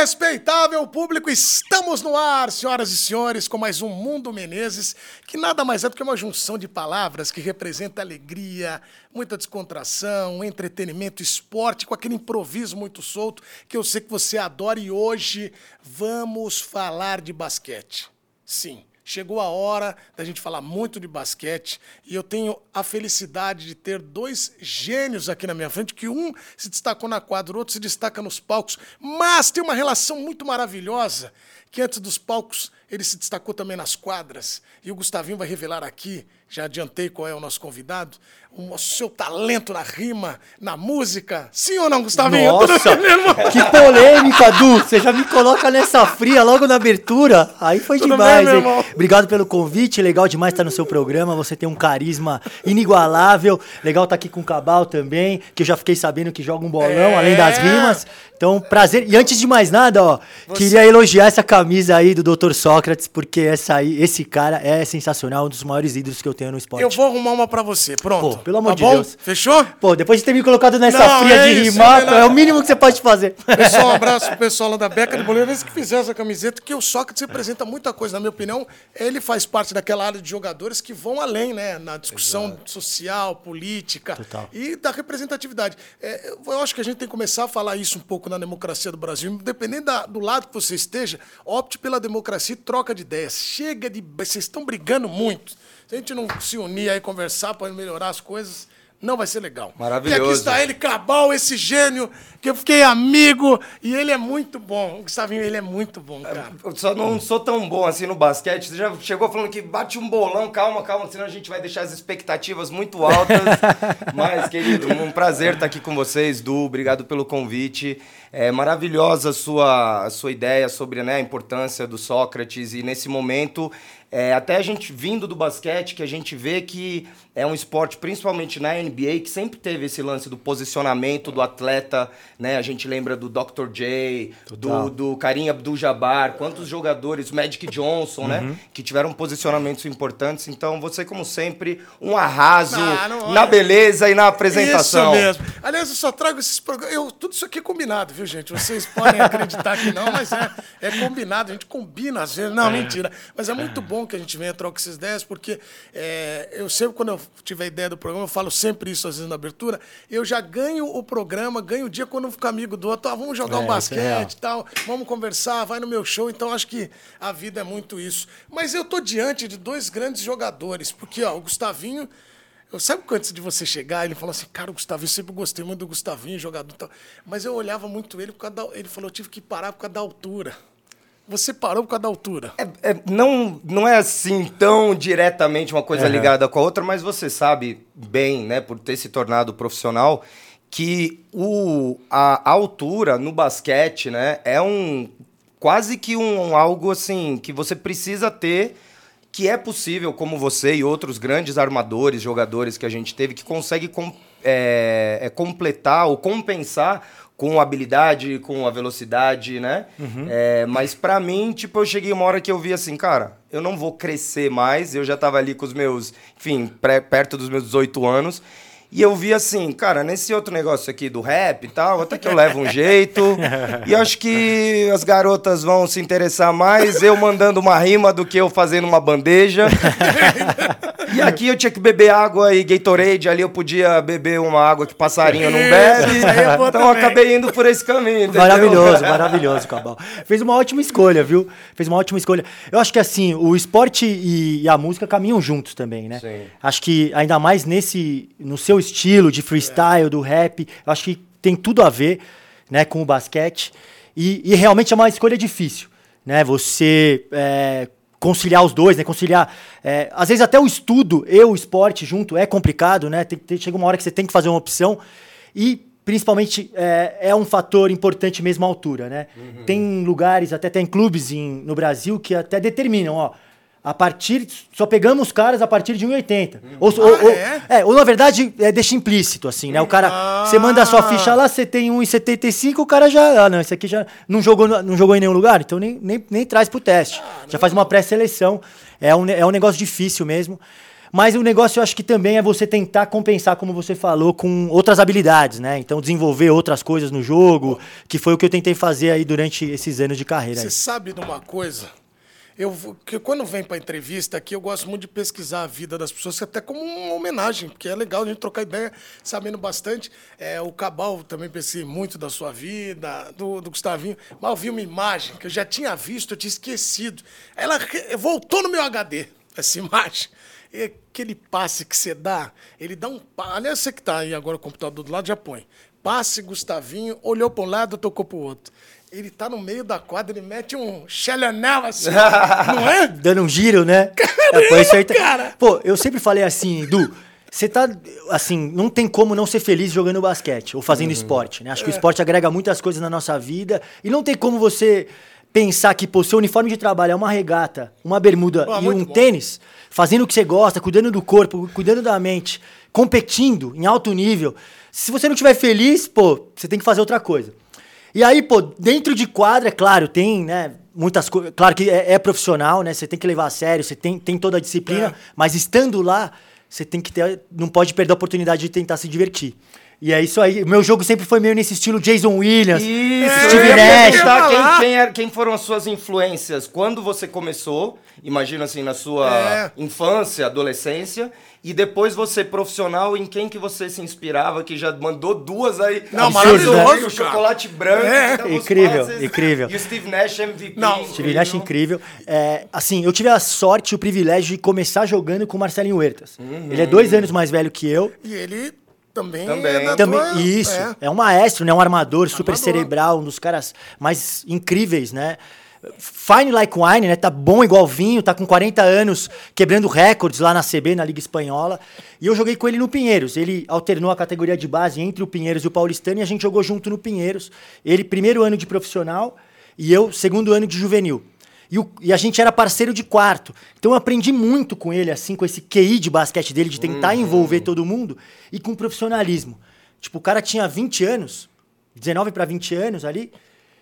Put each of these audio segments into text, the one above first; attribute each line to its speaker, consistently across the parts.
Speaker 1: Respeitável público, estamos no ar, senhoras e senhores, com mais um Mundo Menezes, que nada mais é do que uma junção de palavras que representa alegria, muita descontração, entretenimento, esporte, com aquele improviso muito solto que eu sei que você adora. E hoje vamos falar de basquete. Sim. Chegou a hora da gente falar muito de basquete e eu tenho a felicidade de ter dois gênios aqui na minha frente, que um se destacou na quadra, o outro se destaca nos palcos, mas tem uma relação muito maravilhosa, que antes dos palcos ele se destacou também nas quadras. E o Gustavinho vai revelar aqui, já adiantei qual é o nosso convidado, o seu talento na rima, na música. Sim ou não, Gustavinho?
Speaker 2: Nossa, que polêmica, Du. Você já me coloca nessa fria logo na abertura. Aí foi Tudo demais, bem, hein? Obrigado pelo convite. Legal demais estar no seu programa. Você tem um carisma inigualável. Legal estar aqui com o Cabal também, que eu já fiquei sabendo que joga um bolão, é... além das rimas. Então, prazer. E antes de mais nada, ó, Você... queria elogiar essa camisa aí do Dr. Sócrates, porque essa aí, esse cara é sensacional, um dos maiores ídolos que eu tenho no esporte.
Speaker 1: Eu vou arrumar uma pra você, pronto.
Speaker 2: Pô, pelo amor
Speaker 1: tá
Speaker 2: de
Speaker 1: bom?
Speaker 2: Deus.
Speaker 1: Fechou?
Speaker 2: Pô, depois de ter me colocado nessa Não, fria é de isso, rimar, é, é o mínimo que você pode fazer.
Speaker 1: Pessoal, um abraço pro pessoal lá da Beca de Boleiras que fizeram essa camiseta, que o Sócrates representa muita coisa. Na minha opinião, ele faz parte daquela área de jogadores que vão além, né? Na discussão Exato. social, política Total. e da representatividade. É, eu acho que a gente tem que começar a falar isso um pouco na democracia do Brasil independente da, do lado que você esteja, opte pela democracia e troca de ideias. Chega de. Vocês estão brigando muito. Se a gente não se unir aí, conversar para melhorar as coisas, não vai ser legal.
Speaker 2: Maravilhoso.
Speaker 1: E aqui está ele, Cabal, esse gênio, que eu fiquei amigo, e ele é muito bom. O Gustavinho, ele é muito bom, cara.
Speaker 3: Eu só não sou tão bom assim no basquete. Você já chegou falando que bate um bolão, calma, calma, senão a gente vai deixar as expectativas muito altas. Mas, querido, um prazer estar aqui com vocês, Du. Obrigado pelo convite. É maravilhosa a sua, a sua ideia sobre né, a importância do Sócrates, e nesse momento é, até a gente vindo do basquete, que a gente vê que é um esporte, principalmente na NBA, que sempre teve esse lance do posicionamento do atleta, né? A gente lembra do Dr. J, do, do Karim Abdul-Jabbar, quantos jogadores, Magic Johnson, né? uhum. né? Que tiveram posicionamentos importantes. Então, você, como sempre, um arraso não, não, na beleza e na apresentação.
Speaker 1: Isso mesmo. Aliás, eu só trago esses programas... Eu, tudo isso aqui é combinado, viu, gente? Vocês podem acreditar que não, mas é, é combinado. A gente combina às vezes. Não, é. mentira. Mas é muito bom bom que a gente venha trocar essas ideias, porque é, eu sempre, quando eu tiver ideia do programa, eu falo sempre isso às vezes na abertura, eu já ganho o programa, ganho o dia quando eu fico amigo do outro. Ah, vamos jogar é, um é basquete e tal, vamos conversar, vai no meu show. Então, acho que a vida é muito isso. Mas eu tô diante de dois grandes jogadores, porque ó, o Gustavinho. Eu sabe antes de você chegar, ele falou assim, cara, o Gustavinho, sempre gostei muito do Gustavinho, jogador tal. Mas eu olhava muito ele por causa da, Ele falou, eu tive que parar por causa da altura. Você parou por causa da altura.
Speaker 3: É, é, não, não é assim tão diretamente uma coisa uhum. ligada com a outra, mas você sabe bem, né, por ter se tornado profissional, que o, a, a altura no basquete, né, é um quase que um algo assim que você precisa ter que é possível, como você e outros grandes armadores, jogadores que a gente teve, que consegue com, é, é, completar ou compensar com habilidade, com a velocidade, né? Uhum. É, mas para mim, tipo, eu cheguei uma hora que eu vi assim, cara, eu não vou crescer mais. Eu já tava ali com os meus, enfim, pré, perto dos meus 18 anos. E eu vi assim, cara, nesse outro negócio aqui do rap e tal, até que eu levo um jeito. e acho que as garotas vão se interessar mais eu mandando uma rima do que eu fazendo uma bandeja. e aqui eu tinha que beber água e Gatorade, ali eu podia beber uma água que passarinho não bebe. Então eu acabei indo por esse caminho. Entendeu?
Speaker 2: Maravilhoso, maravilhoso, Cabal. Fez uma ótima escolha, viu? Fez uma ótima escolha. Eu acho que assim, o esporte e, a música caminham juntos também, né? Sim. Acho que ainda mais nesse, no seu estilo de freestyle, do rap. Eu acho que tem tudo a ver né, com o basquete. E, e realmente é uma escolha difícil. Né? Você é, conciliar os dois, né? Conciliar. É, às vezes até o estudo e o esporte junto é complicado, né? Tem, tem, chega uma hora que você tem que fazer uma opção. E principalmente é, é um fator importante mesmo a altura, né? Uhum. Tem lugares, até tem clubes em, no Brasil que até determinam, ó a partir. Só pegamos os caras a partir de 1,80. Hum. Ou, ah, ou, é? é? ou na verdade é, deixa implícito, assim, né? O cara. Ah. Você manda a sua ficha lá, você tem 1,75, o cara já. Ah, não, esse aqui já não jogou, não jogou em nenhum lugar, então nem, nem, nem traz pro teste. Ah, já faz uma pré-seleção. É um, é um negócio difícil mesmo. Mas o negócio eu acho que também é você tentar compensar, como você falou, com outras habilidades, né? Então desenvolver outras coisas no jogo, que foi o que eu tentei fazer aí durante esses anos de carreira.
Speaker 1: Você
Speaker 2: aí.
Speaker 1: sabe de uma coisa? Eu, que quando vem para entrevista aqui, eu gosto muito de pesquisar a vida das pessoas, até como uma homenagem, porque é legal a gente trocar ideia, sabendo bastante. É, o Cabal também pensei muito da sua vida, do, do Gustavinho, eu vi uma imagem que eu já tinha visto, eu tinha esquecido. Ela voltou no meu HD, essa imagem. E aquele passe que você dá, ele dá um passe. Aliás, você que está aí agora, o computador do lado, já põe. Passe, Gustavinho, olhou para um lado, tocou para o outro. Ele tá no meio da quadra, ele mete um Xelanel assim, não é?
Speaker 2: Dando um giro, né? É, foi isso aí.
Speaker 1: cara!
Speaker 2: Pô, eu sempre falei assim, Du, você tá. Assim, não tem como não ser feliz jogando basquete ou fazendo esporte, né? Acho
Speaker 1: É.
Speaker 2: que o esporte agrega muitas coisas na nossa vida e não tem como você pensar que, pô, seu uniforme de trabalho é uma regata, uma bermuda
Speaker 1: Pô,
Speaker 2: e um
Speaker 1: bom.
Speaker 2: tênis, fazendo o que você gosta, cuidando do corpo, cuidando da mente, competindo em alto nível. Se você não estiver feliz, pô, você tem que fazer outra coisa. E aí, pô, dentro de quadra, é claro, tem, né, muitas coisas. Claro que é, é profissional, né? Você tem que levar a sério, você tem, tem toda a disciplina,
Speaker 1: É.
Speaker 2: mas estando lá, você tem que ter. Não pode perder a oportunidade de tentar se divertir. E é isso aí. O meu jogo sempre foi meio nesse estilo Jason Williams,
Speaker 3: Isso,
Speaker 2: Steve Nash.
Speaker 1: falar.
Speaker 3: quem, quem, era- quem foram as suas influências quando você começou, imagina assim, na sua
Speaker 1: É.
Speaker 3: infância, adolescência, e depois você profissional, em quem que você se inspirava, que já mandou duas aí.
Speaker 1: Não,
Speaker 2: Absurdo, né?
Speaker 3: O
Speaker 1: maravilhoso,
Speaker 3: chocolate branco.
Speaker 1: É.
Speaker 2: Incrível,
Speaker 3: passes,
Speaker 2: incrível.
Speaker 3: E o Steve Nash MVP.
Speaker 1: Não,
Speaker 2: Steve Nash incrível. É, assim, eu tive a sorte e o privilégio de começar jogando com o Marcelinho Huertas. Ele é dois anos mais velho que eu.
Speaker 1: E ele também.
Speaker 3: Também.
Speaker 1: é da
Speaker 2: Também,
Speaker 1: tua-
Speaker 2: isso.
Speaker 1: é.
Speaker 2: É. um maestro, né? Um armador super
Speaker 1: Armador.
Speaker 2: cerebral, um dos caras mais incríveis, né? Fine like wine, né? Tá bom igual vinho, tá com 40 anos, quebrando recordes lá na CB, na Liga Espanhola. E eu joguei com ele no Pinheiros. Ele alternou a categoria de base entre o Pinheiros e o Paulistano e a gente jogou junto no Pinheiros. Ele, primeiro ano de profissional e eu, segundo ano de juvenil. E, o- e a gente era parceiro de quarto. Então eu aprendi muito com ele, assim, com esse QI de basquete dele, de tentar envolver todo mundo e com profissionalismo. Tipo, o cara tinha 20 anos, 19 para 20 anos ali,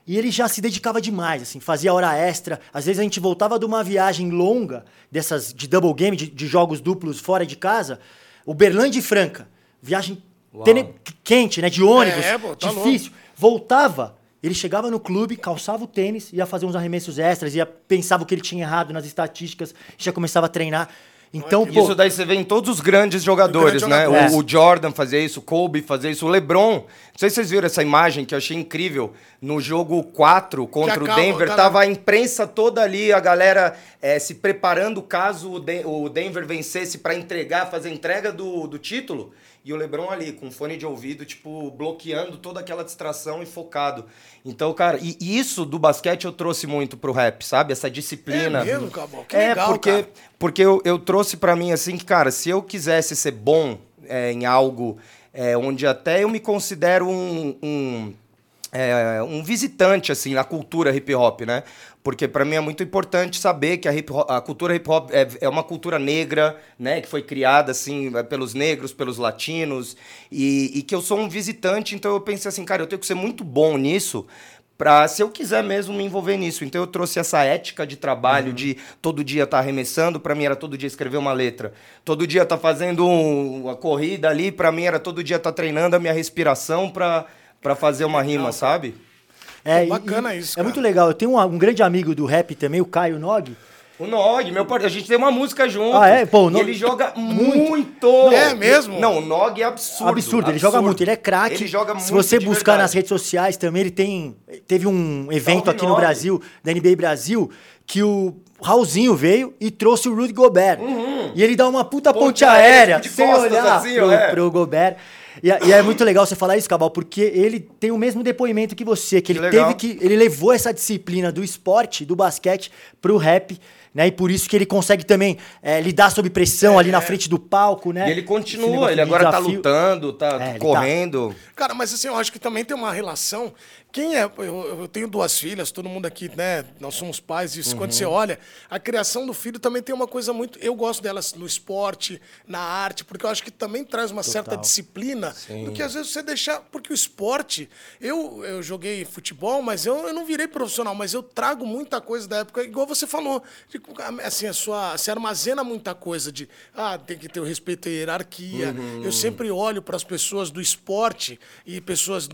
Speaker 2: e ele já se dedicava demais, assim, fazia hora extra. Às vezes a gente voltava de uma viagem longa, dessas de double game, de, de jogos duplos fora de casa, Uberlândia e Franca. Viagem tene- quente, né? De ônibus,
Speaker 1: É, pô, tá
Speaker 2: difícil. Voltava, ele chegava no clube, calçava o tênis, ia fazer uns arremessos extras, ia pensava o que ele tinha errado nas estatísticas, já começava a treinar. Então, pô,
Speaker 3: Isso daí você vê em todos os grandes jogadores,
Speaker 1: Grande
Speaker 3: né?
Speaker 1: jogador.
Speaker 3: O, o Jordan fazia isso, o Kobe fazia isso, o LeBron. Não sei se vocês viram essa imagem que eu achei incrível. No jogo 4 contra o Denver,
Speaker 1: tá
Speaker 3: tava
Speaker 1: lá.
Speaker 3: a imprensa toda ali, a galera eh, se preparando caso o, Den- o Denver vencesse para entregar, fazer a entrega do, do título. E o LeBron ali, com fone de ouvido, tipo, bloqueando toda aquela distração e focado. Então, cara, e isso do basquete eu trouxe muito pro rap, sabe? Essa disciplina.
Speaker 1: É mesmo, Cabal? Que
Speaker 3: é,
Speaker 1: legal,
Speaker 3: porque,
Speaker 1: cara.
Speaker 3: porque eu, eu trouxe pra mim assim que, cara, se eu quisesse ser bom é, em algo é, onde até eu me considero um, um, é, um visitante assim na cultura hip hop, né? Porque pra mim é muito importante saber que a, hip hop- a cultura hip hop é, é uma cultura negra, né? Que foi criada assim é, pelos negros, pelos latinos e, e que eu sou um visitante. Então eu pensei assim, cara, eu tenho que ser muito bom nisso Pra, se eu quiser mesmo me envolver nisso. Então eu trouxe essa ética de trabalho, de todo dia estar arremessando, pra mim era todo dia escrever uma letra. Todo dia estar fazendo um- uma corrida ali, pra mim era todo dia estar treinando a minha respiração pra, pra fazer uma rima, sabe?
Speaker 2: é,
Speaker 1: Pô, bacana
Speaker 2: e
Speaker 1: isso,
Speaker 2: É
Speaker 1: cara.
Speaker 2: muito legal. Eu tenho um, um grande amigo do rap também, o Caio Nog.
Speaker 3: O Nog, meu parceiro, a gente tem uma música junto.
Speaker 2: Ah, é? Pô, o Nog-
Speaker 3: ele joga
Speaker 2: Muito.
Speaker 3: muito.
Speaker 1: É mesmo?
Speaker 3: Não, o Nog é absurdo.
Speaker 2: Absurdo, ele joga muito, ele é craque.
Speaker 3: Ele joga muito
Speaker 2: Se você
Speaker 3: de
Speaker 2: buscar
Speaker 3: verdade.
Speaker 2: nas redes sociais também, ele tem. Teve um evento
Speaker 3: Salve
Speaker 2: aqui no
Speaker 3: Nog.
Speaker 2: Brasil, da NBA Brasil, que o Raulzinho veio e trouxe o Rudy Gobert. E ele dá uma puta
Speaker 3: Ponte
Speaker 2: ponte,
Speaker 3: aérea,
Speaker 2: aérea,
Speaker 3: de
Speaker 2: sem
Speaker 3: costas,
Speaker 2: olhar
Speaker 3: assim,
Speaker 2: pro,
Speaker 3: é.
Speaker 2: pro Gobert. E, é- e é muito legal você falar isso, Cabal, porque ele tem o mesmo depoimento que você, que
Speaker 3: Que
Speaker 2: ele
Speaker 3: legal.
Speaker 2: teve que. Ele levou essa disciplina do esporte, do basquete, pro rap. Né? E por isso que ele consegue também é, lidar sob pressão ali na frente do palco, né?
Speaker 3: E ele continua, ele
Speaker 2: de
Speaker 3: agora tá
Speaker 2: desafio.
Speaker 3: lutando, tá
Speaker 2: É, tá-
Speaker 3: correndo.
Speaker 1: Cara, mas assim, eu acho que também tem uma relação quem é. Eu, eu, tenho duas filhas, todo mundo aqui, né? Nós somos pais, e uhum. quando você olha, a criação do filho também tem uma coisa muito. Eu gosto delas no esporte, na arte, porque eu acho que também traz uma Total. certa disciplina. Sim. Do que às vezes você deixar. Porque o esporte, eu, eu joguei futebol, mas eu, eu não virei profissional, mas eu trago muita coisa da época, igual você falou. De, assim, a sua. Você armazena muita coisa de. Ah, tem que ter o respeito à hierarquia. Uhum. Eu sempre olho para as pessoas do esporte e pessoas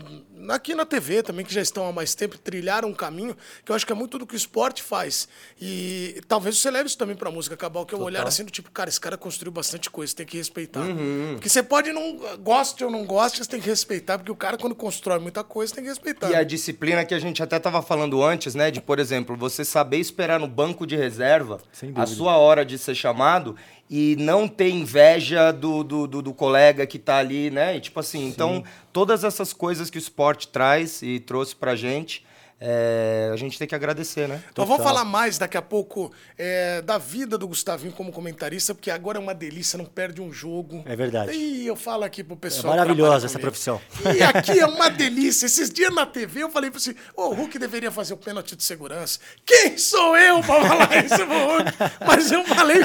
Speaker 1: aqui na TV também, que já estão há mais tempo, trilharam um caminho que eu acho que é muito do que o esporte faz. E talvez você leve isso também pra música, Cabal, que eu olhar assim do tipo, cara, esse cara construiu bastante coisa, tem que respeitar. Uhum. Porque você pode não goste ou não goste, você tem que respeitar, porque o cara, quando constrói muita coisa, tem que respeitar.
Speaker 3: E a disciplina que a gente até tava falando antes, né? De, por exemplo, você saber esperar no banco de reserva a sua hora de ser chamado e não ter inveja do, do, do, do colega que está ali, né? E, tipo assim, Sim. então, todas essas coisas que o esporte traz e trouxe pra gente, é, a gente tem que agradecer, né?
Speaker 1: Então vamos falar mais daqui a pouco é, da vida do Gustavinho como comentarista, porque agora é uma delícia, não perde um jogo.
Speaker 2: É verdade.
Speaker 1: E eu falo aqui pro pessoal.
Speaker 2: É maravilhosa essa profissão.
Speaker 1: E aqui é uma delícia. Esses dias na TV eu falei para você, oh, o Hulk deveria fazer o pênalti de segurança. Quem sou eu para falar isso pro Hulk? Mas eu falei,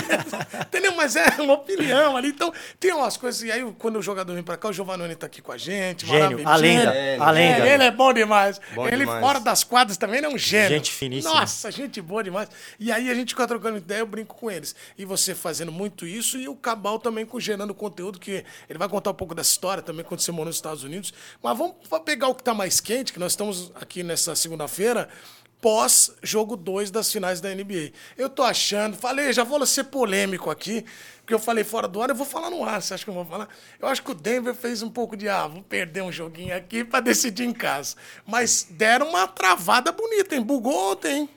Speaker 1: entendeu? Mas é uma opinião ali. Então tem umas coisas. E aí, quando o jogador vem para cá, o Giovanni tá aqui com a gente.
Speaker 2: Gênio, a lenda. a lenda.
Speaker 1: É, ele é bom demais. Bom ele demais. fora das quadras também ele é um gênio.
Speaker 2: Gente finíssima.
Speaker 1: Nossa, gente boa demais. E aí a gente fica trocando ideia, eu brinco com eles. E você fazendo muito isso e o Cabal também gerando conteúdo, que ele vai contar um pouco dessa história também quando você morou nos Estados Unidos. Mas vamos pegar o que está mais quente, que nós estamos aqui nessa segunda-feira pós jogo 2 das finais da NBA. Eu tô achando, falei, já vou ser polêmico aqui, porque eu falei fora do ar, eu vou falar no ar, você acha que eu vou falar? Eu acho que o Denver fez um pouco de, ah, vou perder um joguinho aqui para decidir em casa. Mas deram uma travada bonita, hein? Bugou ontem, hein?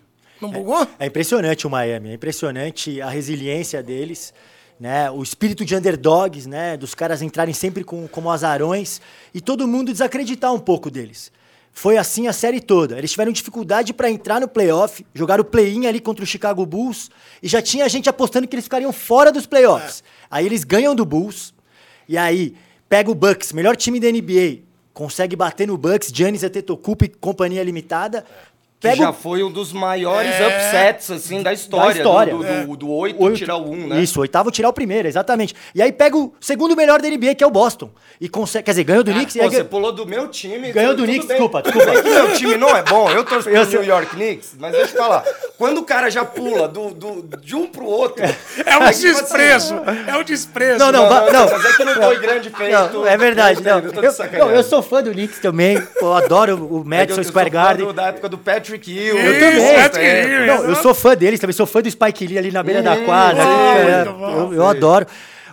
Speaker 1: Não bugou?
Speaker 2: É, é impressionante o Miami, é impressionante a resiliência deles. Né, o espírito de underdogs, né, dos caras entrarem sempre com, como azarões e todo mundo desacreditar um pouco deles. Foi assim a série toda. Eles tiveram dificuldade para entrar no playoff, jogaram o play-in ali contra o Chicago Bulls e já tinha gente apostando que eles ficariam fora dos playoffs. É. Aí eles ganham do Bulls e aí pega o Bucks, melhor time da NBA, consegue bater no Bucks, Giannis Antetokounmpo e companhia limitada,
Speaker 3: Pega que já foi um dos maiores é... upsets, assim, da história. Da história. Do, do, do, do 8 Oito. tirar o 1, né?
Speaker 2: Isso, oitavo tirar o primeiro, exatamente. E aí pega o segundo melhor da NBA, que é o Boston. E consegue, quer dizer, ganhou do ah, Knicks.
Speaker 3: Pô, você pulou do meu time.
Speaker 2: Ganhou do Knicks, desculpa, desculpa.
Speaker 3: É que meu time não é bom, eu torço pro New York Knicks, mas deixa eu falar. Quando o cara já pula do, do, de um pro outro...
Speaker 1: É um desprezo, assim, é um desprezo.
Speaker 2: Não, não, não. não,
Speaker 3: mas é que não foi grande feito.
Speaker 2: Não, é verdade, não. Eu, eu, eu, sou fã do Knicks também, eu adoro o Madison é Square Garden.
Speaker 3: da época do Patrick Hill.
Speaker 2: Eu também também. Não, eu sou fã deles, também sou fã do Spike Lee ali na beira da quadra. É, eu, eu adoro.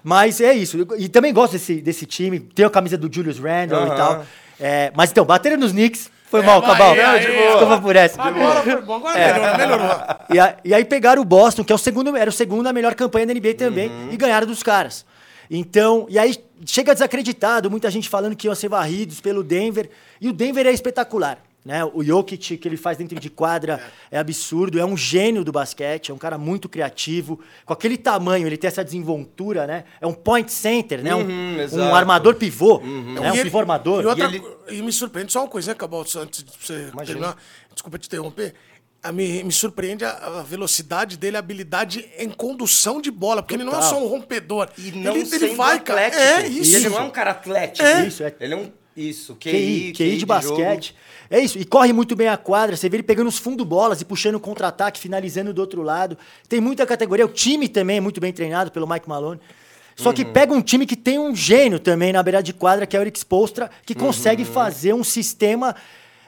Speaker 2: Mas é isso. E também gosto desse, desse time. Tenho a camisa do Julius Randle e tal. É, mas então, bateram nos Knicks. Foi é, mal, Cabal. Desculpa por essa.
Speaker 1: Agora foi bom, agora é. melhorou. melhorou.
Speaker 2: E, a, e, aí pegaram o Boston, que é o segundo, era o segundo a melhor campanha da NBA também, uhum. e ganharam dos caras. Então, e aí chega desacreditado, muita gente falando que iam ser varridos pelo Denver. E o Denver é espetacular. Né? O Jokic, que ele faz dentro de quadra, é. é. absurdo. É um gênio do basquete, é um cara muito criativo. Com aquele tamanho, ele tem essa desenvoltura, né? É um point center, né? Uhum, um, um, armador pivô, uhum. né? um ele, pivô armador.
Speaker 1: E, outra, e, ele... e, me surpreende só uma coisa, né, Cabal, antes de você Imagina. terminar. Desculpa te interromper. A me, me surpreende a, velocidade dele, a habilidade em condução de bola, porque Total. ele não é só um rompedor.
Speaker 3: E não
Speaker 1: ele,
Speaker 3: ele vai, atlético.
Speaker 1: É isso.
Speaker 3: E ele não é um cara atlético.
Speaker 2: É. Isso, é.
Speaker 3: Ele é um isso, QI,
Speaker 2: QI, QI, QI de, basquete. Jogo. É isso, e corre muito bem a quadra. Você vê ele pegando os fundo bolas e puxando contra-ataque, finalizando do outro lado. Tem muita categoria. O time também é muito bem treinado pelo Mike Malone. Só que uhum. pega um time que tem um gênio também na beira de quadra, que é o Eric Spolstra, que consegue uhum. fazer um sistema.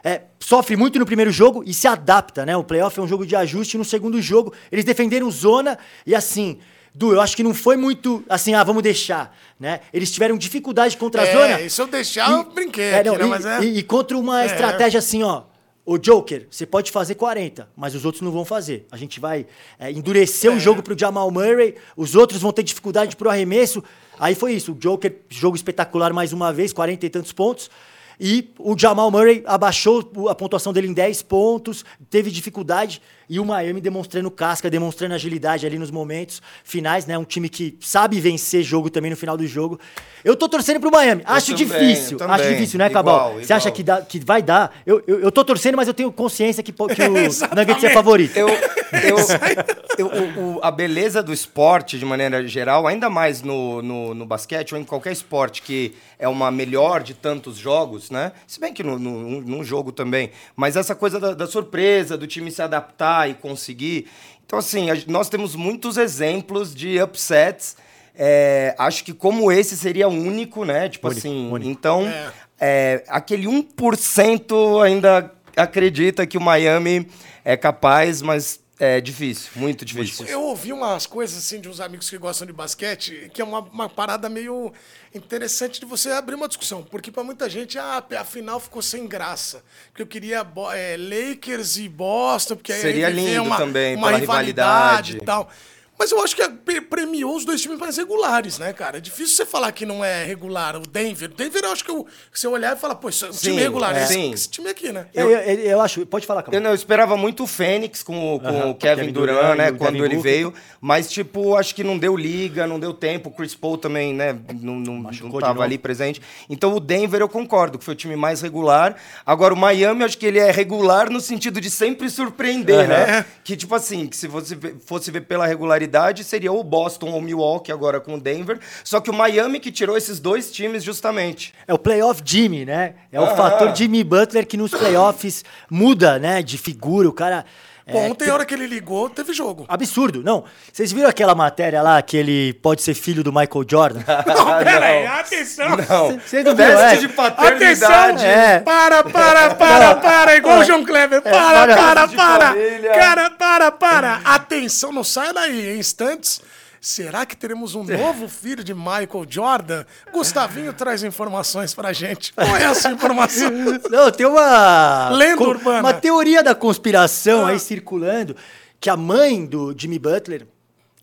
Speaker 2: É, sofre muito no primeiro jogo e se adapta, né? O playoff é um jogo de ajuste. No segundo jogo, eles defenderam zona e assim. Du, eu acho que não foi muito assim, ah, vamos deixar, né? Eles tiveram dificuldade contra a é, zona.
Speaker 1: É, se eu deixar, e, eu brinquei é, não, aqui,
Speaker 2: e,
Speaker 1: mas é...
Speaker 2: E, e contra uma é. estratégia assim, ó, o Joker, você pode fazer 40, mas os outros não vão fazer. A gente vai é, endurecer é. o jogo pro Jamal Murray, os outros vão ter dificuldade pro arremesso. Aí foi isso, o Joker, jogo espetacular mais uma vez, 40 e tantos pontos. E o Jamal Murray abaixou a pontuação dele em 10 pontos, teve dificuldade. E o Miami demonstrando casca, demonstrando agilidade ali nos momentos finais, né? Um time que sabe vencer jogo também no final do jogo. Eu tô torcendo pro Miami. Acho
Speaker 3: também,
Speaker 2: difícil. Acho difícil, né,
Speaker 3: Igual,
Speaker 2: Cabal? Você
Speaker 3: igual.
Speaker 2: acha que, dá, que vai dar? Eu, eu, eu tô torcendo, mas eu tenho consciência que, que o. Nuggets é favorito.
Speaker 3: Eu, eu, eu- o- o- a beleza do esporte, de maneira geral, ainda mais no, no, no basquete ou em qualquer esporte que é uma melhor de tantos jogos, né? Se bem que no, no, num jogo também. Mas essa coisa da, da surpresa, do time se adaptar e conseguir. Então, assim, a- nós temos muitos exemplos de upsets. É, acho que como esse seria único, né? Tipo
Speaker 2: Único,
Speaker 3: assim,
Speaker 2: único.
Speaker 3: então, é, aquele 1% ainda acredita que o Miami é capaz, mas é difícil, muito difícil.
Speaker 1: Eu ouvi umas coisas assim de uns amigos que gostam de basquete, que é uma, uma parada meio interessante de você abrir uma discussão. Porque para muita gente, ah, a final ficou sem graça. Porque eu queria é, Lakers e Boston, porque aí
Speaker 3: Seria lindo
Speaker 1: uma,
Speaker 3: também,
Speaker 1: uma
Speaker 3: pela
Speaker 1: rivalidade
Speaker 3: rivalidade.
Speaker 1: e tal. Mas eu acho que pre- premiou os dois times mais regulares, né, cara? É difícil você falar que não é regular. O Denver. O Denver, eu acho que eu, você olhar e falar, pô, isso é um time
Speaker 3: Sim,
Speaker 1: regular.
Speaker 3: é.
Speaker 1: Esse,
Speaker 3: Sim.
Speaker 1: esse time aqui, né?
Speaker 2: Eu, eu, eu acho. Pode falar, Cabal.
Speaker 3: Eu, não, eu esperava muito o Fênix com, o- com
Speaker 2: Aham,
Speaker 3: o Kevin,
Speaker 2: Kevin
Speaker 3: Durant,
Speaker 2: Durant
Speaker 3: né? Quando ele veio. Mas, tipo, acho que não deu liga, não deu tempo. O Chris Paul também, né? Não, não, não tava ali presente. Então, o Denver, eu concordo, que foi o time mais regular. Agora, o Miami, eu acho que ele é regular no sentido de sempre surpreender, né? Que, tipo assim, que se você fosse ver pela regularidade, seria o Boston ou Milwaukee agora com o Denver. Só que o Miami que tirou esses dois times justamente.
Speaker 2: É o playoff Jimmy, né? É o
Speaker 3: Ah.
Speaker 2: fator Jimmy Butler que nos playoffs muda, né? De figura. O cara.
Speaker 1: Pô,
Speaker 2: é,
Speaker 1: ontem, a hora que ele ligou, teve jogo.
Speaker 2: Absurdo. Não, vocês viram aquela matéria lá que ele pode ser filho do Michael Jordan?
Speaker 1: Não, pera aí, atenção.
Speaker 3: Não.
Speaker 2: Você não é?
Speaker 3: de
Speaker 1: Atenção!
Speaker 3: paternidade.
Speaker 2: É.
Speaker 1: Para, para, para, para, igual o João Kleber. Para,
Speaker 2: para.
Speaker 1: para, para.
Speaker 3: família.
Speaker 1: Cara, para, para. Atenção, não sai daí. Em instantes, será que teremos um novo filho de Michael Jordan? Gustavinho traz informações pra gente. Qual é essa informação?
Speaker 2: Não, tem uma.
Speaker 1: Lenda urbana.
Speaker 2: Uma teoria da conspiração
Speaker 1: Ah.
Speaker 2: aí circulando que a mãe do Jimmy Butler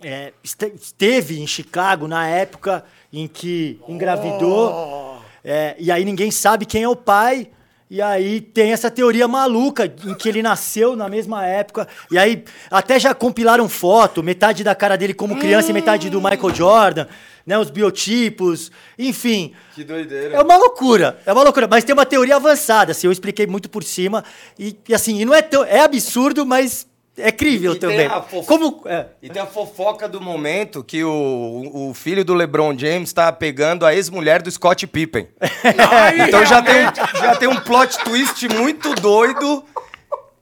Speaker 2: é, este- esteve em Chicago na época em que engravidou.
Speaker 1: Oh.
Speaker 2: é, e aí ninguém sabe quem é o pai. E aí tem essa teoria maluca em que ele nasceu na mesma época. E aí até já compilaram foto, metade da cara dele como criança e metade do Michael Jordan, né? Os biotipos, enfim.
Speaker 3: Que doideira.
Speaker 2: É uma loucura, é uma loucura, mas tem uma teoria avançada, assim, eu expliquei muito por cima e, e, assim, e não é tão, é absurdo, mas é crível
Speaker 3: E
Speaker 2: também.
Speaker 3: fof-
Speaker 2: Como é,
Speaker 3: E tem a fofoca do momento que o, o filho do LeBron James tá pegando a ex-mulher do Scott Pippen.
Speaker 1: Aí,
Speaker 3: Então já tem, já tem um plot twist muito doido.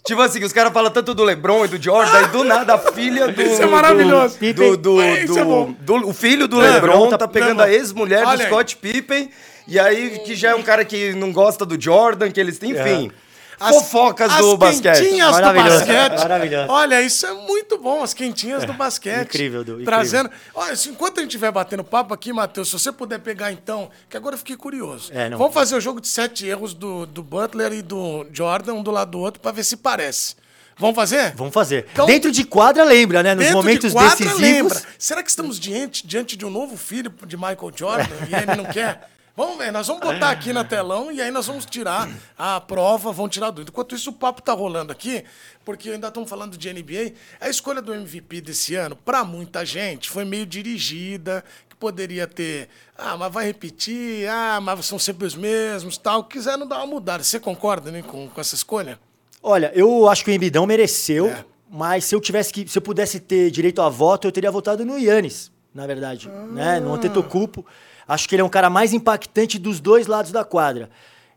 Speaker 3: Tipo assim, que os caras falam tanto do LeBron e do Jordan, e do nada a filha do.
Speaker 1: Isso é maravilhoso.
Speaker 3: Do, do, do,
Speaker 1: Isso é
Speaker 3: do- o filho do
Speaker 1: É,
Speaker 3: LeBron
Speaker 2: tá-
Speaker 3: tá pegando
Speaker 1: não,
Speaker 3: a ex-mulher do. Scott Pippen. E aí, que já é um cara que não gosta do Jordan, que eles têm, enfim.
Speaker 1: As-
Speaker 3: fofocas
Speaker 1: as
Speaker 3: do basquete.
Speaker 1: quentinhas do
Speaker 2: Maravilhoso,
Speaker 1: basquete.
Speaker 2: maravilhoso.
Speaker 1: Olha, isso é muito bom, as quentinhas do basquete.
Speaker 2: incrível, Du, incrível.
Speaker 1: Trazendo. Olha, se- enquanto a gente estiver batendo papo aqui, Matheus, se você puder pegar então, que agora eu fiquei curioso.
Speaker 2: É, não.
Speaker 1: Vamos fazer o jogo de sete erros do, do Butler e do Jordan, um do lado do outro, pra ver se parece. Vamos fazer?
Speaker 2: vamos fazer.
Speaker 1: Então-
Speaker 2: Dentro de quadra lembra, né, nos
Speaker 1: Dentro
Speaker 2: momentos
Speaker 1: de quadra,
Speaker 2: decisivos.
Speaker 1: lembra. Será que estamos diante, diante de um novo filho de Michael Jordan e ele não quer? Vamos ver, nós vamos botar aqui na telão e aí nós vamos tirar a prova, vão tirar a dúvida. Enquanto isso, o papo tá rolando aqui, porque ainda estamos falando de NBA. A escolha do MVP desse ano, para muita gente, foi meio dirigida, que poderia ter, ah, mas vai repetir, ah, mas são sempre os mesmos, tal. Quiseram dar uma mudada. Você concorda né, com, com essa escolha?
Speaker 2: Olha, eu acho que o Embidão mereceu,
Speaker 1: É.
Speaker 2: mas se eu tivesse que, se eu pudesse ter direito a voto, eu teria votado no Yannis, na verdade, né, no Antetokounmpo. Acho que ele é um cara mais impactante dos dois lados da quadra.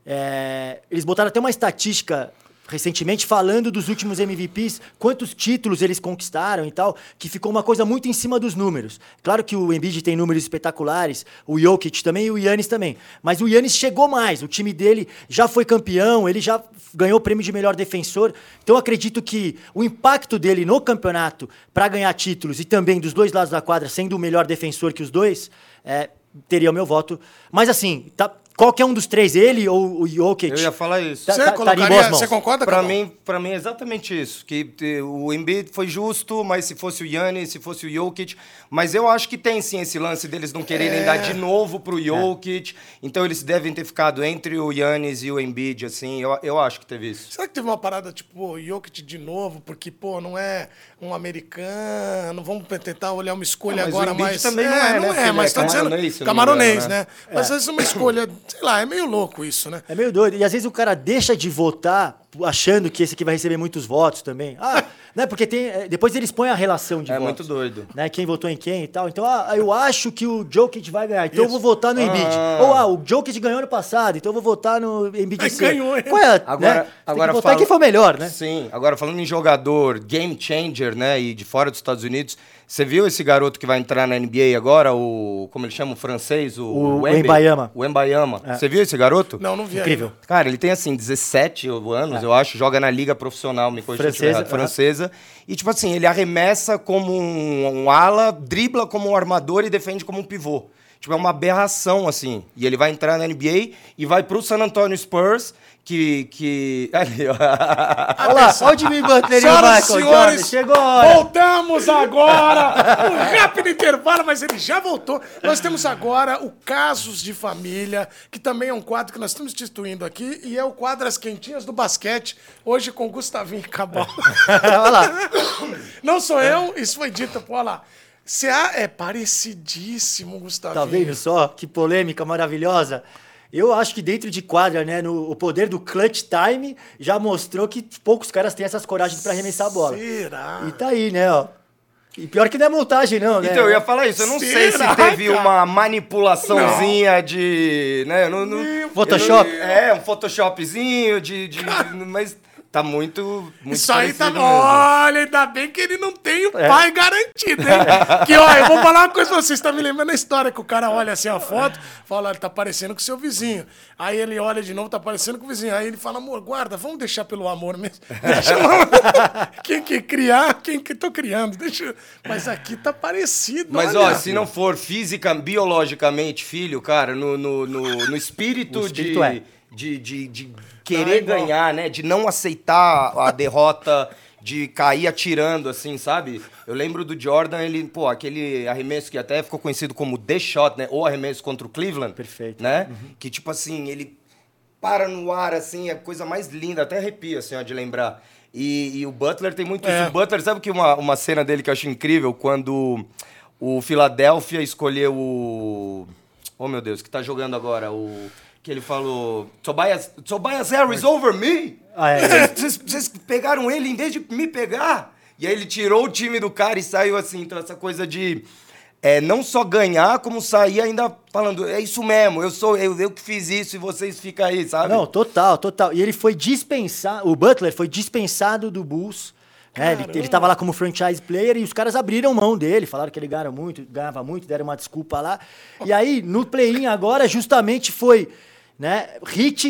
Speaker 2: É, eles botaram até uma estatística recentemente falando dos últimos MVPs, quantos títulos eles conquistaram e tal, que ficou uma coisa muito em cima dos números. Claro que o Embiid tem números espetaculares, o Jokic também e o Yannis também, mas o Yannis chegou mais, o time dele já foi campeão, ele já ganhou o prêmio de melhor defensor, então acredito que o impacto dele no campeonato para ganhar títulos e também dos dois lados da quadra, sendo o melhor defensor que os dois, é, teria o meu voto. Mas assim, tá qualquer um dos três, ele ou o Jokic.
Speaker 3: Eu ia falar isso.
Speaker 2: Tá-
Speaker 1: Você,
Speaker 2: tá- em
Speaker 1: colocaria,
Speaker 2: boas mãos.
Speaker 1: você concorda, Cabal?
Speaker 3: mim, pra mim é exatamente isso. Que o Embiid foi justo, mas se fosse o Yannis, se fosse o Jokic. Mas eu acho que tem sim esse lance deles não quererem
Speaker 1: É.
Speaker 3: dar de novo pro Jokic. Então eles devem ter ficado entre o Yannis e o Embiid, assim. Eu, eu acho que teve isso.
Speaker 1: Será que teve uma parada tipo o Jokic de novo? Porque, pô, não é um americano, vamos tentar olhar uma escolha
Speaker 3: Ah, mas o
Speaker 1: agora
Speaker 3: Embiid
Speaker 1: mais.
Speaker 3: também não é, né,
Speaker 1: não é,
Speaker 3: É
Speaker 1: mas tô dizendo.
Speaker 3: camaronês, não
Speaker 1: né?
Speaker 3: né?
Speaker 1: Mas às vezes uma escolha, sei lá, é meio louco isso, né?
Speaker 2: É meio doido. E às vezes o cara deixa de votar achando que esse aqui vai receber muitos votos também. Ah, né? Porque tem. é, Depois eles põem a relação de
Speaker 3: É
Speaker 2: votos.
Speaker 3: muito doido.
Speaker 2: Né, quem votou em quem e tal. Então, ah, eu acho que o Jokic vai ganhar, então eu
Speaker 1: Isso.
Speaker 2: vou votar no Embiid.
Speaker 3: Ah.
Speaker 2: Ou, ah, o Jokic ganhou ano passado, então eu vou votar no Embiid.
Speaker 1: Aí
Speaker 2: ano.
Speaker 1: ganhou, hein?
Speaker 2: Qual é?
Speaker 3: Agora,
Speaker 2: né?
Speaker 3: Agora
Speaker 2: tem que votar
Speaker 3: fala-
Speaker 2: quem for melhor, né?
Speaker 3: Sim. Agora, falando em jogador, game changer, né? E de fora dos Estados Unidos, você viu esse garoto que vai entrar na NBA agora, o. Como ele chama? O francês? O,
Speaker 2: O
Speaker 3: Wemby?
Speaker 2: Wembayama.
Speaker 3: O Embayama. Você viu esse garoto?
Speaker 1: Não, não vi
Speaker 2: Incrível.
Speaker 1: ainda.
Speaker 3: Cara, ele tem assim 17 anos, eu acho, joga na liga profissional, me corrija
Speaker 2: Francesa,
Speaker 3: francesa. E tipo assim, ele arremessa como um, um ala, dribla como um armador e defende como um pivô. Tipo, é uma aberração assim. E ele vai entrar na NBA e vai pro San Antonio Spurs, que que ali, ó.
Speaker 2: Olha lá, olha o Jimmy Butler e o Michael
Speaker 1: senhores.
Speaker 2: Chegou a hora.
Speaker 1: voltamos agora. Um rápido intervalo, mas ele já voltou. Nós temos agora o Casos de Família, que também é um quadro que nós estamos instituindo aqui, e é o quadro As Quentinhas do Basquete, hoje com Gustavinho Cabal.
Speaker 2: olha lá.
Speaker 1: Não sou eu, isso foi dito, pô, olha lá. Você é parecidíssimo, Gustavinho.
Speaker 2: Tá vendo só? Que polêmica maravilhosa. Eu acho que dentro de quadra, né, no, o poder do clutch time já mostrou que poucos caras têm essas coragens pra arremessar a bola.
Speaker 1: Será?
Speaker 2: E tá aí, né, ó. E pior que não é montagem, não, né?
Speaker 3: Então, eu ia falar isso. Eu não sei se
Speaker 1: Será,
Speaker 3: teve
Speaker 1: cara?
Speaker 3: uma manipulaçãozinha de. Né, não, não-
Speaker 2: Photoshop?
Speaker 3: não- é, um Photoshopzinho de. de mas tá muito. muito
Speaker 1: Isso aí tá.
Speaker 3: mesmo.
Speaker 1: Olha, ainda bem que ele não tem o
Speaker 2: É.
Speaker 1: pai garantido, hein? que, ó, eu vou falar uma coisa pra vocês. Tá me lembrando a história que o cara olha assim a foto, fala, olha, tá parecendo com o seu vizinho. Aí ele olha de novo, tá parecendo com o vizinho. Aí ele fala, amor, guarda, vamos deixar pelo amor mesmo. Deixa eu... Quem que criar, quem que tô criando. Deixa eu- Mas aqui tá parecido.
Speaker 3: Mas,
Speaker 1: olha.
Speaker 3: ó, se não for física, biologicamente, filho, cara, no, no, no, no espírito,
Speaker 2: espírito
Speaker 3: de,
Speaker 2: é.
Speaker 3: De, de, de
Speaker 1: Não, é
Speaker 3: querer ganhar, né? De não aceitar a derrota, de cair atirando, assim, sabe? Eu lembro do Jordan, ele, pô, aquele arremesso que até ficou conhecido como The Shot, né? Ou arremesso contra o Cleveland.
Speaker 2: Perfeito.
Speaker 3: Né? Que, tipo assim, ele para no ar, assim, é a coisa mais linda, até arrepio, assim, ó, de lembrar. E, e o Butler tem muito
Speaker 1: É.
Speaker 3: isso. O Butler, sabe que uma, uma cena dele que eu acho incrível? Quando o Philadelphia escolheu o... Oh, meu Deus, que tá jogando agora? O... Que ele falou... Tobias, Tobias Harris over me?
Speaker 2: Ah, é.
Speaker 3: Vocês, vocês pegaram ele em vez de me pegar? E aí ele tirou o time do cara e saiu assim. Então essa coisa de... É, não só ganhar, como sair ainda falando, é isso mesmo, eu sou eu, eu que fiz isso e vocês ficam aí, sabe?
Speaker 2: Não, total, total. E ele foi dispensado, o Butler foi dispensado do Bulls. né? Ele, ele tava lá como franchise player e os caras abriram mão dele, falaram que ele ganhava muito, ganhava muito, deram uma desculpa lá. E aí, no play-in agora, justamente foi né,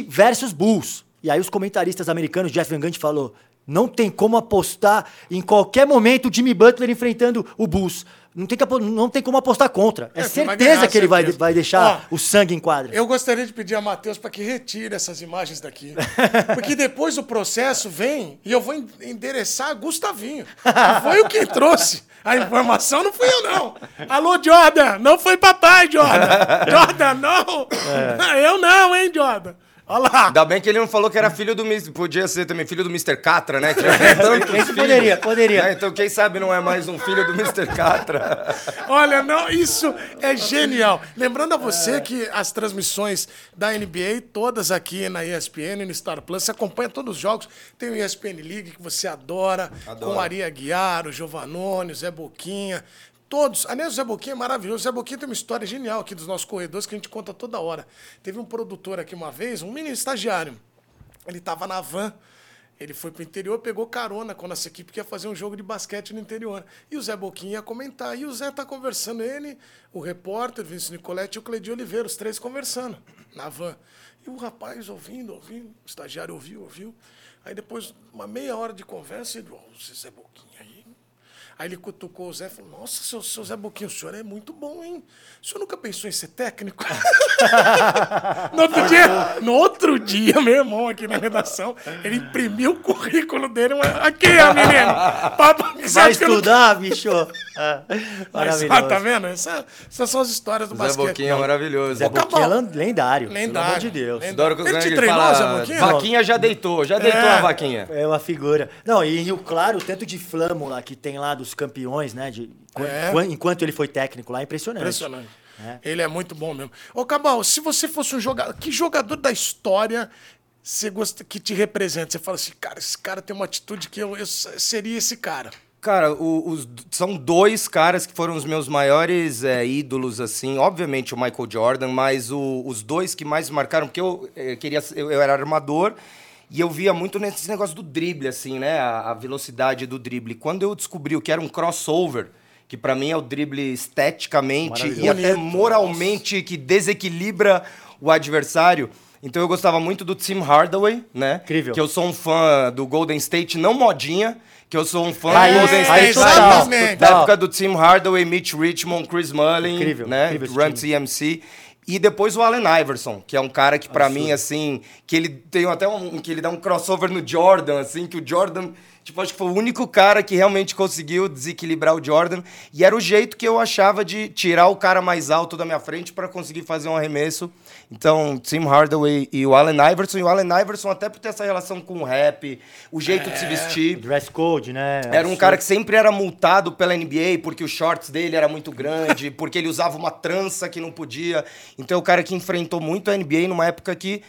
Speaker 2: versus Bulls. E aí os comentaristas americanos, Jeff Van Gundy falou, não tem como apostar em qualquer momento o Jimmy Butler enfrentando o Bulls. Não tem, que não tem como apostar contra. É,
Speaker 1: É,
Speaker 2: certeza
Speaker 1: ganhar,
Speaker 2: que ele vai,
Speaker 1: certeza.
Speaker 2: vai deixar
Speaker 1: Ó,
Speaker 2: o sangue em quadra.
Speaker 1: Eu gostaria de pedir a Matheus para que retire essas imagens daqui. Porque depois o processo vem e eu vou en- endereçar a Gustavinho. Que foi o que trouxe. A informação não fui eu, não. Alô, Jordan! Não foi papai, Jordan! Jordan, não! Eu não, hein, Jordan? Olha lá.
Speaker 3: Ainda bem que ele não falou que era filho do Mr. Podia ser também filho do Mr. Catra, né? Que tantos
Speaker 2: Esse
Speaker 3: filhos.
Speaker 2: poderia, poderia.
Speaker 3: Né? Então, quem sabe não é mais um filho do Mr. Catra.
Speaker 1: Olha, não, isso é genial. Lembrando a você que as transmissões da NBA, todas aqui na ESPN, no Star Plus, você acompanha todos os jogos. Tem o ESPN League, que você adora,
Speaker 3: Adoro.
Speaker 1: com Maria Aguiar, o Giovanoni, o Zé Boquinha. Todos. Aliás, o Zé Boquinha é maravilhoso. O Zé Boquinha tem uma história genial aqui dos nossos corredores que a gente conta toda hora. Teve um produtor aqui uma vez, um menino estagiário. Ele estava na van. Ele foi pro interior, pegou carona com a nossa equipe que ia fazer um jogo de basquete no interior. E o Zé Boquinha ia comentar. E o Zé tá conversando, ele, o repórter, Vinícius Nicoletti e o Cleide Oliveira, os três conversando na van. E o rapaz ouvindo, ouvindo, o estagiário ouviu, ouviu. Aí depois, uma meia hora de conversa, ele, ó, esse Zé Boquinha aí. Ele cutucou o Zé e falou: Nossa, seu, seu Zé Boquinha, o senhor é muito bom, hein? O senhor nunca pensou em ser técnico? no, outro dia, no outro dia, meu irmão aqui na redação, ele imprimiu o currículo dele. Uma, aqui, ó, menino. Papo,
Speaker 2: Vai estudar, não... bicho. Ah,
Speaker 1: Mas, ah, tá vendo? Essa, essas são as histórias do
Speaker 3: Zé
Speaker 1: basquete.
Speaker 3: Boquinha é maravilhoso.
Speaker 2: Zé Boquinha é lendário. Lendário. Pelo amor de Deus.
Speaker 1: Lendário. Ele te treinou,
Speaker 3: fala,
Speaker 1: Zé Boquinha?
Speaker 3: Vaquinha já deitou, já deitou é. a vaquinha.
Speaker 2: É uma figura. Não, e Rio Claro, o tanto de flâmula que tem lá dos campeões, né? De, é. Enquanto ele foi técnico lá, é impressionante.
Speaker 1: Impressionante. É. Ele é muito bom mesmo. Ô, Cabal, se você fosse um jogador. Que jogador da história você gosta, que te representa? Você fala assim, cara, esse cara tem uma atitude que eu, eu seria esse cara.
Speaker 3: Cara, o, os, são dois caras que foram os meus maiores é, ídolos, assim. Obviamente o Michael Jordan, mas o, os dois que mais marcaram, porque eu, eu queria, eu, eu, era armador e eu via muito nesse negócio do drible, assim, né? A, a velocidade do drible. Quando eu descobri o que era um crossover, que para mim é o drible esteticamente e até moralmente Nossa. que desequilibra o adversário. Então eu gostava muito do Tim Hardaway, né?
Speaker 2: Incrível.
Speaker 3: Que eu sou um fã do Golden State, não modinha, que eu sou um fã
Speaker 2: do Golden State
Speaker 3: é, da época do Tim Hardaway, Mitch Richmond, Chris Mullin, incrível, né? Incrível Run TMC. E depois o Allen Iverson, que é um cara que para mim assim, que ele tem até um que ele dá um crossover no Jordan assim, que o Jordan Tipo, acho que foi o único cara que realmente conseguiu desequilibrar o Jordan. E era o jeito que eu achava de tirar o cara mais alto da minha frente para conseguir fazer um arremesso. Então, Tim Hardaway e o Allen Iverson. E o Allen Iverson, até por ter essa relação com o rap, o jeito é, de se vestir.
Speaker 2: Dress code, né?
Speaker 3: Era um cara que sempre era multado pela NBA porque os shorts dele era muito grande, porque ele usava uma trança que não podia. Então, é o cara que enfrentou muito a NBA numa época que é,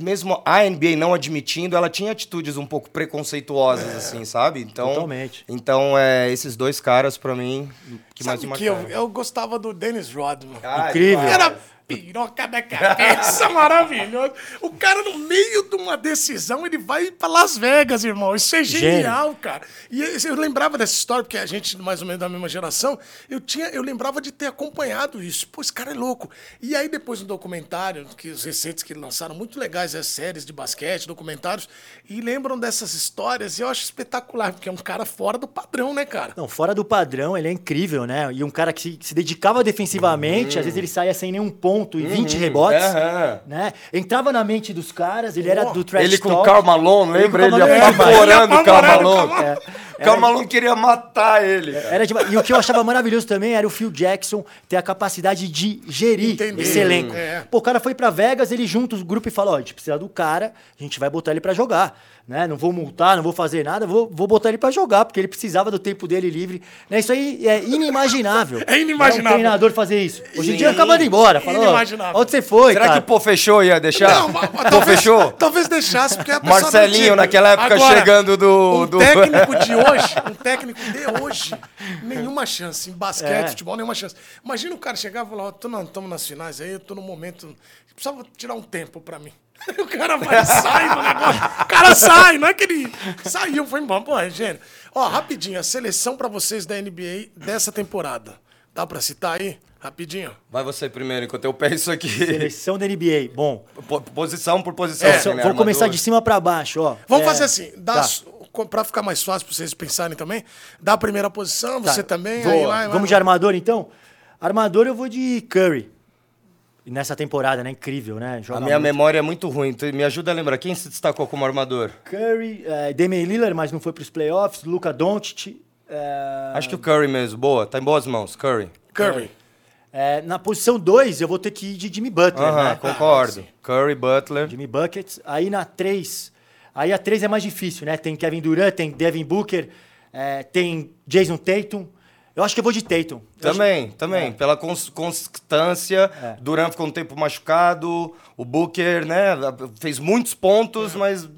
Speaker 3: mesmo a NBA não admitindo, ela tinha atitudes um pouco preconceituosas, é, assim, sabe? Então,
Speaker 2: totalmente.
Speaker 3: Então, é, esses dois caras, para mim,
Speaker 1: que sabe mais que eu, eu gostava do Dennis Rodman.
Speaker 2: Ah, Incrível.
Speaker 1: Era piroca da cabeça, maravilhoso. O cara, no meio de uma decisão, ele vai para Las Vegas, irmão. Isso é genial, Gênio. cara. E eu lembrava dessa história, porque a gente, mais ou menos da mesma geração, eu, tinha, eu lembrava de ter acompanhado isso. Pô, esse cara é louco. E aí, depois no documentário, que os recentes que lançaram, muito legais as séries de basquete, documentários, e lembram dessas histórias, e eu acho espetacular, porque é um cara fora do padrão, né, cara?
Speaker 2: Não, fora do padrão, ele é incrível, né? E um cara que se, se dedicava defensivamente, uhum. às vezes ele saía sem nenhum ponto ponto e uhum. 20 rebotes. Uhum. Né? Entrava na mente dos caras, ele oh. era do trash
Speaker 3: Ele com o Karl Malone, lembra? Ele, ele apavorando o Karl Malone. É. O Karl Malone queria matar ele.
Speaker 2: Era de... E o que eu achava maravilhoso também era o Phil Jackson ter a capacidade de gerir Entendi. esse elenco. É. Pô, o cara foi para Vegas, ele junta o grupo e fala, ó, a gente precisa do cara, a gente vai botar ele para jogar né? Não vou multar, não vou fazer nada, vou, vou botar ele para jogar, porque ele precisava do tempo dele livre. Né? Isso aí é inimaginável.
Speaker 1: É inimaginável. É
Speaker 2: um treinador fazer isso. Hoje em dia acaba ir embora. Falou, inimaginável. Onde você foi?
Speaker 3: Será
Speaker 2: cara?
Speaker 3: que pô fechou ia deixar? Não, pô fechou?
Speaker 1: Talvez deixasse, porque a
Speaker 3: Marcelinho, naquela época, Agora,
Speaker 1: chegando
Speaker 3: do,
Speaker 1: um do. técnico de hoje, um técnico de hoje, nenhuma chance. Em basquete, é. futebol, nenhuma chance. Imagina o cara chegar e falar: estamos nas finais aí, eu tô no momento. Precisava tirar um tempo para mim. o cara vai, sai do negócio. O cara sai, não é que ele saiu, foi embora. Pô, é gênio. Ó, rapidinho, a seleção para vocês da NBA dessa temporada. Dá para citar aí? Rapidinho.
Speaker 3: Vai você primeiro, enquanto eu penso aqui.
Speaker 2: Seleção da NBA. Bom.
Speaker 3: posição por posição.
Speaker 2: É, né? Vou começar de cima para baixo, ó.
Speaker 1: Vamos é, fazer assim. Dá, tá. Para ficar mais fácil para vocês pensarem também, dá a primeira posição, tá. você também. Aí, vai,
Speaker 2: Vamos vai. de armador, então? Armador eu vou de Curry nessa temporada, né? Incrível, né?
Speaker 3: Joga a minha muito. memória é muito ruim. Tu me ajuda a lembrar. Quem se destacou como armador?
Speaker 2: Curry, é, Damian Lillard, mas não foi para os playoffs. Luca Doncic.
Speaker 3: É... Acho que o Curry mesmo. Boa. Tá em boas mãos. Curry.
Speaker 1: Curry.
Speaker 2: É, na posição 2, eu vou ter que ir de Jimmy Butler, uh -huh, né?
Speaker 3: Concordo. Ah, Curry, Butler.
Speaker 2: Jimmy Buckets. Aí na 3... Aí a 3 é mais difícil, né? Tem Kevin Durant, tem Devin Booker, é, tem Jason Tatum. Eu acho que eu vou de Tatum.
Speaker 3: também, acho... também. É. Pela constância. É. Durant ficou um tempo machucado. O Booker, né? Fez muitos pontos, é. mas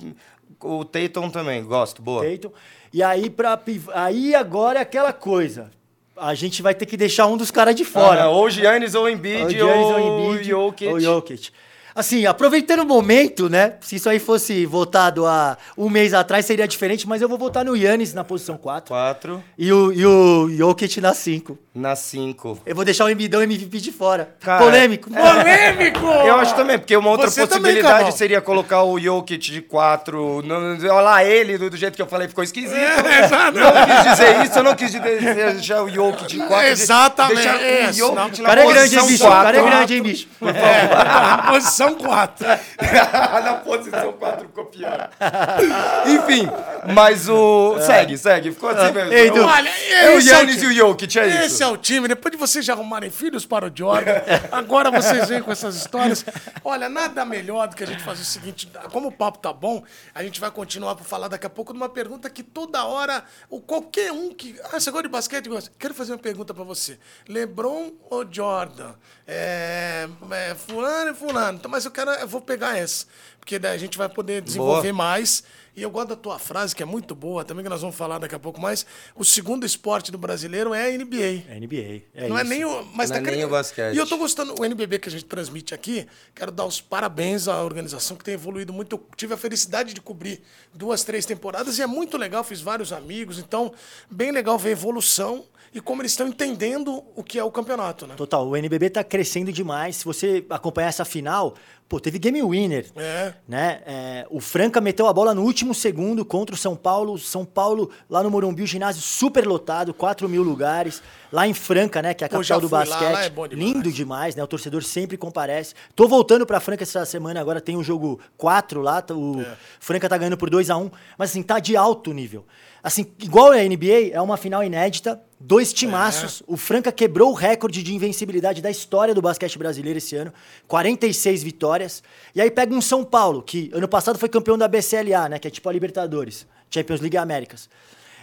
Speaker 3: o Tatum também. Gosto, boa.
Speaker 2: Tatum. E aí, pra, aí agora é aquela coisa. A gente vai ter que deixar um dos caras de fora. Ah,
Speaker 3: ou Giannis ou Embiid ou, ou,
Speaker 2: Embiid, ou Jokic. Ou Jokic. Assim, aproveitando o momento, né? Se isso aí fosse votado há um mês atrás, seria diferente, mas eu vou votar no Yannis na posição 4.
Speaker 3: 4.
Speaker 2: E o, e o Jokic na 5.
Speaker 3: Na 5.
Speaker 2: Eu vou deixar o Embidão MVP de fora.
Speaker 3: Cara,
Speaker 2: Polêmico.
Speaker 1: Polêmico!
Speaker 3: Eu acho também, porque uma outra
Speaker 1: Você também,
Speaker 3: possibilidade
Speaker 1: Cabal.
Speaker 3: seria colocar o Jokic de 4. Olha lá, ele, do, do jeito que eu falei, ficou esquisito.
Speaker 1: É, exato.
Speaker 3: Não quis dizer isso, eu não quis deixar o Jokic de 4.
Speaker 1: Exatamente,
Speaker 3: Deixar o
Speaker 1: é,
Speaker 3: Jokic na
Speaker 2: cara é grande, hein,
Speaker 3: posição
Speaker 2: bicho? O cara é
Speaker 3: 4.
Speaker 2: grande, hein, bicho?
Speaker 1: É, posição 4.
Speaker 3: na posição 4 copiando. Enfim, mas o. Segue, segue. Ficou assim mesmo.
Speaker 2: Ei, Du.
Speaker 1: Olha,
Speaker 3: É o
Speaker 1: é time.
Speaker 3: e o Jokic, é
Speaker 1: Esse é o time. Depois de vocês já arrumarem filhos para o Jordan, agora vocês vêm com essas histórias. Olha, nada melhor do que a gente fazer o seguinte: como o papo tá bom, a gente vai continuar para falar daqui a pouco de uma pergunta que toda hora, o qualquer um que. Ah, você gosta de basquete? Quero fazer uma pergunta para você: LeBron ou Jordan? É, é, fulano e fulano. Então, mas eu quero, eu vou pegar essa, porque daí a gente vai poder desenvolver mais. E eu gosto da tua frase, que é muito boa, também que nós vamos falar daqui a pouco mais. O segundo esporte do brasileiro é a NBA.
Speaker 2: É NBA. É
Speaker 1: não é
Speaker 2: isso.
Speaker 1: nem o. Mas
Speaker 3: Não
Speaker 1: tá
Speaker 3: é nem o basquete.
Speaker 1: E eu tô gostando, o NBB que a gente transmite aqui, quero dar os parabéns à organização que tem evoluído muito. Eu tive a felicidade de cobrir duas, três temporadas e é muito legal, fiz vários amigos. Então, bem legal ver a evolução e como eles estão entendendo o que é o campeonato, né?
Speaker 2: Total, o NBB tá crescendo demais. Se você acompanhar essa final, pô, teve game winner.
Speaker 1: É.
Speaker 2: Né? É, o Franca meteu a bola no último segundo contra o São Paulo. São Paulo, lá no Morumbi, o ginásio super lotado, 4 mil lugares. Lá em Franca, né? Que é a
Speaker 1: Pô,
Speaker 2: capital do
Speaker 1: fui lá,
Speaker 2: basquete.
Speaker 1: lá é demais.
Speaker 2: Lindo demais, né? O torcedor sempre comparece. Tô voltando pra Franca essa semana, agora tem o jogo 4 lá. tá- O
Speaker 1: É.
Speaker 2: Franca tá ganhando por 2 a 1 Mas assim, tá de alto nível. Assim, igual a NBA, é uma final inédita. Dois timaços. O Franca quebrou o recorde de invencibilidade da história do basquete brasileiro esse ano. 46 vitórias. E aí pega um São Paulo, que ano passado foi campeão da BCLA, né? Que é tipo a Libertadores. Champions League Américas.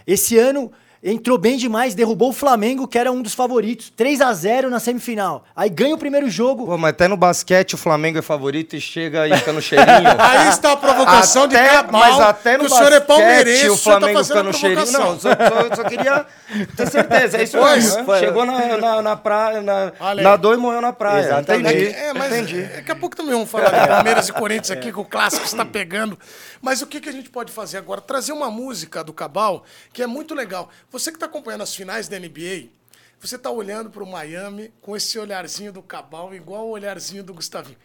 Speaker 2: Esse ano entrou bem demais, derrubou o Flamengo, que era um dos favoritos. 3 a 0 na semifinal. Aí ganha o primeiro jogo.
Speaker 3: Pô, mas até no basquete o Flamengo é favorito e chega e fica no cheirinho.
Speaker 1: Aí está a provocação de
Speaker 3: Até-
Speaker 1: Cabal,
Speaker 3: mas até no
Speaker 1: que o senhor é
Speaker 3: basquete
Speaker 1: palmeirense,
Speaker 3: o
Speaker 1: tá
Speaker 3: Flamengo
Speaker 1: fazendo
Speaker 3: fica no cheirinho. Não, só, só, só queria ter certeza. É isso
Speaker 1: Pois,
Speaker 3: mesmo. né?
Speaker 2: foi.
Speaker 3: Chegou na, na, na praia, na, nadou e morreu na praia.
Speaker 2: Exatamente.
Speaker 3: Entendi.
Speaker 1: É, mas
Speaker 3: Entendi.
Speaker 1: daqui a pouco também vamos falar de Palmeiras e Corinthians aqui, que o clássico está pegando. Mas o que, que a gente pode fazer agora? Trazer uma música do Cabal, que é muito legal. Você que está acompanhando as finais da NBA, você está olhando para o Miami com esse olharzinho do Cabal, igual o olharzinho do Gustavinho.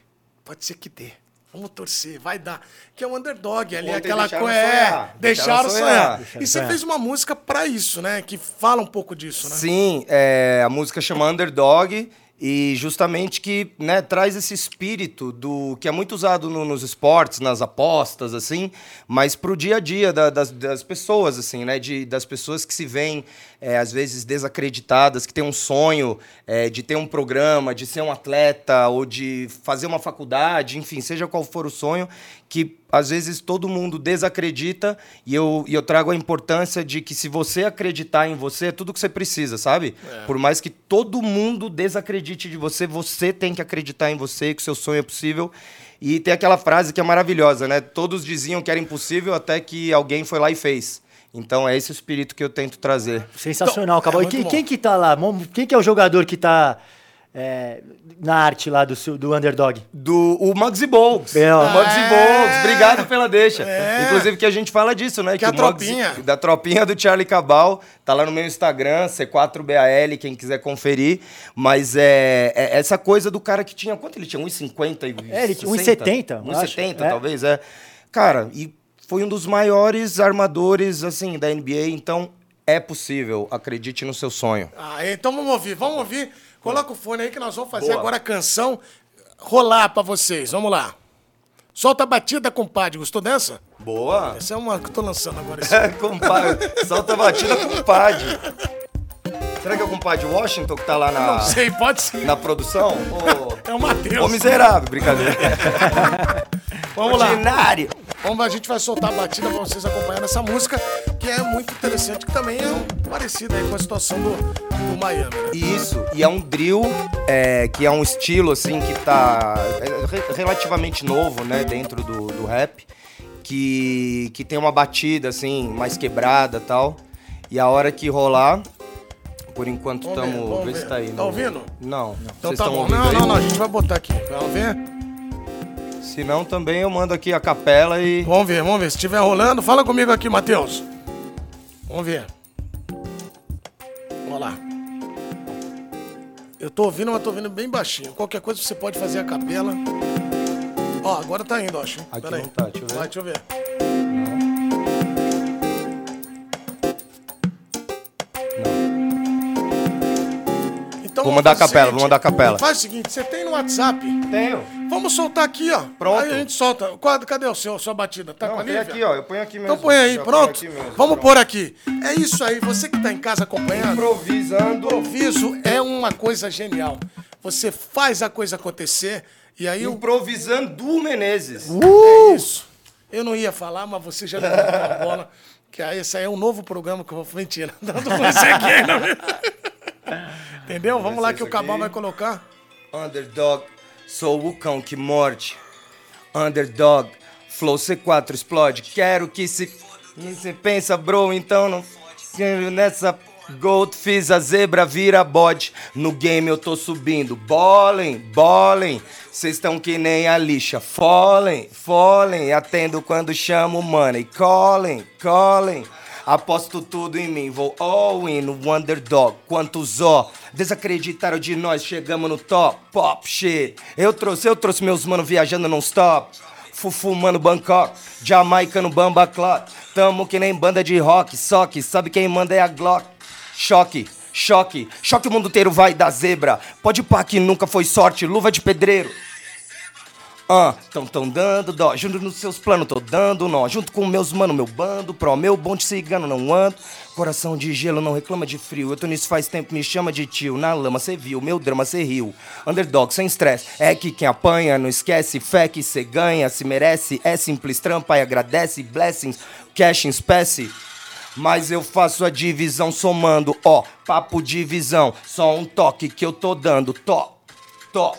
Speaker 1: Pode ser que dê. Vamos torcer, vai dar. Que é o underdog ali,
Speaker 3: Ontem
Speaker 1: aquela coisa. É,
Speaker 3: sonhar,
Speaker 1: deixaram sonhar. E você fez uma música para isso, né? Que fala um pouco disso, né?
Speaker 3: Sim, é, a música chama Underdog e justamente que né, traz esse espírito do que é muito usado no- nos esportes, nas apostas, assim, mas pro dia a dia da- das, das pessoas, assim, né? De, das pessoas que se veem, é, às vezes, desacreditadas, que têm um sonho é, de ter um programa, de ser um atleta ou de fazer uma faculdade, enfim, seja qual for o sonho, que às vezes todo mundo desacredita e eu, e eu trago a importância de que se você acreditar em você, é tudo que você precisa, sabe? Por mais que todo mundo desacredite de você, você tem que acreditar em você, que o seu sonho é possível. E tem aquela frase que é maravilhosa, né? Todos diziam que era impossível até que alguém foi lá e fez. Então é esse o espírito que eu tento trazer.
Speaker 2: Sensacional,
Speaker 1: Então,
Speaker 2: Cabal.
Speaker 1: é
Speaker 2: e quem, quem que tá lá? Quem que é o jogador que tá é, na arte lá do, do underdog?
Speaker 3: Do o Muggsy Bogues.
Speaker 2: É.
Speaker 3: O Muggsy
Speaker 1: É.
Speaker 3: Bogues. Obrigado pela deixa.
Speaker 1: É.
Speaker 3: Inclusive que a gente fala disso, né?
Speaker 1: Que a
Speaker 3: o Muggsy-
Speaker 1: tropinha.
Speaker 3: Da tropinha do Charlie Cabal. Tá lá no meu Instagram, C4BAL, quem quiser conferir. Mas é, é essa coisa do cara que tinha... Quanto ele tinha? 1,50 e
Speaker 2: É, ele tinha
Speaker 3: 60?
Speaker 2: 1,70, eu acho.
Speaker 3: 1,70
Speaker 2: É.
Speaker 3: talvez, é. Cara, e foi um dos maiores armadores, assim, da NBA. Então, é possível. Acredite no seu sonho.
Speaker 1: Ah, então vamos ouvir, vamos ouvir. Coloca o fone aí que nós vamos fazer
Speaker 3: Boa.
Speaker 1: agora a canção rolar pra vocês. Vamos lá. Solta a batida, compadre. Gostou dessa?
Speaker 3: Boa!
Speaker 1: Essa é uma que eu tô lançando agora. esse-
Speaker 3: compadre, solta a batida compadre. Será que é o compadre Washington que tá lá na,
Speaker 1: Não sei, pode ser.
Speaker 3: na produção? Ô,
Speaker 1: É o Matheus.
Speaker 3: ô miserável, brincadeira.
Speaker 1: Vamos lá.
Speaker 3: Ordinário.
Speaker 1: Vamos, a gente vai soltar a batida pra vocês acompanhando essa música, que é muito interessante, que também é parecida aí com a situação do, do Miami, né?
Speaker 3: Isso, e é um drill é, que é um estilo assim que tá é, re- relativamente novo, né, dentro do, do rap, que, que tem uma batida assim, mais quebrada e tal. E a hora que rolar, por enquanto estamos.
Speaker 1: vamos
Speaker 3: Vê
Speaker 1: ver.
Speaker 3: se tá aí.
Speaker 1: Tá
Speaker 3: no-
Speaker 1: ouvindo?
Speaker 3: Não.
Speaker 1: Então
Speaker 3: Vocês
Speaker 1: tá bom.
Speaker 3: ouvindo
Speaker 1: Não,
Speaker 3: aí?
Speaker 1: não, não, a gente vai botar aqui. Vamos ver?
Speaker 3: Se não, também eu mando aqui a capela e.
Speaker 1: Vamos ver, vamos ver. Se estiver rolando, fala comigo aqui, Matheus. Vamos ver. Vamos lá. Eu tô ouvindo, mas tô ouvindo bem baixinho. Qualquer coisa você pode fazer a capela. Ó, agora tá indo, acho.
Speaker 3: Aqui
Speaker 1: Pera aí.
Speaker 3: não tá, deixa eu ver.
Speaker 1: Vai, deixa eu ver. Então,
Speaker 3: Vou mandar a
Speaker 1: o
Speaker 3: capela,
Speaker 1: seguinte.
Speaker 3: vou mandar a capela.
Speaker 1: Faz o seguinte, você tem no WhatsApp?
Speaker 3: Tenho.
Speaker 1: Vamos soltar aqui, ó.
Speaker 3: Pronto.
Speaker 1: Aí a gente solta. Quadro, Cadê o seu, sua batida? Tá com a
Speaker 3: Não,
Speaker 1: Lívia?
Speaker 3: aqui, ó. Eu ponho aqui mesmo.
Speaker 1: Então põe aí,
Speaker 3: Já
Speaker 1: pronto?
Speaker 3: aqui mesmo,
Speaker 1: Vamos
Speaker 3: pronto.
Speaker 1: pôr aqui. É isso aí, você que tá em casa acompanhando.
Speaker 3: Improvisando.
Speaker 1: Improviso é uma coisa genial. Você faz a coisa acontecer e aí o.
Speaker 3: Improvisando do Menezes.
Speaker 1: É isso. Eu não ia falar, mas você já levantou a bola. Que aí, esse aí é um novo programa que eu vou. Mentira. Não, não consegui ainda. Entendeu? Vamos lá que o Cabal vai colocar.
Speaker 3: Underdog, sou o cão que morde. Underdog, flow C4 explode. Quero que se. Você pensa, bro, então não. Nessa Gold fiz a zebra vira bode. No game eu tô subindo. Bolem, bolem. Cês tão que nem a lixa. Folem, folem. Atendo quando chamo money. Colhem, colhem. Aposto tudo em mim, vou all in no underdog. Quantos ó desacreditaram de nós, chegamos no top. Pop shit. Eu trouxe, eu trouxe meus mano viajando non-stop. Fufu, mano, Bangkok. Jamaica no Bamba Clock. Tamo que nem banda de rock. Só que sabe quem manda é a Glock. Choque, choque, choque o mundo inteiro vai da zebra. Pode pá que nunca foi sorte, luva de pedreiro. Ah, tão tão dando dó, junto nos seus planos, tô dando nó. Junto com meus mano, meu bando, pró, meu bonde cigano, não ando. Coração de gelo, não reclama de frio. Eu tô nisso faz tempo, me chama de tio. Na lama cê viu, meu drama cê riu. Underdog, sem estresse. É que quem apanha, não esquece. Fé que cê ganha, se merece. É simples, trampa e agradece. Blessings, cash em espécie. Mas eu faço a divisão somando, ó, papo de visão. Só um toque que eu tô dando, tó, tó.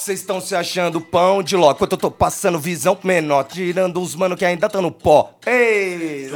Speaker 3: Vocês estão se achando pão de ló, enquanto eu tô passando visão menor, tirando os mano que ainda tá no pó. Ei!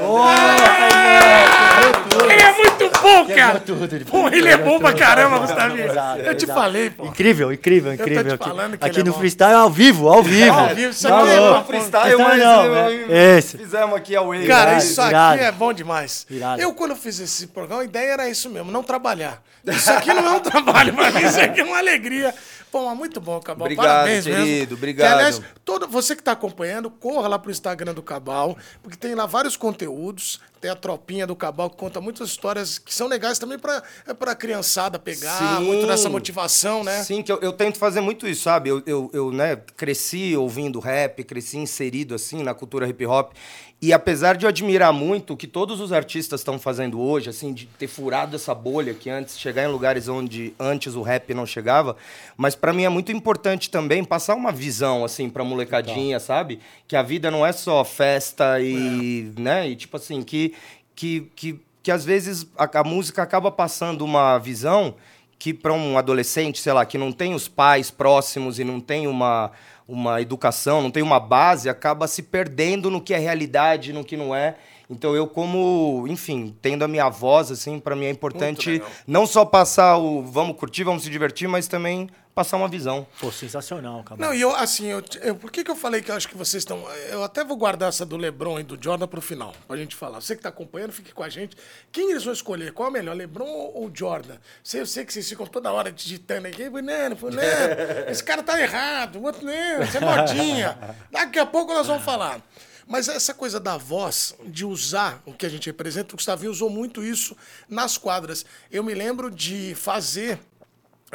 Speaker 1: Ele é muito bom, cara.
Speaker 2: tudo, ele
Speaker 1: Pô, ele é bom pra caramba, Gustavinho. Eu te falei, pô.
Speaker 2: Incrível, incrível,
Speaker 1: tô te
Speaker 2: incrível. Aqui, aqui
Speaker 1: ele é
Speaker 2: no freestyle ao vivo, ao vivo.
Speaker 1: Ao vivo, isso aqui é
Speaker 3: freestyle, mas
Speaker 2: não, é esse.
Speaker 3: Fizemos aqui a Way.
Speaker 1: Cara, isso aqui
Speaker 2: irado.
Speaker 1: é bom demais.
Speaker 2: Irado.
Speaker 1: Eu, quando fiz esse programa, a ideia era isso mesmo, não trabalhar. Isso aqui não é um trabalho pra mim, isso aqui é uma alegria. Pô, mas muito bom, Cabal.
Speaker 3: Obrigado,
Speaker 1: Parabéns
Speaker 3: querido,
Speaker 1: mesmo.
Speaker 3: obrigado.
Speaker 1: Que, aliás, todo, você que tá acompanhando, corra lá pro Instagram do Cabal, porque tem lá vários conteúdos. Tem a tropinha do Cabal que conta muitas histórias que são legais também pra, é pra criançada pegar,
Speaker 3: Sim.
Speaker 1: muito dessa motivação, né?
Speaker 3: Sim, que eu, eu tento fazer muito isso, sabe? Eu, eu, eu, né, cresci ouvindo rap, cresci inserido, assim, na cultura hip hop. E apesar de eu admirar muito o que todos os artistas estão fazendo hoje, assim, de ter furado essa bolha que antes, chegar em lugares onde antes o rap não chegava, mas pra mim é muito importante também passar uma visão, assim, pra molecadinha, sabe? Que a vida não é só festa e, né, e tipo assim, que, que, que, que às vezes a, a música acaba passando uma visão que para um adolescente, sei lá, que não tem os pais próximos e não tem uma, uma educação, não tem uma base, acaba se perdendo no que é realidade, no que não é. Então eu como, enfim, tendo a minha voz assim, para mim é importante não só passar o vamos curtir, vamos se divertir, mas também passar uma visão.
Speaker 2: Pô, sensacional, Cabal.
Speaker 1: Não, e eu, assim, eu, eu- por que, que eu falei que eu acho que vocês estão. Eu até vou guardar essa do Lebron e do Jordan pro final, pra gente falar. Você que tá acompanhando, fique com a gente. Quem eles vão escolher? Qual é o melhor, Lebron ou Jordan? Sei, eu sei que vocês ficam toda hora digitando aqui, fulano, fulano, esse cara tá errado, o outro não, isso é modinha. Daqui a pouco nós vamos falar. Mas essa coisa da voz, de usar o que a gente representa, o Gustavinho usou muito isso nas quadras. Eu me lembro de fazer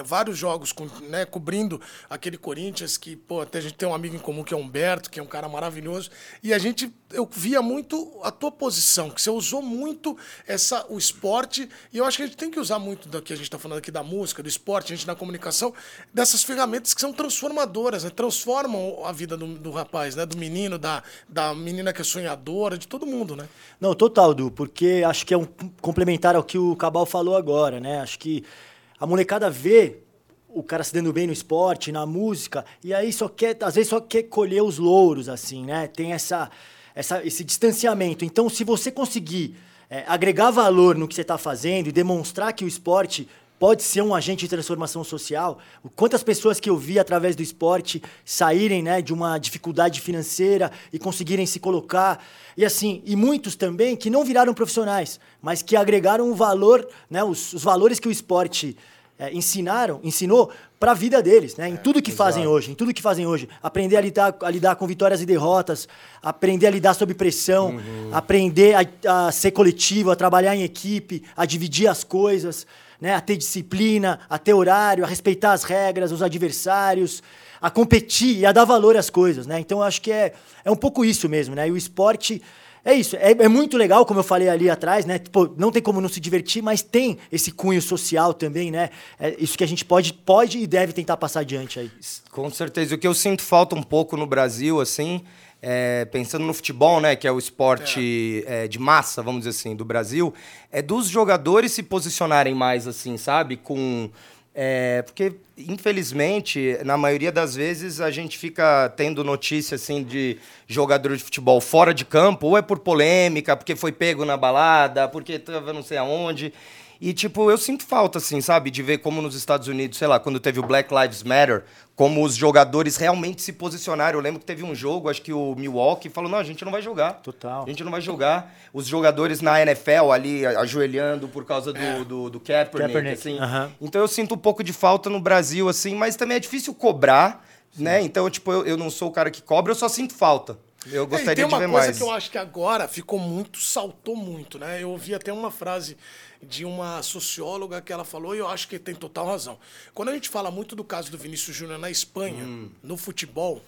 Speaker 1: vários jogos com- né, cobrindo aquele Corinthians que pô até a gente tem um amigo em comum que é Humberto que é um cara maravilhoso e a gente eu via muito a tua posição que você usou muito essa o esporte e eu acho que a gente tem que usar muito do que a gente está falando aqui da música do esporte a gente na comunicação dessas ferramentas que são transformadoras né, transformam a vida do, do rapaz né do menino da, da menina que é sonhadora de todo mundo né
Speaker 2: Não, total, Du, porque acho que é um complementar ao que o Cabal falou agora, né? Acho que a molecada vê o cara se dando bem no esporte, na música, e aí só quer, às vezes só quer colher os louros, assim, né? Tem essa, essa, esse distanciamento. Então, se você conseguir é, agregar valor no que você está fazendo e demonstrar que o esporte pode ser um agente de transformação social. Quantas pessoas que eu vi através do esporte saírem né, de uma dificuldade financeira e conseguirem se colocar. E assim, e muitos também que não viraram profissionais, mas que agregaram o valor, né, os, os valores que o esporte é, ensinaram, ensinou para a vida deles, né? Em é, tudo que exato. fazem hoje, em tudo que fazem hoje, aprender a lidar, a lidar com vitórias e derrotas, aprender a lidar sob pressão, uhum. aprender a, a, ser coletivo, a trabalhar em equipe, a dividir as coisas, né? A ter disciplina, a ter horário, a respeitar as regras, os adversários, a competir e a dar valor às coisas, né? Então acho que é, é um pouco isso mesmo, né? E o esporte é isso, é, é, muito legal, como eu falei ali atrás, né? Tipo, não tem como não se divertir, mas tem esse cunho social também, né? É isso que a gente pode, pode e deve tentar passar adiante aí.
Speaker 3: Com certeza. O que eu sinto falta um pouco no Brasil, assim, é, pensando no futebol, né, que é o esporte é. É, de massa, vamos dizer assim, do Brasil, é dos jogadores se posicionarem mais, assim, sabe? Com é, porque, infelizmente, na maioria das vezes a gente fica tendo notícia assim de jogador de futebol fora de campo, ou é por polêmica, porque foi pego na balada, porque estava não sei aonde. E, tipo, eu sinto falta, assim, sabe, de ver como nos Estados Unidos, sei lá, quando teve o Black Lives Matter, como os jogadores realmente se posicionaram. Eu lembro que teve um jogo, acho que o Milwaukee falou: não, a gente não vai jogar.
Speaker 2: Total.
Speaker 3: A gente não vai jogar. Os jogadores na NFL ali ajoelhando por causa do, é. do, do Kaepernick, Kaepernick. assim. Uhum. Então eu sinto um pouco de falta no Brasil, assim, mas também é difícil cobrar, Sim. né? Então, tipo, eu, eu não sou o cara que cobra, eu só sinto falta. Eu gostaria é, de ver mais. Tem uma coisa
Speaker 1: que eu acho que agora ficou muito, saltou muito, né? Eu ouvi até uma frase de uma socióloga que ela falou, e eu acho que tem total razão. Quando a gente fala muito do caso do Vinícius Júnior na Espanha, hum. no futebol,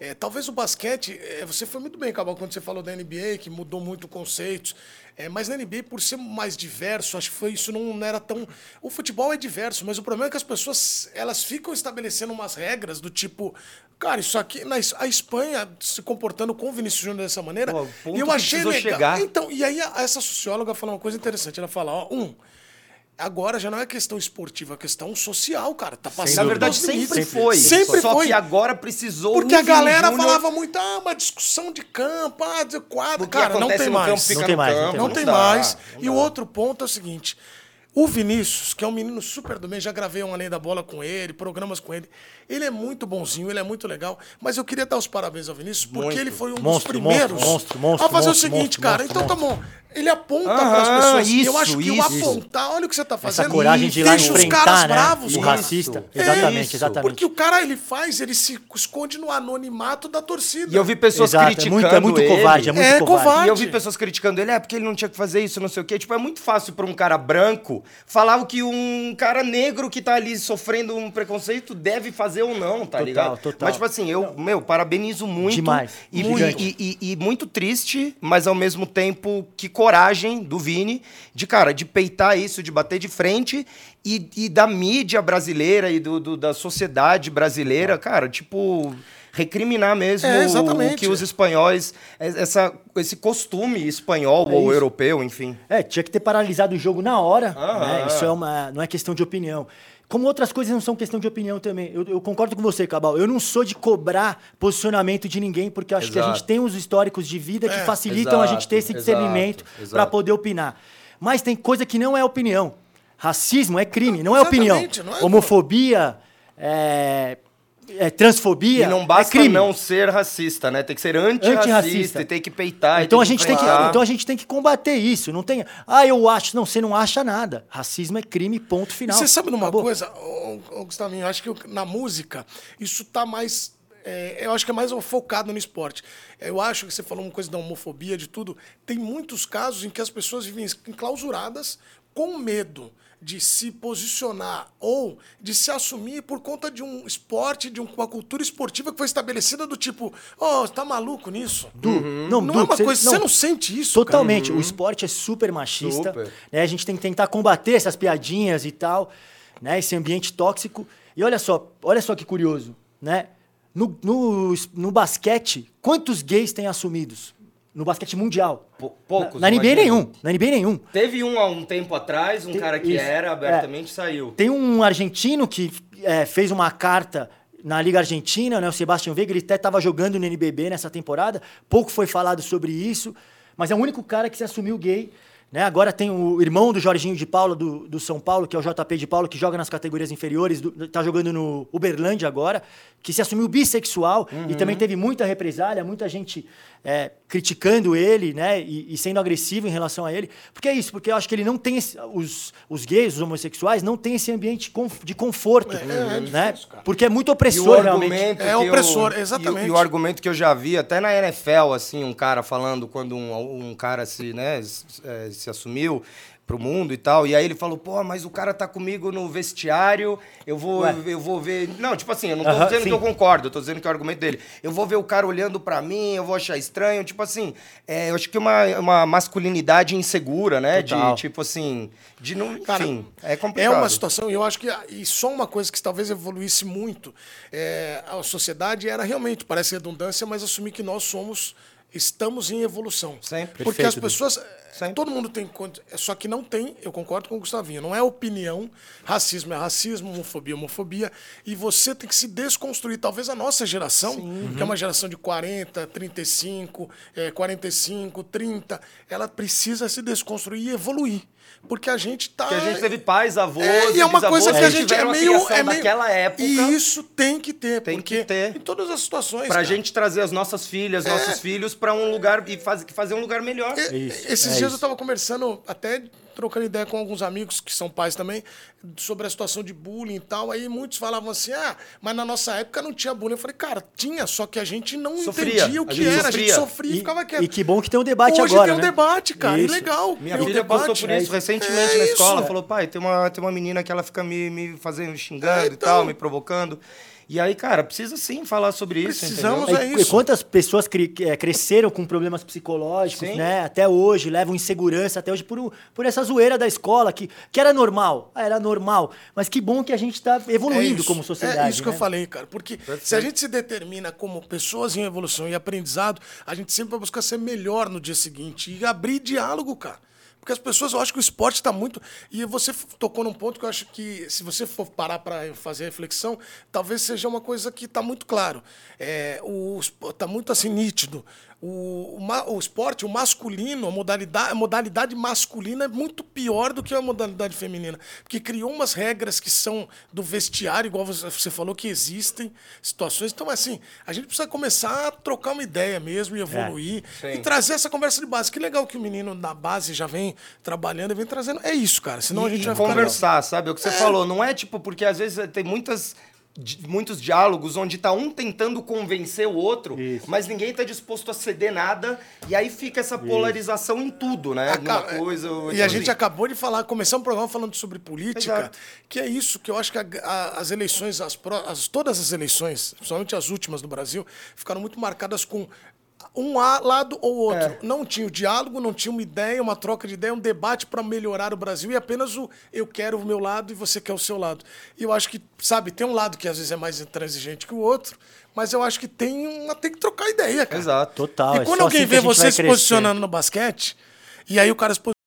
Speaker 1: é, talvez o basquete, é, você foi muito bem, Cabal, quando você falou da NBA, que mudou muito conceitos. É, mas na NBA, por ser mais diverso, acho que foi isso não, não, era tão. O futebol é diverso, mas o problema é que as pessoas elas ficam estabelecendo umas regras do tipo. Cara, isso aqui. Na, a Espanha se comportando com o Vinícius Júnior dessa maneira. Pô, e eu achei legal. Chegar. Então, e aí essa socióloga falou uma coisa interessante. Ela fala: ó, um Agora já não é questão esportiva, é questão social, cara. Tá passando.
Speaker 3: Na verdade, sempre foi.
Speaker 1: Sempre
Speaker 3: Só
Speaker 1: foi.
Speaker 3: que agora precisou.
Speaker 1: Porque a galera Júnior... falava muito, ah, uma discussão de campo, ah, de quadro. Cara, não tem, mais.
Speaker 2: não tem mais.
Speaker 1: Não, não tem mais. E o outro ponto é o seguinte: o Vinícius, que é um menino super do bem, já gravei um Além da Bola com ele, programas com ele. Ele é muito bonzinho, ele é muito legal. Mas eu queria dar os parabéns ao Vinícius, porque muito. ele foi um monstro, dos primeiros
Speaker 2: monstro, monstro,
Speaker 1: a fazer
Speaker 2: monstro,
Speaker 1: o seguinte, cara. então tá bom. Ele aponta para as pessoas. Isso, eu acho que isso, o apontar, olha o que você está fazendo.
Speaker 2: Essa coragem de ir lá enfrentar, os caras né? bravos. O racista. Exatamente, isso. exatamente.
Speaker 1: Porque o cara, ele faz, ele se esconde no anonimato da torcida.
Speaker 3: E eu vi pessoas Exato, criticando
Speaker 2: é muito, é muito covarde, é muito é, covarde. covarde.
Speaker 3: E eu vi pessoas criticando ele, é porque ele não tinha que fazer isso, não sei o quê. Tipo, é muito fácil para um cara branco falar o que um cara negro que tá ali sofrendo um preconceito deve fazer ou não, tá total, ligado? Total. Mas, tipo assim, eu, meu, parabenizo muito.
Speaker 2: Demais.
Speaker 3: E, e, e, e muito triste, mas ao mesmo tempo, que coragem do Vini de, cara, de peitar isso, de bater de frente e, e da mídia brasileira e do, do da sociedade brasileira, cara, tipo recriminar mesmo é, o, que os espanhóis, é, essa, esse costume espanhol é ou europeu, enfim.
Speaker 2: É, tinha que ter paralisado o jogo na hora. né? Isso é uma, não é questão de opinião. Como outras coisas não são questão de opinião também. Eu, eu, concordo com você, Cabal. Eu não sou de cobrar posicionamento de ninguém, porque acho exato. que a gente tem os históricos de vida que é, facilitam exato, a gente ter esse discernimento para poder opinar. Mas tem coisa que não é opinião. Racismo é crime, não, não é opinião. Não é Homofobia, é, é, transfobia.
Speaker 3: E não basta
Speaker 2: é crime.
Speaker 3: não ser racista, né? Tem que ser antirracista, antirracista. e tem que peitar.
Speaker 2: Então a gente tem que, então a gente tem que combater isso. Não tem. Ah, eu acho. Não, você não acha nada. Racismo é crime, ponto final.
Speaker 1: Você sabe numa Acabou. coisa, ô, ô, Gustavinho, eu acho que na música isso tá mais. É, eu acho que é mais focado no esporte. Eu acho que você falou uma coisa da homofobia, de tudo. Tem muitos casos em que as pessoas vivem enclausuradas com medo de se posicionar ou de se assumir por conta de um esporte, de uma cultura esportiva que foi estabelecida do tipo, oh, tá maluco nisso?
Speaker 2: Du, uhum. Não,
Speaker 1: não
Speaker 2: du,
Speaker 1: é uma coisa, você não, sente isso?
Speaker 2: Totalmente.
Speaker 1: Cara.
Speaker 2: O esporte é super machista. Super. Né? A gente tem que tentar combater essas piadinhas e tal, né? Esse ambiente tóxico. E olha só, olha só que curioso, né? No, no, no basquete, quantos gays têm assumidos? No basquete mundial.
Speaker 3: poucos.
Speaker 2: Na, na NBA nenhum. Na NBA nenhum.
Speaker 3: Teve um há um tempo atrás, um Tem, cara que isso, era abertamente é, saiu.
Speaker 2: Tem um argentino que é, fez uma carta na Liga Argentina, né, o Sebastião Veiga, ele até estava jogando no NBB nessa temporada. Pouco foi falado sobre isso, mas é o único cara que se assumiu gay Né? Agora tem o irmão do Jorginho de Paula, do, do São Paulo, que é o JP de Paulo, que joga nas categorias inferiores, do, tá jogando no Uberlândia agora, que se assumiu bissexual uhum. e também teve muita represália, muita gente é, criticando ele, né? E, e, sendo agressivo em relação a ele. Porque é isso, porque eu acho que ele não tem. Esse, os, os gays, os homossexuais, não tem esse ambiente de conforto. É, é né? Difícil, porque é muito opressor, realmente.
Speaker 1: É opressor, eu, exatamente.
Speaker 3: E, e, o argumento que eu já vi, até na NFL, assim, um cara falando quando um, um cara se, né, se, é, se assumiu pro mundo e tal. E aí ele falou, pô, mas o cara tá comigo no vestiário, eu vou, eu vou ver. Não, tipo assim, eu não tô uh -huh, dizendo sim. que eu concordo, eu tô dizendo que é o argumento dele. Eu vou ver o cara olhando para mim, eu vou achar estranho. Tipo assim, é, eu acho que uma, uma masculinidade insegura, né? Total. De tipo assim, de não. Cara, enfim, é complicado.
Speaker 1: É uma situação, e eu acho que. E só uma coisa que talvez evoluísse muito é, a sociedade era realmente, parece redundância, mas assumir que nós somos estamos em evolução.
Speaker 3: Sempre.
Speaker 1: Porque Perfeito, as pessoas. Sempre. Todo mundo tem. Só que não tem, eu concordo com o Gustavinho, não é opinião. Racismo é racismo, homofobia é homofobia. E você tem que se desconstruir. Talvez a nossa geração, Sim. que é uma geração de 40, 35, é, 45, 30, ela precisa se desconstruir e evoluir. Porque a gente tá.
Speaker 3: Porque a gente teve pais, avós,
Speaker 1: é, e é uma coisa que a gente é meio. É
Speaker 3: meio naquela época.
Speaker 1: E isso tem que ter.
Speaker 3: Tem que ter.
Speaker 1: Em todas as situações.
Speaker 3: Pra cara. gente trazer as nossas filhas, é. nossos filhos para um lugar e faz, fazer um lugar melhor.
Speaker 1: É, esses é dias eu tava conversando até trocando ideia com alguns amigos que são pais também, sobre a situação de bullying e tal. Aí muitos falavam assim: ah, mas na nossa época não tinha bullying. Eu falei, cara, tinha, só que a gente não sofria. entendia o que era. Sofria. A gente sofria e, ficava quieto.
Speaker 2: E que bom que tem um debate
Speaker 1: Hoje
Speaker 2: agora.
Speaker 1: Hoje tem um
Speaker 2: né?
Speaker 1: debate, cara. Isso. E legal.
Speaker 3: Minha filha passou por isso é recentemente é na escola. Isso. Falou, pai, tem uma, tem uma menina que ela fica me, me fazendo, xingando é, então... e tal, me provocando. E aí, cara, precisa sim falar sobre isso.
Speaker 1: Precisamos,
Speaker 3: entendeu?
Speaker 1: é isso.
Speaker 2: E quantas pessoas cre é, cresceram com problemas psicológicos, sim. né? Até hoje, levam insegurança até hoje por, por essa zoeira da escola, que, que era normal. Ah, era normal. Mas que bom que a gente está evoluindo é como sociedade.
Speaker 1: É isso que
Speaker 2: né?
Speaker 1: eu falei, cara. Porque Perfeito. se a gente se determina como pessoas em evolução e aprendizado, a gente sempre vai buscar ser melhor no dia seguinte e abrir diálogo, cara. Porque as pessoas, eu acho que o esporte está muito. E você tocou num ponto que eu acho que, se você for parar para fazer reflexão, talvez seja uma coisa que está muito claro. É, está muito assim nítido o, o, o, esporte, o masculino, a modalidade, a modalidade masculina é muito pior do que a modalidade feminina. Porque criou umas regras que são do vestiário, igual você falou, que existem situações. Então, assim, a gente precisa começar a trocar uma ideia mesmo e evoluir. É, e trazer essa conversa de base. Que legal que o menino da base já vem trabalhando e vem trazendo. É isso, cara. Senão
Speaker 3: e,
Speaker 1: a gente vai
Speaker 3: conversar, sabe? É o que você é. falou. Não é tipo, porque às vezes tem muitas muitos diálogos onde tá um tentando convencer o outro, Isso. mas ninguém tá disposto a ceder nada, e aí fica essa polarização Isso. em tudo, né? Aca coisa,
Speaker 1: e a assim. gente acabou de falar, começar um programa falando sobre política, Exato. que é isso que eu acho que a, a, as eleições, as, as, todas as eleições, principalmente as últimas no Brasil, ficaram muito marcadas com um lado ou outro. É. Não tinha o diálogo, não tinha uma ideia, uma troca de ideia, um debate para melhorar o Brasil e apenas o eu quero o meu lado e você quer o seu lado. E eu acho que, sabe, tem um lado que às vezes é mais intransigente que o outro, mas eu acho que tem uma tem que trocar ideia, cara.
Speaker 2: Exato, total.
Speaker 1: E é quando alguém assim vê você se posicionando no basquete, e aí o cara se posiciona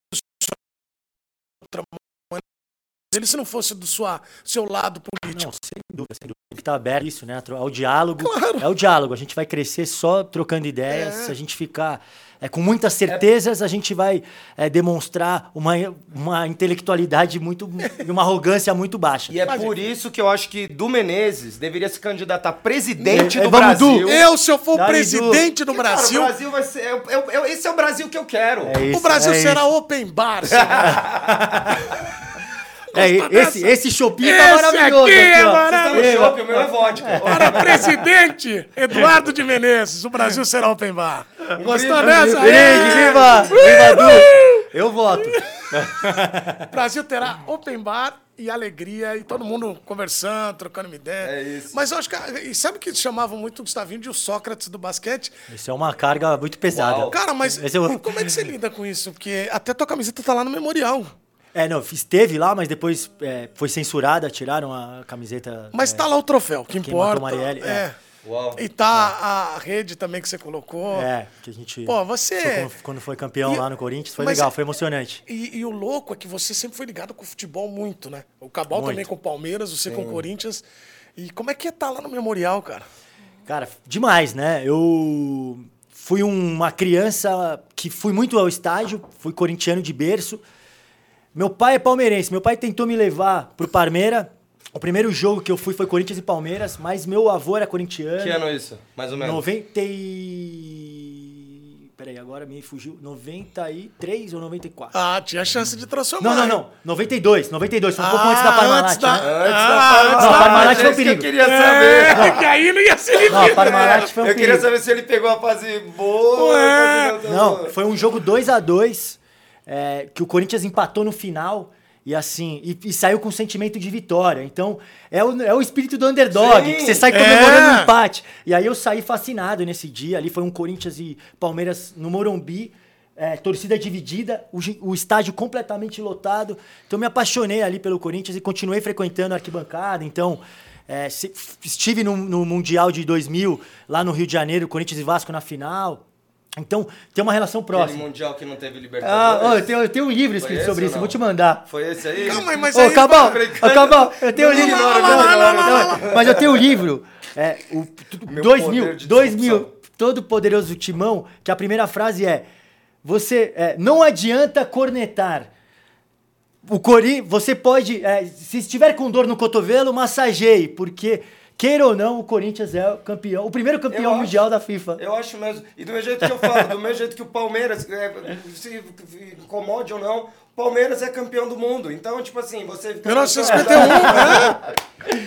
Speaker 1: ele se não fosse do sua, seu lado político. Não,
Speaker 2: sem dúvida, sem dúvida. Tem que estar aberto isso, né? Ao diálogo. Claro. É o diálogo. A gente vai crescer só trocando ideias. É. Se a gente ficar é, com muitas certezas, a gente vai é, demonstrar uma, uma intelectualidade muito e uma arrogância muito baixa.
Speaker 3: E é Mas, por isso que eu acho que do Menezes deveria se candidatar a presidente é, do Brasil. Du.
Speaker 1: Eu, se eu for presidente do Brasil.
Speaker 3: Cara, o Brasil vai ser. Eu, eu, eu, esse é o Brasil que eu quero.
Speaker 1: É isso, o Brasil será isso. open bar.
Speaker 2: É, esse, esse shopping tá maravilhoso.
Speaker 1: Aqui é maravilhoso.
Speaker 3: Shopping, o meu é vodka.
Speaker 1: Para presidente Eduardo de Menezes, o Brasil será open bar. Gostou dessa?
Speaker 2: Viva! Viva, Du! Eu voto.
Speaker 1: O Brasil terá open bar e alegria, e todo mundo conversando, trocando uma ideia.
Speaker 3: É isso.
Speaker 1: Mas eu acho que. E sabe que chamavam muito o Gustavinho de o Sócrates do basquete?
Speaker 2: Isso é uma carga muito pesada. Uau.
Speaker 1: Cara, mas eu... como é que você lida com isso? Porque até tua camiseta tá lá no memorial.
Speaker 2: É, não, esteve lá, mas depois é, foi censurada, tiraram a camiseta.
Speaker 1: Mas é, tá lá o troféu, que importa. Marielle, é. é. Uau. E tá a rede também que você colocou.
Speaker 2: É, que a gente.
Speaker 1: Pô, você.
Speaker 2: Quando, quando, foi campeão e, lá no Corinthians, foi legal, foi emocionante.
Speaker 1: E, e, o louco é que você sempre foi ligado com o futebol muito, né? O Cabal muito. também com o Palmeiras, você Sim. com o Corinthians. E como é que é estar tá lá no Memorial, cara?
Speaker 2: Cara, demais, né? Eu fui uma criança que fui muito ao estádio, fui corintiano de berço. Meu pai é palmeirense, meu pai tentou me levar pro Palmeira. O primeiro jogo que eu fui foi Corinthians e Palmeiras, mas meu avô era corintiano.
Speaker 3: Que ano é isso? Mais ou menos?
Speaker 2: 90 e... Peraí, agora me fugiu. 93 ou 94?
Speaker 1: Ah, tinha chance de transformar.
Speaker 2: Não, não, não. 92. 92. Foi um pouco antes da
Speaker 1: Ah,
Speaker 2: Parmalat.
Speaker 1: antes da-
Speaker 2: né?
Speaker 3: Antes
Speaker 1: Ah,
Speaker 3: da Parmalat.
Speaker 2: não, a Parmalat foi um
Speaker 3: É isso que eu
Speaker 2: perigo.
Speaker 3: queria saber.
Speaker 1: É, que aí não ia ser ele.
Speaker 2: Não, a Parmalat foi um
Speaker 3: Eu queria
Speaker 2: perigo.
Speaker 3: saber se ele pegou a fase boa.
Speaker 1: Ué.
Speaker 2: Não, foi um jogo 2 a 2 é, que o Corinthians empatou no final e assim e, e saiu com sentimento de vitória. Então é o, é o espírito do underdog
Speaker 3: Sim.
Speaker 2: que você sai comemorando
Speaker 1: É.
Speaker 2: um empate. E aí eu saí fascinado nesse dia. Ali foi um Corinthians e Palmeiras no Morumbi. é, torcida dividida, o, o estádio completamente lotado. Então me apaixonei ali pelo Corinthians e continuei frequentando a arquibancada. Então é, se- estive no, no Mundial de 2000 lá no Rio de Janeiro, Corinthians e Vasco na final. Então tem uma relação
Speaker 3: Aquele
Speaker 2: próxima.
Speaker 3: mundial que não teve
Speaker 2: Ah,
Speaker 3: Libertadores.
Speaker 2: ó, eu, tenho, eu tenho um livro
Speaker 3: Foi
Speaker 2: escrito
Speaker 3: esse
Speaker 2: sobre isso, vou te mandar.
Speaker 3: Foi esse aí?
Speaker 1: Calma aí, mas
Speaker 2: Ô,
Speaker 1: aí...
Speaker 2: Cabal, ô, Cabal, eu tenho um
Speaker 3: Não,
Speaker 2: livro.
Speaker 3: não, não,
Speaker 2: Não,
Speaker 3: não, não,
Speaker 2: não, não, Mas eu tenho um livro. É, o
Speaker 3: Meu
Speaker 2: 2000,
Speaker 3: poder de
Speaker 2: 2000,
Speaker 3: discussão.
Speaker 2: todo poderoso timão, que a primeira frase é: você é, não adianta cornetar. O Cori, você pode, é, se estiver com dor no cotovelo, massageie, porque queira ou não, o Corinthians é o campeão, o primeiro campeão
Speaker 3: Eu
Speaker 2: mundial
Speaker 3: acho.
Speaker 2: da FIFA.
Speaker 3: Eu acho mesmo. E do mesmo jeito que eu falo, do mesmo jeito que o Palmeiras, é, se incomode ou não, Palmeiras é campeão do mundo. Então, tipo assim, você fica.
Speaker 1: 1951, né?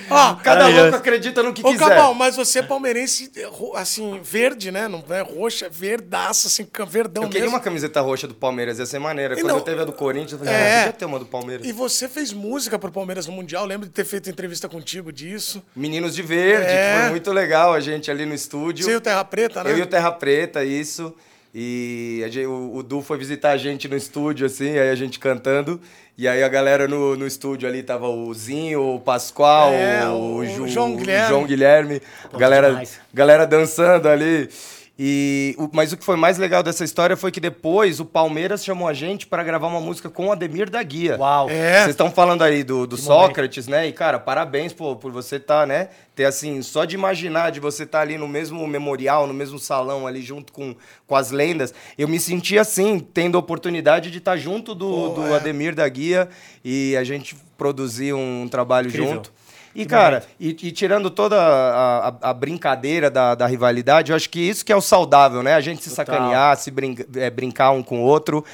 Speaker 1: Ó,
Speaker 3: Cada louco
Speaker 2: eu-
Speaker 3: acredita no que
Speaker 1: Ô,
Speaker 3: quiser.
Speaker 1: Cabal, mas você é palmeirense, assim, verde, né? Não é roxa, verdaço, assim, cam- verdão
Speaker 3: Eu queria
Speaker 1: mesmo.
Speaker 3: uma camiseta roxa do Palmeiras, ia ser maneira.
Speaker 1: E
Speaker 3: Quando
Speaker 1: não-
Speaker 3: eu teve a do Corinthians, eu falei,
Speaker 1: É.
Speaker 3: ah, podia ter uma do Palmeiras.
Speaker 1: E você fez música pro Palmeiras no Mundial, eu lembro de ter feito entrevista contigo disso.
Speaker 3: Meninos de Verde,
Speaker 1: É.
Speaker 3: que foi muito legal a gente ali no estúdio.
Speaker 1: Você e o Terra Preta, né?
Speaker 3: Eu e o Terra Preta, isso. E gente- o, o Du foi visitar a gente no estúdio, assim, aí a gente cantando. E aí a galera no, no estúdio ali tava o Zinho, o Pascoal,
Speaker 1: É,
Speaker 3: o,
Speaker 1: o
Speaker 3: Ju-
Speaker 1: João
Speaker 3: o
Speaker 1: Guilherme.
Speaker 3: João Guilherme.
Speaker 2: Pô,
Speaker 3: galera,
Speaker 2: demais.
Speaker 3: galera dançando ali. E, o- mas o que foi mais legal dessa história foi que depois o Palmeiras chamou a gente para gravar uma música com o Ademir da Guia.
Speaker 2: Uau.
Speaker 1: É.
Speaker 3: Vocês estão falando aí do, do
Speaker 2: Que momento.
Speaker 3: Sócrates, né? E, cara, parabéns pô, por você estar, né? Ter, assim, só de imaginar de você estar ali no mesmo memorial, no mesmo salão ali, junto com, com as lendas. Eu me senti assim, tendo a oportunidade de estar junto do,
Speaker 1: Pô,
Speaker 3: do
Speaker 1: é.
Speaker 3: Ademir da Guia e a gente produzir um trabalho
Speaker 2: Incrível.
Speaker 3: junto. E, cara, e, e tirando toda a, a- a brincadeira da, da rivalidade, eu acho que isso que é o saudável, né? A gente se
Speaker 2: Total.
Speaker 3: sacanear, se é, brincar um com o outro.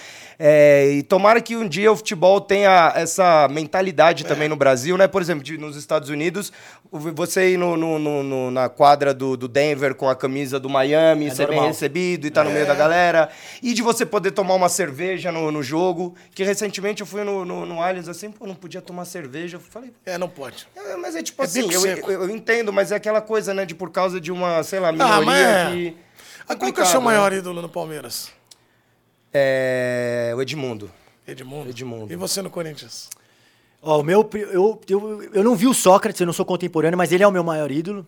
Speaker 3: É, e tomara que um dia o futebol tenha essa mentalidade também no Brasil, né? Por exemplo, de- nos Estados Unidos, você ir no, no- no- no- na quadra do, do Denver com a camisa do Miami,
Speaker 2: É
Speaker 3: ser bem
Speaker 2: normal.
Speaker 3: recebido e estar no meio da galera. E de você poder tomar uma cerveja no, jogo. Que recentemente eu fui no, no, no Allianz assim, pô, não podia tomar cerveja. Eu falei,
Speaker 1: É, não pode.
Speaker 3: é, mas é tipo
Speaker 1: É
Speaker 3: assim, eu, eu, eu entendo, mas é aquela coisa, né, de por causa de uma, sei lá,
Speaker 1: Ah,
Speaker 3: minoria
Speaker 1: mas é.
Speaker 3: que.
Speaker 1: Ah, qual que é o seu
Speaker 3: complicado,
Speaker 1: maior
Speaker 3: né?
Speaker 1: ídolo no Palmeiras?
Speaker 3: É. O Edmundo.
Speaker 1: Edmundo.
Speaker 3: Edmundo.
Speaker 1: E você no Corinthians?
Speaker 2: Ó, o meu, eu, eu, eu não vi o Sócrates, eu não sou contemporâneo, mas ele é o meu maior ídolo.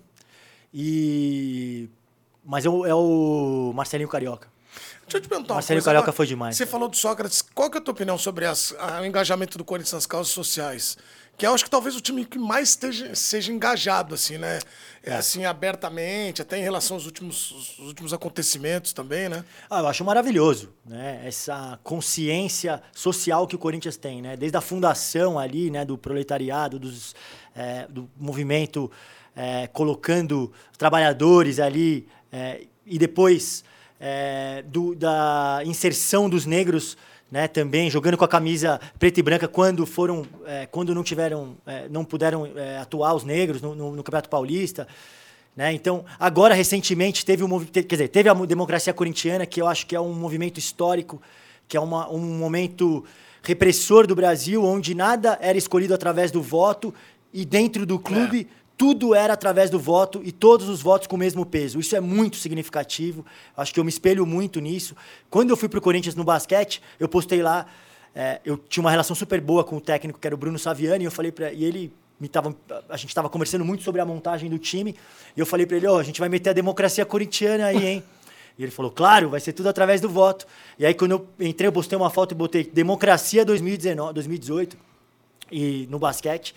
Speaker 2: E. Mas eu, é o Marcelinho Carioca.
Speaker 1: Deixa eu te perguntar uma
Speaker 2: Marcelo
Speaker 1: coisa.
Speaker 2: Carioca
Speaker 1: Agora,
Speaker 2: foi demais,
Speaker 1: Você
Speaker 2: cara.
Speaker 1: falou do Sócrates. Qual que é a tua opinião sobre as- a- o engajamento do Corinthians nas causas sociais? Que eu acho que talvez o time que mais esteja, seja engajado, assim, né? É, assim, abertamente, até em relação aos últimos, os últimos acontecimentos também, né?
Speaker 2: Ah, eu acho maravilhoso, né? Essa consciência social que o Corinthians tem, né? Desde a fundação ali, né? Do proletariado, dos, é, do movimento é, colocando trabalhadores ali é, e depois é, do- da inserção dos negros, né? Também jogando com a camisa preta e branca quando foram, é, quando não tiveram, é, não puderam é, atuar os negros no, no- no Campeonato Paulista. Né? Então, agora, recentemente, teve te- quer dizer, teve a mo- democracia corintiana, que eu acho que é um movimento histórico, que é uma- um momento repressor do Brasil, onde nada era escolhido através do voto e dentro do clube tudo era através do voto e todos os votos com o mesmo peso. Isso é muito significativo. Acho que eu me espelho muito nisso. Quando eu fui pro Corinthians no basquete, eu postei lá. é, eu tinha uma relação super boa com o técnico, que era o Bruno Saviani, e eu falei para e ele me tava, a gente estava conversando muito sobre a montagem do time, e eu falei para ele, ó, a gente vai meter a democracia corintiana aí, hein? E ele falou, claro, vai ser tudo através do voto. E aí, quando eu entrei, eu postei uma foto e botei democracia 2019, 2018 e no basquete.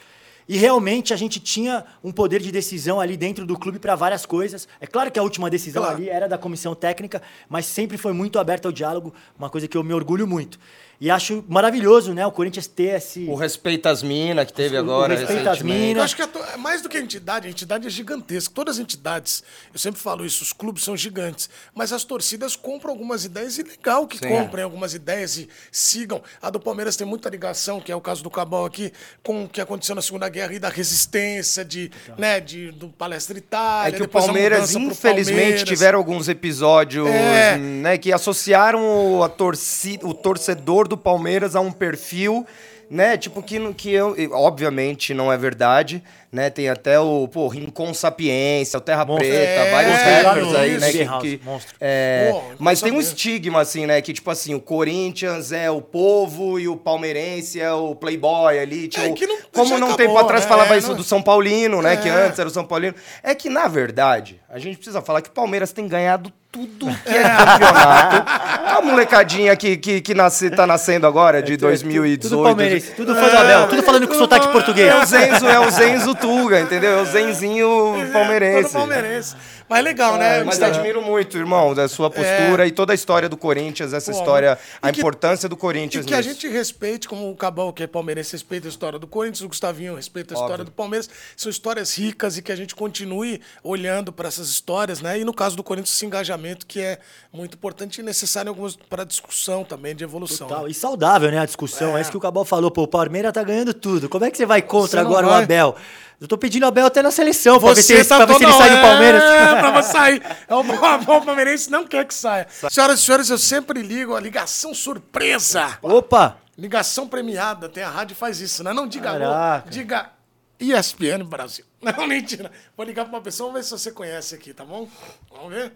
Speaker 2: E realmente a gente tinha um poder de decisão ali dentro do clube para várias coisas. É claro que a última decisão
Speaker 1: Claro.
Speaker 2: ali era da comissão técnica, mas sempre foi muito aberta ao diálogo, uma coisa que eu me orgulho muito. E acho maravilhoso, né, o Corinthians ter esse
Speaker 3: O Respeito às Minas que teve
Speaker 2: O- o
Speaker 3: agora
Speaker 2: Respeito às. Minas.
Speaker 1: Eu acho que to- é mais do que a entidade, a entidade é gigantesca. Todas as entidades, eu sempre falo isso, os clubes são gigantes. Mas as torcidas compram algumas ideias e legal que
Speaker 3: Sim.
Speaker 1: comprem algumas ideias e sigam. A do Palmeiras tem muita ligação, que é o caso do Cabal aqui, com o que aconteceu na Segunda Guerra e da resistência, de, né, de, do Palestra Itália.
Speaker 3: É que o Palmeiras, infelizmente,
Speaker 1: Palmeiras.
Speaker 3: tiveram alguns episódios
Speaker 1: É.
Speaker 3: né, que associaram o, a torci, o torcedor do Palmeiras a um perfil, né? Tipo, que, que eu, obviamente não é verdade, né? Tem até o, pô, Rincon Sapiência, o Terra
Speaker 2: Monstro.
Speaker 3: Preta,
Speaker 1: É,
Speaker 3: vários rappers
Speaker 1: isso.
Speaker 3: aí, né? Que, que-
Speaker 2: monstro.
Speaker 3: é,
Speaker 1: Pô,
Speaker 3: mas tem um estigma, assim, né? Que, tipo assim, o Corinthians é o povo e o palmeirense é o playboy ali. Tipo,
Speaker 1: que não-
Speaker 3: como não
Speaker 1: acabou,
Speaker 3: tempo atrás
Speaker 1: né?
Speaker 3: falava isso
Speaker 1: Não-
Speaker 3: do São Paulino, né? Que
Speaker 1: É.
Speaker 3: antes era o São Paulino. É que, na verdade, a gente precisa falar que o Palmeiras tem ganhado tudo que é campeonato. A molecadinha que, que, que nasce, tá nascendo agora, de 2018.
Speaker 2: Tudo palmeirense, tudo fã do Abel, tudo falando com sotaque português.
Speaker 3: É o Zenzo, é o Zenzo Tuga, entendeu? É o Zenzinho palmeirense.
Speaker 1: Todo palmeirense. Mas legal, né?
Speaker 3: É, mas
Speaker 1: Gustavo?
Speaker 3: admiro muito, irmão, da sua postura e toda a história do Corinthians, essa
Speaker 1: Pô,
Speaker 3: história,
Speaker 1: e
Speaker 3: a
Speaker 1: que-
Speaker 3: importância do
Speaker 1: E
Speaker 3: Corinthians
Speaker 1: que a
Speaker 3: nisso.
Speaker 1: gente respeite, como o Cabal, que é palmeirense, respeita a história do Corinthians, o Gustavinho respeita a história
Speaker 3: Óbvio.
Speaker 1: do Palmeiras. São histórias ricas e que a gente continue olhando para essas histórias, né? E no caso do Corinthians, esse engajamento que é muito importante e necessário para discussão também de evolução.
Speaker 2: Tal.
Speaker 1: né?
Speaker 2: E saudável, né, a discussão. É. isso que o Cabal falou. Pô, o Palmeiras tá ganhando tudo. Como é que você vai contra
Speaker 1: Você
Speaker 2: agora o
Speaker 1: vai?
Speaker 2: Abel? Eu tô pedindo o Abel até na seleção pra ver se,
Speaker 1: Você
Speaker 2: ele- pra ver se ele sai do Palmeiras.
Speaker 1: É, pra você sair. É o bom, palmeirense não quer que saia. Senhoras e senhores, eu sempre ligo a ligação surpresa.
Speaker 2: Opa!
Speaker 1: Ligação premiada, tem a rádio que faz isso, né? Não diga alô, diga ESPN Brasil. Não, mentira. Vou ligar pra uma pessoa, vamos ver se você conhece aqui, tá bom? Vamos ver?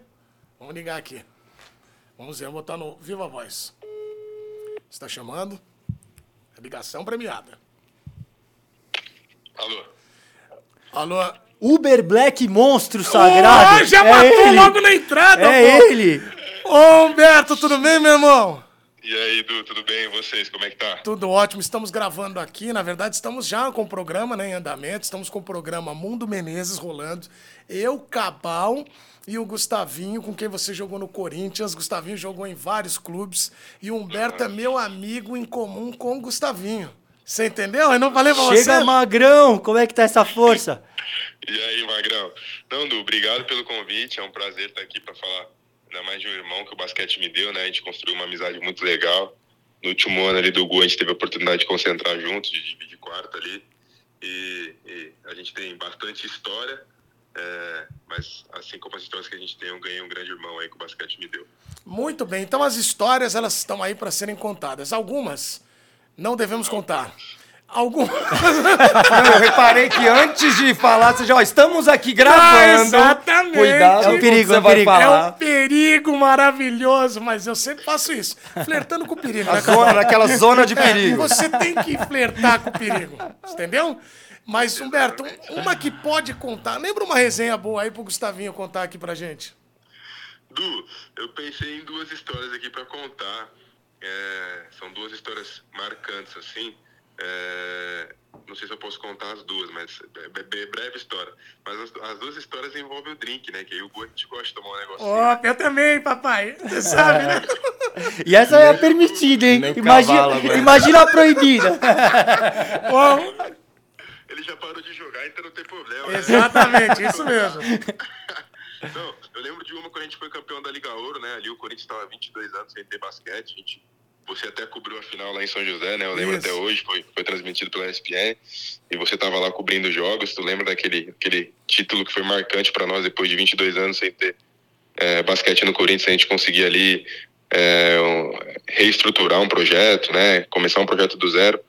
Speaker 1: Vamos ligar aqui. Vamos ver, eu vou botar no Viva Voz. Você tá chamando? Ligação premiada.
Speaker 4: Alô?
Speaker 1: Alô?
Speaker 2: Uber Black Monstro Sagrado.
Speaker 1: Ô, já
Speaker 2: é
Speaker 1: matou
Speaker 2: ele.
Speaker 1: logo na entrada,
Speaker 2: É
Speaker 1: pô.
Speaker 2: ele.
Speaker 1: Ô, Humberto, tudo bem, meu irmão?
Speaker 4: E aí, Edu, tudo bem? E vocês, como é que tá?
Speaker 1: Tudo ótimo, estamos gravando aqui. Na verdade, estamos já com o programa né, em andamento. Estamos com o programa Mundo Menezes rolando. Eu, Cabal e o Gustavinho, com quem você jogou no Corinthians. Gustavinho jogou em vários clubes. E o Humberto é meu amigo em comum com o Gustavinho. Você entendeu? Eu não falei pra
Speaker 2: Chega
Speaker 1: você?
Speaker 2: magrão. Como é que tá essa força?
Speaker 4: E aí, Magrão? Não, Du, obrigado pelo convite. É um prazer estar aqui para falar ainda mais de um irmão que o basquete me deu, né? A gente construiu uma amizade muito legal. No último ano ali do Gu, a gente teve a oportunidade de concentrar juntos, de dividir quarto ali. E, e a gente tem bastante história, é, mas assim como as histórias que a gente tem, eu ganhei um grande irmão aí que o basquete me deu.
Speaker 1: Muito bem. Então as histórias, elas estão aí para serem contadas. Algumas não devemos contar. Algumas...
Speaker 3: Não, eu reparei que antes de falar, você já, ó, estamos aqui gravando.
Speaker 1: Ah, exatamente.
Speaker 3: Cuidado
Speaker 1: É um
Speaker 2: perigo,
Speaker 3: você
Speaker 2: é um
Speaker 3: vai
Speaker 2: perigo.
Speaker 1: É um perigo maravilhoso, mas eu sempre faço isso. Flertando com o perigo,
Speaker 3: A
Speaker 1: né,
Speaker 3: zona, naquela zona de
Speaker 1: É,
Speaker 3: perigo.
Speaker 1: você tem que flertar com o perigo, entendeu? Mas, Humberto, um- uma que pode contar. Lembra uma resenha boa aí pro Gustavinho contar aqui pra gente?
Speaker 4: Du, eu pensei em duas histórias aqui para contar. É, são duas histórias marcantes, assim. É, não sei se eu posso contar as duas, mas é, é- é breve história. Mas as, as duas histórias envolvem o drink, né? Que aí o gente gosta de tomar um negocinho.
Speaker 1: Ó, eu também, papai. Você sabe, né?
Speaker 2: E essa é permitida, hein?
Speaker 3: Nem
Speaker 2: Imagina,
Speaker 3: cavalo
Speaker 2: imagina a proibida.
Speaker 4: Ele já parou de jogar, então não tem problema. né?
Speaker 1: exatamente, isso mesmo.
Speaker 4: Não, eu lembro de uma quando a gente foi campeão da Liga Ouro, né? Ali o Corinthians estava 22 anos sem ter basquete. A gente, você até cobriu a final lá em São José, né? Eu lembro
Speaker 1: Isso.
Speaker 4: até hoje, foi, foi transmitido pela ESPN. E você estava lá cobrindo os jogos. Tu lembra daquele aquele título que foi marcante para nós depois de 22 anos sem ter é, basquete no Corinthians? A gente conseguia ali é, um- reestruturar um projeto, né? Começar um projeto do zero.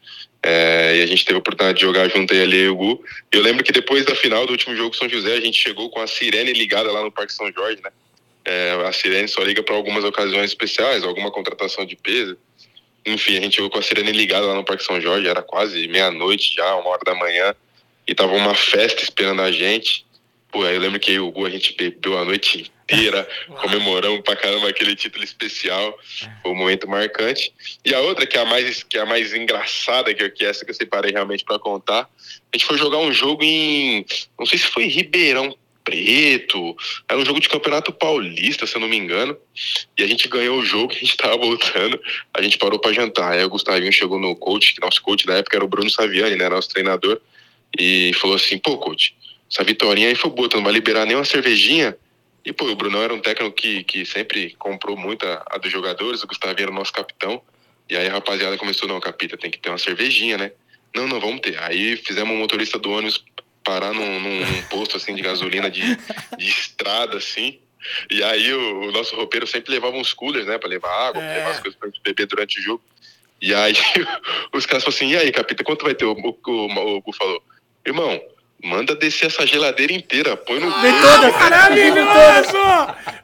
Speaker 4: É, e a gente teve a oportunidade de jogar junto aí ali e o Gu. Eu lembro que depois da final do último jogo São José, a gente chegou com a sirene ligada lá no Parque São Jorge, né? É, a sirene só liga para algumas ocasiões especiais, alguma contratação de peso. Enfim, a gente chegou com a sirene ligada lá no Parque São Jorge, era quase meia-noite já, uma hora da manhã, e tava uma festa esperando a gente. Pô, aí eu lembro que eu e o Gu, a gente bebeu a noite inteira, comemoramos pra caramba aquele título especial. Foi um momento marcante. E a outra, que é a mais, que é a mais engraçada, que, que é essa que eu separei realmente para contar, a gente foi jogar um jogo em. Não sei se foi Ribeirão Preto. Era um jogo de campeonato paulista, se eu não me engano. E a gente ganhou o jogo, a gente tava voltando, a gente parou para jantar. Aí o Gustavinho chegou no coach, que nosso coach da época era o Bruno Saviani, né? Nosso treinador, e falou assim: pô, coach, essa vitória aí foi boa, tu não vai liberar nem uma cervejinha? E, pô, o Bruno era um técnico que, que sempre comprou muito a, a dos jogadores, o Gustavinho era o nosso capitão. E aí a rapaziada começou, não, capita, tem que ter uma cervejinha, né? Não, não, vamos ter. Aí fizemos um motorista do ônibus parar num, num posto assim de gasolina de, de estrada, assim. E aí o, o, nosso roupeiro sempre levava uns coolers, né? Pra levar água, é. pra levar as coisas pra gente beber durante o jogo. E aí os caras falaram assim, e aí, capita, quanto vai ter? O, o, o, o falou, irmão, Manda descer essa geladeira inteira, põe no
Speaker 1: Vem toda, maravilhoso!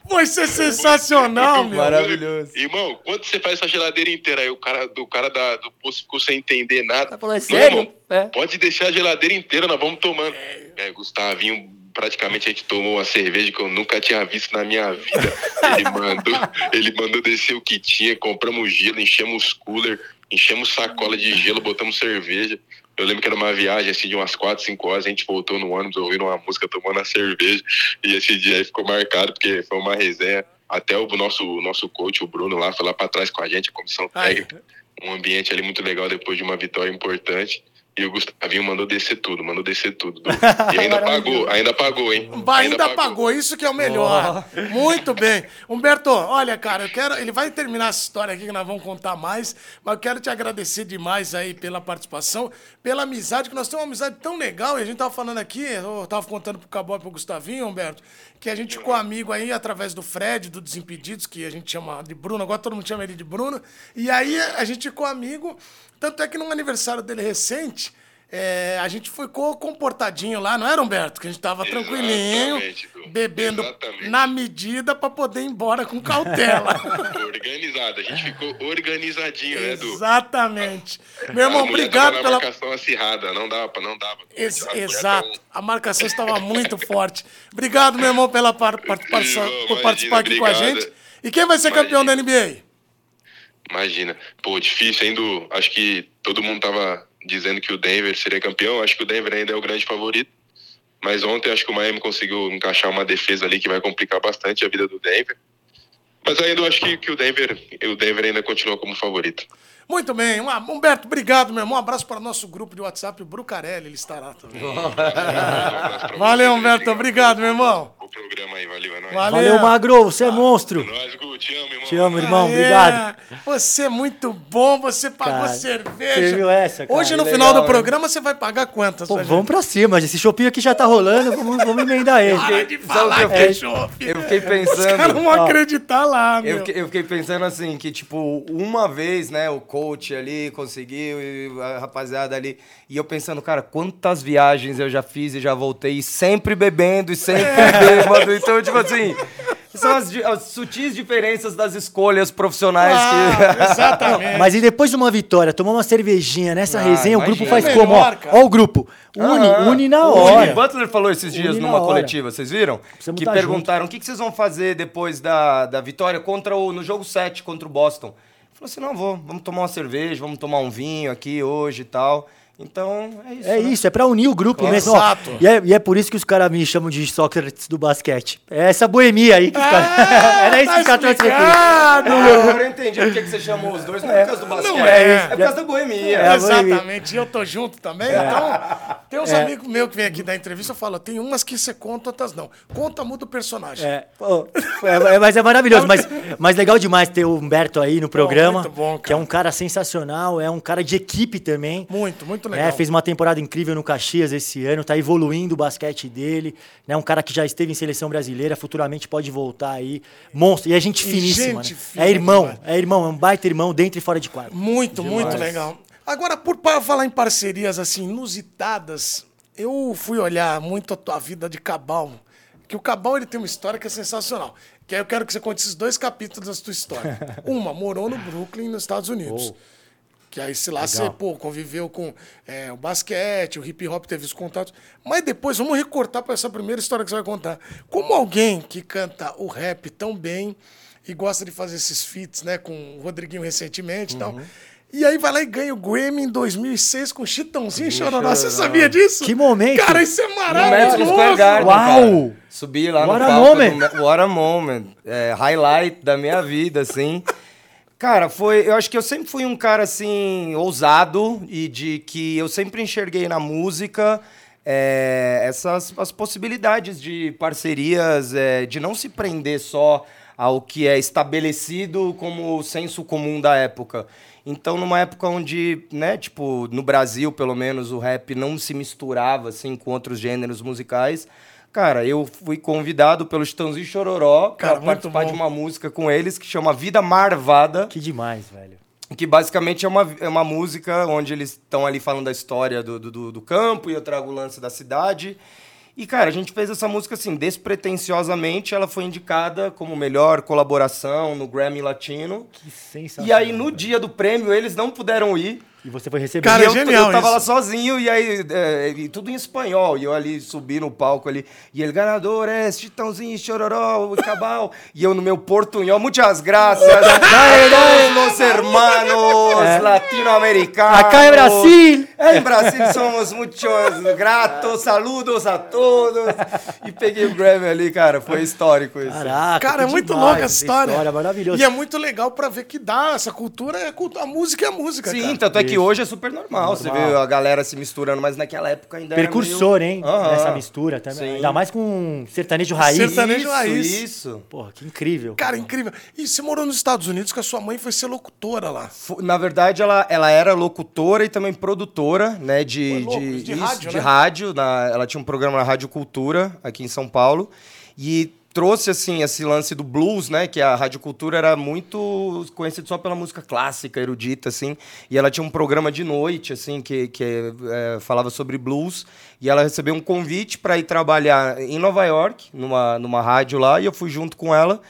Speaker 1: Vai ser sensacional, meu.
Speaker 3: Maravilhoso.
Speaker 4: Irmão, quanto você faz essa geladeira inteira? Aí o cara do cara da, do posto ficou sem entender nada. Tá
Speaker 2: falando é sério? Irmão,
Speaker 4: é. Pode deixar a geladeira inteira, nós vamos tomando. É, é Gustavinho praticamente a gente tomou uma cerveja que eu nunca tinha visto na minha vida. Ele mandou, ele mandou descer o que tinha, compramos gelo, enchemos cooler, enchemos sacola de gelo, botamos cerveja. Eu lembro que era uma viagem assim de umas 4, 5 horas, a gente voltou no ônibus ouvindo uma música, tomando a cerveja. E esse dia aí ficou marcado, porque foi uma resenha. Até o nosso, nosso coach, o Bruno, lá, foi lá para trás com a gente, a comissão técnica. Um ambiente ali muito legal depois de uma vitória importante. E o Gustavinho mandou descer tudo, mandou descer tudo. E ainda pagou, ainda pagou, hein?
Speaker 1: Ainda, ainda pagou. pagou. isso que é o melhor. Oh. Muito bem. Humberto, olha, cara, eu quero. Ele vai terminar essa história aqui que nós vamos contar mais, mas eu quero te agradecer demais aí pela participação, pela amizade, que nós temos uma amizade tão legal, e a gente tava falando aqui, eu tava contando pro Cabó e pro Gustavinho, Humberto, que a gente ficou amigo aí através do Fred, do Desimpedidos, que a gente chama de Bruno, agora todo mundo chama ele de Bruno, e aí a gente ficou amigo tanto é que no aniversário dele recente, é, a gente ficou comportadinho lá, não era, Humberto? Que a gente tava tranquilinho, bebendo Exatamente. na medida para poder ir embora com cautela.
Speaker 4: Organizado, a gente ficou organizadinho, né,
Speaker 1: Edu? Exatamente. Meu irmão, obrigado
Speaker 4: pela. A marcação acirrada, não dava, não dava.
Speaker 1: Ex exato, a marcação estava muito forte. Obrigado, meu irmão, pela participação, por participar aqui obrigado. com a gente. E quem vai ser imagina. campeão da NBA?
Speaker 4: Imagina. Pô, difícil ainda. Acho que todo mundo tava dizendo que o Denver seria campeão. Acho que o Denver ainda é o grande favorito. Mas ontem acho que o Miami conseguiu encaixar uma defesa ali que vai complicar bastante a vida do Denver. Mas ainda acho que, que o, Denver, o Denver ainda continua como favorito.
Speaker 1: Muito bem. Humberto, obrigado, meu irmão. Um abraço para o nosso grupo de WhatsApp, o Brucarelli, ele estará também. Valeu, Humberto. Obrigado, meu irmão.
Speaker 4: O programa aí, valeu, é nóis.
Speaker 2: Valeu, valeu Magro, você é monstro. É
Speaker 4: nóis, Gu, te amo, irmão.
Speaker 2: Te amo, irmão, obrigado.
Speaker 1: Você é muito bom, você pagou cara, cerveja.
Speaker 2: Você viu essa, cara?
Speaker 1: Hoje, no legal, final do programa, você vai pagar quantas?
Speaker 2: Pô, vamos pra cima, esse shopping aqui já tá rolando, vamos, vamos emendar ele.
Speaker 1: Para de falar eu,
Speaker 3: fiquei, eu fiquei pensando... Os
Speaker 1: caras vão acreditar lá,
Speaker 3: meu. Eu fiquei, eu fiquei pensando assim, que tipo, uma vez, né, o coach ali conseguiu, e a rapaziada ali. E eu pensando, cara, quantas viagens eu já fiz e já voltei, sempre bebendo e sempre é. bêbado. Então, tipo assim. São as, as, sutis diferenças das escolhas profissionais ah,
Speaker 1: que. Exatamente.
Speaker 2: Mas e depois de uma vitória, tomar uma cervejinha nessa ah, resenha, imagina. o grupo faz como? Ó, ó, o grupo. Une, ah, une na hora.
Speaker 3: O Butler falou esses dias une numa coletiva, vocês viram? que tá perguntaram junto. o que, que vocês vão fazer depois da, da vitória contra o, no jogo 7 contra o Boston. Falou assim: não, vou, vamos tomar uma cerveja, vamos tomar um vinho aqui hoje e tal. Então, é isso.
Speaker 2: É né? isso, é pra unir o grupo é mesmo. Exato. e, é, e é por isso que os caras me chamam de Sócrates do basquete. É essa boemia aí que os caras. É, Era isso que os caras estão
Speaker 3: Agora eu entendi por que você chamou os dois, não é por causa do basquete. Não é, é por causa da boemia.
Speaker 1: É, Exatamente. E eu tô junto também. Então, tem uns é. amigos meus que vêm aqui dar entrevista e falam: tem umas que você conta, outras não. Conta, muda o personagem.
Speaker 2: É, pô, é, mas é maravilhoso. mas, mas legal demais ter o Humberto aí no programa. Muito bom, cara. Que é um cara sensacional, é um cara de equipe também.
Speaker 1: Muito, muito legal.
Speaker 2: É, fez uma temporada incrível no Caxias esse ano, tá evoluindo o basquete dele, né? Um cara que já esteve em seleção brasileira, futuramente pode voltar aí. Monstro. E é gente finíssima. Gente né? é irmão, é irmão, é um baita irmão dentro e fora de quadro.
Speaker 1: Muito, Demais. muito legal. Agora, por falar em parcerias assim inusitadas, eu fui olhar muito a tua vida de Cabal. Que o Cabal ele tem uma história que é sensacional. Que aí eu quero que você conte esses dois capítulos da tua história. Uma, morou no Brooklyn, nos Estados Unidos. Oh Que aí, se lá você, pô, conviveu com é, o basquete, o hip hop, teve os contatos. Mas depois, vamos recortar para essa primeira história que você vai contar. Como alguém que canta o rap tão bem e gosta de fazer esses feats, né, com o Rodriguinho recentemente e tal. E aí vai lá e ganha o Grammy em 2006 com Chitãozinho e Chororó. Você sabia disso?
Speaker 2: Que momento!
Speaker 1: Cara, isso é
Speaker 3: No Madison Square
Speaker 1: maravilhoso!
Speaker 3: Garden,
Speaker 2: Uau!
Speaker 3: cara. Subi lá
Speaker 2: What
Speaker 3: no
Speaker 2: a
Speaker 3: palco
Speaker 2: moment.
Speaker 3: do What a moment. É, highlight da minha vida, assim. Cara, foi. Eu acho que eu sempre fui um cara assim, ousado e de que eu sempre enxerguei na música é, essas as possibilidades de parcerias, é, de não se prender só ao que é estabelecido como senso comum da época. Então, numa época onde, né, tipo, no Brasil, pelo menos, o rap não se misturava, assim, com outros gêneros musicais, cara, eu fui convidado pelo Chitãozinho e Chororó para participar
Speaker 1: bom.
Speaker 3: de uma música com eles que chama Vida Marvada,
Speaker 2: Que demais, velho.
Speaker 3: que basicamente é uma, é uma música onde eles estão ali falando da história do, do, do- do campo e eu trago o lance da cidade. E, cara, a gente fez essa música assim, despretensiosamente, ela foi indicada como melhor colaboração no Grammy Latino.
Speaker 2: Que sensacional.
Speaker 3: E aí, no dia do prêmio, eles não puderam ir.
Speaker 2: E você foi receber.
Speaker 1: Cara,
Speaker 3: e
Speaker 1: é
Speaker 3: eu,
Speaker 1: genial
Speaker 3: eu tava
Speaker 1: isso.
Speaker 3: lá sozinho, e aí, é, e tudo em espanhol. E eu ali subi no palco ali. E ele, ganador, é Chitãozinho, Chororó, Cabal. e eu no meu portunhol, muitas graças. Los hermanos latino-americanos.
Speaker 2: Acá em Brasil.
Speaker 3: Em Brasil somos muito gratos, saludos a todos. E peguei o Grammy ali, cara. Foi histórico isso.
Speaker 2: Caraca.
Speaker 1: Cara, é muito
Speaker 2: demais
Speaker 1: louca essa história.
Speaker 2: História maravilhosa.
Speaker 1: E é muito legal pra ver que dá essa cultura, é cultura, a música é a música,
Speaker 3: Sim,
Speaker 1: cara.
Speaker 3: tanto é que hoje é super normal, Você vê a galera se misturando, mas naquela época ainda
Speaker 2: Precursor,
Speaker 3: era meio...
Speaker 2: hein?
Speaker 3: Aham.
Speaker 2: Nessa mistura também.
Speaker 3: Sim.
Speaker 2: Ainda mais com sertanejo raiz.
Speaker 1: Sertanejo
Speaker 3: isso,
Speaker 1: raiz.
Speaker 3: Isso.
Speaker 2: Porra, que incrível.
Speaker 1: Cara, incrível. E você morou nos Estados Unidos que a sua mãe foi ser locutora lá.
Speaker 3: Na verdade, ela, ela era locutora e também produtora, né? De,
Speaker 1: Pô, louco,
Speaker 3: de,
Speaker 1: de
Speaker 3: isso,
Speaker 1: rádio,
Speaker 3: de
Speaker 1: né?
Speaker 3: rádio. na- ela tinha um programa na Rádio Cultura, aqui em São Paulo. E trouxe, assim, esse lance do blues, né? Que a Rádio Cultura era muito conhecida só pela música clássica, erudita, assim. E ela tinha um programa de noite, assim, que, que eh, falava sobre blues. E ela recebeu um convite para ir trabalhar em Nova York, numa, numa rádio lá. E eu fui junto com ela.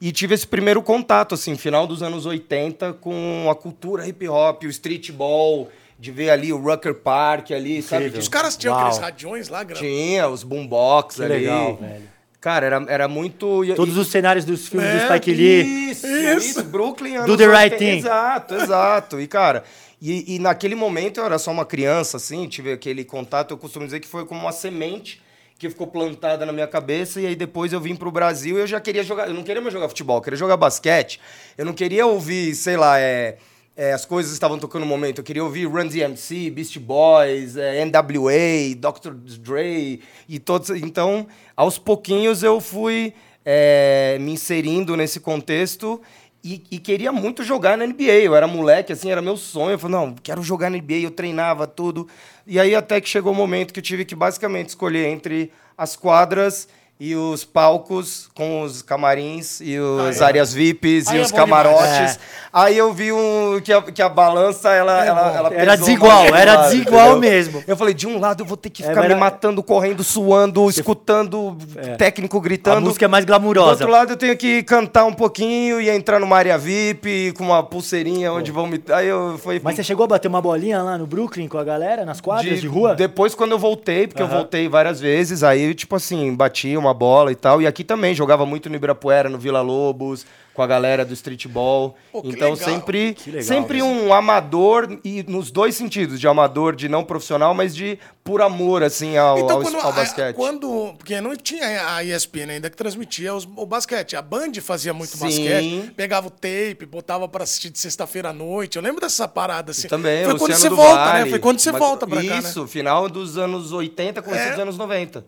Speaker 3: E tive esse primeiro contato, assim, final dos anos 80, com a cultura hip hop, o street ball, de ver ali o Rucker Park ali, sabe?
Speaker 2: Incrível.
Speaker 1: Os caras tinham
Speaker 2: Uau.
Speaker 1: aqueles radiões lá, grande.
Speaker 3: Tinha os boombox
Speaker 2: Que
Speaker 3: ali.
Speaker 2: legal, velho.
Speaker 3: Cara, era, era muito. e-
Speaker 2: Todos
Speaker 3: e-
Speaker 2: os cenários dos filmes
Speaker 1: É,
Speaker 2: do Spike Lee.
Speaker 3: Isso,
Speaker 1: Isso.
Speaker 3: Brooklyn.
Speaker 2: Do the right
Speaker 3: 80.
Speaker 2: thing.
Speaker 3: Exato, exato. E, cara, e, e naquele momento eu era só uma criança, assim, tive aquele contato. Eu costumo dizer que foi como uma semente que ficou plantada na minha cabeça. E aí depois eu vim pro Brasil e eu já queria jogar. Eu não queria mais jogar futebol, eu queria jogar basquete. Eu não queria ouvir, sei lá, é. É, as coisas estavam tocando no momento. Eu queria ouvir Run DMC, Beast Boys, é, NWA, Dr. Dre e todos. Então, aos pouquinhos eu fui é, me inserindo nesse contexto e, e queria muito jogar na NBA. Eu era moleque, assim, era meu sonho. Eu falei, não, quero jogar na NBA. Eu treinava tudo. E aí até que chegou o momento que eu tive que basicamente escolher entre as quadras e os palcos com os camarins e as
Speaker 1: Aí é-
Speaker 3: áreas VIPs
Speaker 1: aí
Speaker 3: e
Speaker 1: é
Speaker 3: os camarotes.
Speaker 2: É.
Speaker 3: Aí eu vi um, que, a, que a balança, ela, ela, ela
Speaker 2: Era desigual,
Speaker 3: de
Speaker 2: era
Speaker 3: lado,
Speaker 2: desigual
Speaker 3: entendeu?
Speaker 2: mesmo.
Speaker 3: Eu falei, de um lado eu vou ter que
Speaker 2: É,
Speaker 3: ficar me matando, correndo, suando, escutando
Speaker 2: É.
Speaker 3: técnico
Speaker 2: A
Speaker 3: gritando.
Speaker 2: música é mais
Speaker 3: Do
Speaker 2: glamurosa.
Speaker 3: outro lado eu tenho que cantar um pouquinho e entrar numa área VIP com uma pulseirinha onde vão me... Aí eu fui...
Speaker 2: Mas você chegou a bater uma bolinha lá no Brooklyn com a galera, nas quadras de, rua?
Speaker 3: Depois, quando eu voltei, porque eu
Speaker 2: Aham.
Speaker 3: voltei várias vezes, aí, tipo assim, bati uma bola e tal. E aqui também, jogava muito no Ibirapuera, no Vila Lobos, com a galera do streetball.
Speaker 1: Pô,
Speaker 3: então,
Speaker 1: legal.
Speaker 3: sempre,
Speaker 2: legal
Speaker 3: sempre
Speaker 2: isso.
Speaker 3: um amador, e nos dois sentidos, de amador, de não profissional, mas de por amor, assim, ao,
Speaker 1: Então,
Speaker 3: ao,
Speaker 1: quando,
Speaker 3: ao
Speaker 1: a-
Speaker 3: basquete.
Speaker 1: quando. Porque não tinha a ESPN ainda que transmitia os- o basquete. A Band fazia muito
Speaker 3: Sim.
Speaker 1: basquete. Pegava o tape, botava pra assistir de sexta-feira à noite. Eu lembro dessa parada assim.
Speaker 3: Também,
Speaker 1: Foi quando você
Speaker 3: do
Speaker 1: volta,
Speaker 3: Vale.
Speaker 1: né? Foi quando você
Speaker 3: Mas-
Speaker 1: volta pra cá, né?
Speaker 3: Isso, final dos anos 80, começo
Speaker 1: É.
Speaker 3: dos anos 90.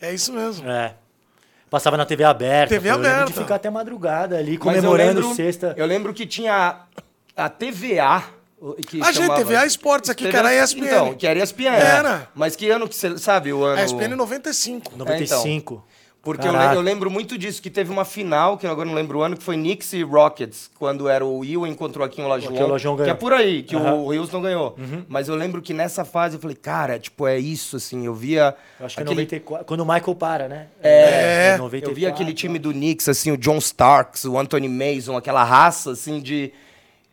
Speaker 1: É isso mesmo.
Speaker 2: É. Passava na TV aberta.
Speaker 1: TV
Speaker 2: pô, eu lembro
Speaker 1: aberta.
Speaker 2: de ficar até madrugada ali, comemorando
Speaker 3: eu lembro,
Speaker 2: sexta.
Speaker 3: Eu lembro que tinha a TVA. Que
Speaker 1: A gente,
Speaker 3: chamava-
Speaker 1: TVA Esportes aqui, que era a ESPN.
Speaker 3: Então, que era ESPN.
Speaker 1: Era.
Speaker 3: Mas que ano que você sabe o ano?
Speaker 1: A ESPN 95.
Speaker 2: 95.
Speaker 3: Porque eu, eu lembro muito disso, que teve uma final, que eu agora não lembro o ano, que foi Knicks e Rockets, quando era o Ewing contra o Akin Olajuwon,
Speaker 2: Que o Olajuwon
Speaker 3: que é por aí, que.
Speaker 2: Uhum.
Speaker 3: o Houston ganhou. Mas eu lembro que nessa fase eu falei, cara, tipo, é isso, assim, eu via...
Speaker 2: Eu acho que é
Speaker 3: aquele-
Speaker 2: 94. Quando o Michael para, né?
Speaker 1: É.
Speaker 2: 94.
Speaker 3: Eu vi aquele time do Knicks, assim, o John Starks, o Anthony Mason, aquela raça, assim, de...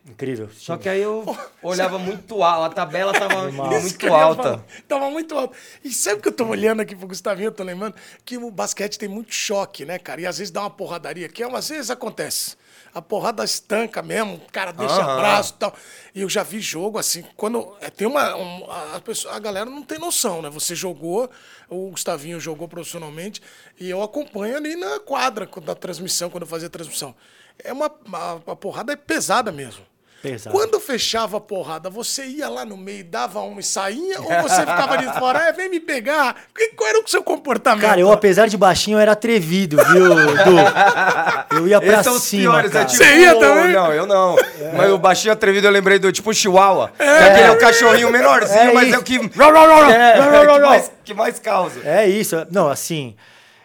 Speaker 2: Incrível.
Speaker 3: Só que aí eu... olhava muito alto, a tabela tava muito alta.
Speaker 1: Tava muito alto. E sempre que eu tô olhando aqui pro Gustavinho, eu tô lembrando que o basquete tem muito choque, né, cara? E às vezes dá uma porradaria aqui, às vezes acontece. A porrada estanca mesmo, o cara deixa
Speaker 3: Aham.
Speaker 1: abraço e tal. E eu já vi jogo assim, quando. é, Tem uma. um- a, pessoa- a galera não tem noção, né? Você jogou, o Gustavinho jogou profissionalmente, e eu acompanho ali na quadra da transmissão, quando eu fazia a transmissão. É uma. A, a porrada é pesada mesmo.
Speaker 2: Pesado.
Speaker 1: Quando fechava a porrada, você ia lá no meio, dava uma e saía, ou você ficava ali fora, é, vem me pegar? Que- Qual era o seu comportamento?
Speaker 2: Cara, eu, apesar de baixinho, eu era atrevido, viu, Du? Eu ia pra
Speaker 3: Esses são os
Speaker 2: cima,
Speaker 3: piores,
Speaker 2: cara.
Speaker 3: é tipo...
Speaker 1: Você ia também?
Speaker 3: Não, eu não. Mas o baixinho atrevido eu lembrei do tipo Chihuahua. É. Aquele é o cachorrinho menorzinho,
Speaker 2: É
Speaker 3: mas é
Speaker 2: isso.
Speaker 3: o que... É,
Speaker 2: rau,
Speaker 3: que, mais, que mais causa.
Speaker 2: É isso. Não, assim,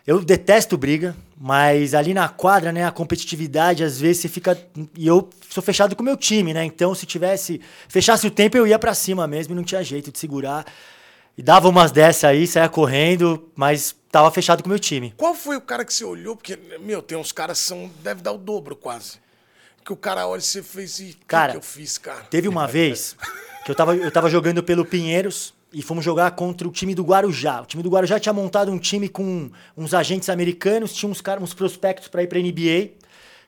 Speaker 2: eu detesto briga, mas ali na quadra, né, a competitividade, às vezes você fica. E eu sou fechado com o meu time, né? Então, se tivesse. Fechasse o tempo, eu ia pra cima mesmo e não tinha jeito de segurar. E dava umas dessas aí, saia correndo, mas tava fechado com o meu time.
Speaker 1: Qual foi o cara que você olhou? Porque, meu, tem uns caras que são. Deve dar o dobro quase. Que o cara olha e você fez. E o que
Speaker 2: Cara,
Speaker 1: que eu fiz, cara?
Speaker 2: Teve uma vez que eu tava, eu tava jogando pelo Pinheiros e fomos jogar contra o time do Guarujá. O time do Guarujá tinha montado um time com uns agentes americanos, tinha uns uns prospectos para ir pra NBA.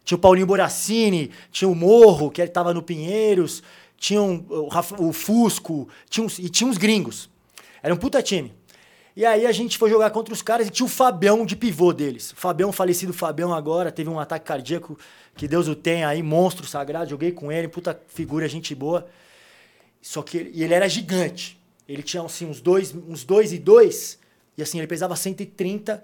Speaker 2: Tinha o Paulinho Boracini, tinha o Morro, que tava no Pinheiros, tinha um- o, o Fusco, tinha uns, e tinha uns gringos. Era um puta time. E aí a gente foi jogar contra os caras e tinha o Fabião de pivô deles. O Fabião, falecido Fabião agora, teve um ataque cardíaco, que Deus o tenha aí, monstro sagrado, joguei com ele, puta figura, gente boa. Só que ele, ele era gigante. Ele tinha assim, uns dois, uns dois e dois, e assim, ele pesava 130.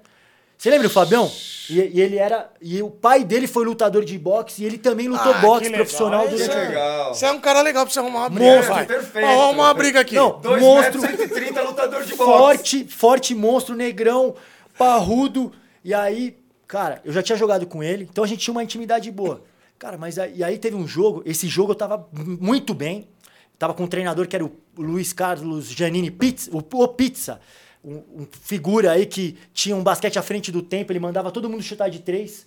Speaker 2: Você lembra o Fabião? E, e ele era. E o pai dele foi lutador de boxe e ele também lutou
Speaker 1: Ah,
Speaker 2: boxe
Speaker 1: que legal.
Speaker 2: profissional
Speaker 1: Isso
Speaker 2: durante.
Speaker 1: é-
Speaker 3: legal.
Speaker 1: Você é um cara legal pra você arrumar uma briga.
Speaker 2: Monstro,
Speaker 1: vai.
Speaker 3: perfeito.
Speaker 1: Ó, Vamos arrumar uma briga aqui.
Speaker 2: Não,
Speaker 3: 2
Speaker 2: monstro.
Speaker 3: metros, 130, lutador de boxe.
Speaker 2: forte, forte monstro, negrão, parrudo. E aí, cara, eu já tinha jogado com ele, então a gente tinha uma intimidade boa. Cara, mas aí, e aí teve um jogo, esse jogo eu tava muito bem. Tava com um treinador que era o Luiz Carlos Giannini Pizza, o, o Pizza. Um, um figura aí que tinha um basquete à frente do tempo, ele mandava todo mundo chutar de três.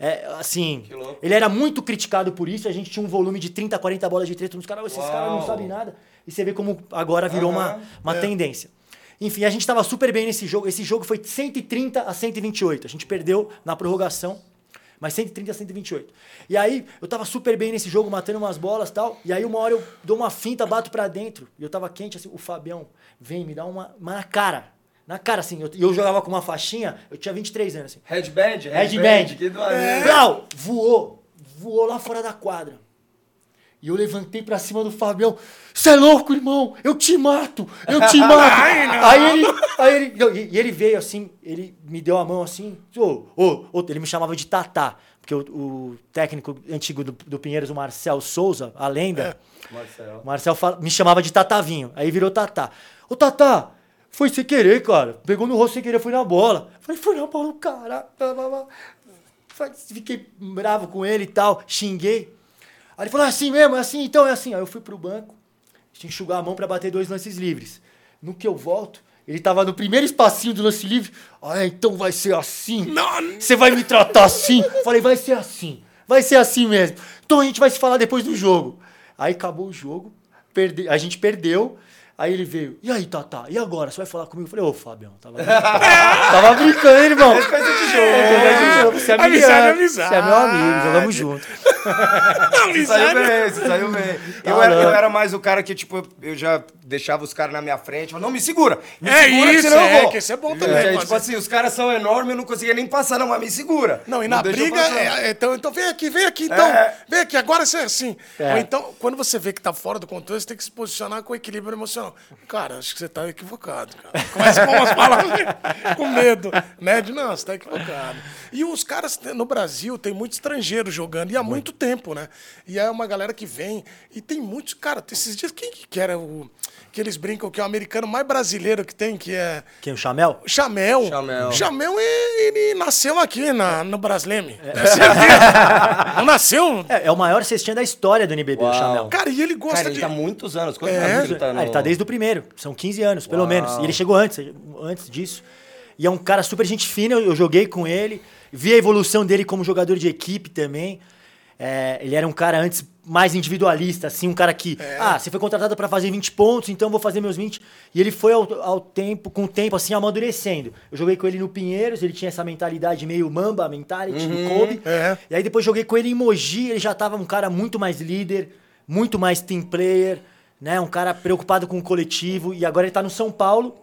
Speaker 2: É, assim, ele era muito criticado por isso. A gente tinha um volume de 30, 40 bolas de três. Todos os caras, esses caras não sabem nada. E você vê como agora virou uma,
Speaker 3: Aham,
Speaker 2: uma tendência. Enfim, a gente estava super bem nesse jogo. Esse jogo foi de 130 a 128. A gente perdeu na prorrogação, mas 130 a 128. E aí, eu tava super bem nesse jogo, matando umas bolas e tal. E aí, uma hora eu dou uma finta, bato pra dentro. E eu tava quente, assim, o Fabião vem me dá uma, uma na cara. Na cara, assim. Eu, e eu jogava com uma faixinha, eu tinha 23 anos, assim.
Speaker 3: Headband?
Speaker 2: Headband.
Speaker 3: Que do é.
Speaker 2: Voou. Voou lá fora da quadra. E eu levantei pra cima do Fabião. Você é louco, irmão? Eu te mato! Eu te mato! aí ele. Aí ele e- e ele veio assim, ele me deu a mão assim. Ô, ô, ô, ele me chamava de Tatá. Porque o, o técnico antigo do, do Pinheiros, o Marcel Souza, a lenda,
Speaker 3: Marcelo.
Speaker 2: o Marcel fala- me chamava de Tatavinho. Aí virou Tatá. Ô, Tatá, foi sem querer, cara. Pegou no rosto sem querer, foi na bola. Falei, foi na bola, cara. Fiquei bravo com ele e tal, xinguei. Aí ele falou, é assim mesmo, é assim, então é assim. Aí eu fui pro banco, tinha que enxugar a mão pra bater dois lances livres. No que eu volto, ele tava no primeiro espacinho do lance livre. Ah, então vai ser assim?
Speaker 1: Não.
Speaker 2: Você vai me tratar assim? Falei, vai ser assim. Vai ser assim mesmo. Então a gente vai se falar depois do jogo. Aí acabou o jogo, perde... a gente perdeu. Aí ele veio, e aí, Tata, e agora? Você vai falar comigo? Eu falei, ô, Fabião, tava brincando. tava brincando, hein, irmão.
Speaker 3: Coisa de jogo.
Speaker 2: É, de jogo. Você é,
Speaker 1: Amizade,
Speaker 2: amizade,
Speaker 1: amizade.
Speaker 2: Você é meu amigo, jogamos junto.
Speaker 1: Não,
Speaker 3: Você saiu bem, você saiu bem. Eu era, eu era mais o cara que, tipo, eu já deixava os caras na minha frente. Falava, não, me segura. Me
Speaker 1: É
Speaker 3: segura, que
Speaker 1: isso,
Speaker 3: senão eu
Speaker 1: é,
Speaker 3: vou.
Speaker 1: que isso é bom também,
Speaker 3: É, tipo assim, os caras são enormes, eu não conseguia nem passar, não, mas me segura.
Speaker 1: Não, e na
Speaker 3: deixa eu
Speaker 1: briga, é, é, então, então vem aqui, vem aqui, então.
Speaker 3: É.
Speaker 1: Vem aqui, agora você é assim.
Speaker 2: É.
Speaker 1: Ou então, quando você vê que tá fora do controle, você tem que se posicionar com equilíbrio emocional. Cara, acho que você tá equivocado, cara. Começa com umas palavras com medo, né? De, não, você tá equivocado. E os caras no Brasil, tem muito estrangeiro jogando, e há muito tempo, né? E é uma galera que vem, e tem muitos, cara, esses dias, quem que era o... Que eles brincam que é o americano mais brasileiro que tem, que é...
Speaker 2: Quem, o Chamel?
Speaker 1: O Chamel.
Speaker 3: Chamel.
Speaker 1: Chamel, ele, ele nasceu aqui na, no Brasleme. É. Não nasceu.
Speaker 2: É, é o maior cestinha da história do NBB, o
Speaker 3: Uau.
Speaker 2: Chamel.
Speaker 1: Cara, e ele gosta
Speaker 3: Cara, ele
Speaker 1: de.
Speaker 3: tá há muitos anos. Quantos
Speaker 1: É.
Speaker 3: anos ele tá
Speaker 2: Ah,
Speaker 3: no...
Speaker 2: ele tá desde o primeiro. São 15 anos, pelo
Speaker 3: Uau.
Speaker 2: menos. E ele chegou antes, antes disso. E é um cara super gente fina, eu, eu joguei com ele. Vi a evolução dele como jogador de equipe também. É, ele era um cara antes mais individualista, assim, um cara que,
Speaker 1: É.
Speaker 2: ah, você foi contratado para fazer 20 pontos, então vou fazer meus 20. E ele foi ao, ao tempo, com o tempo, assim, amadurecendo. Eu joguei com ele no Pinheiros, ele tinha essa mentalidade meio mamba mentality do Kobe.
Speaker 1: é.
Speaker 2: E aí depois joguei com ele em Mogi, ele já tava um cara muito mais líder, muito mais team player, né? Um cara preocupado com o coletivo. E agora ele tá no São Paulo,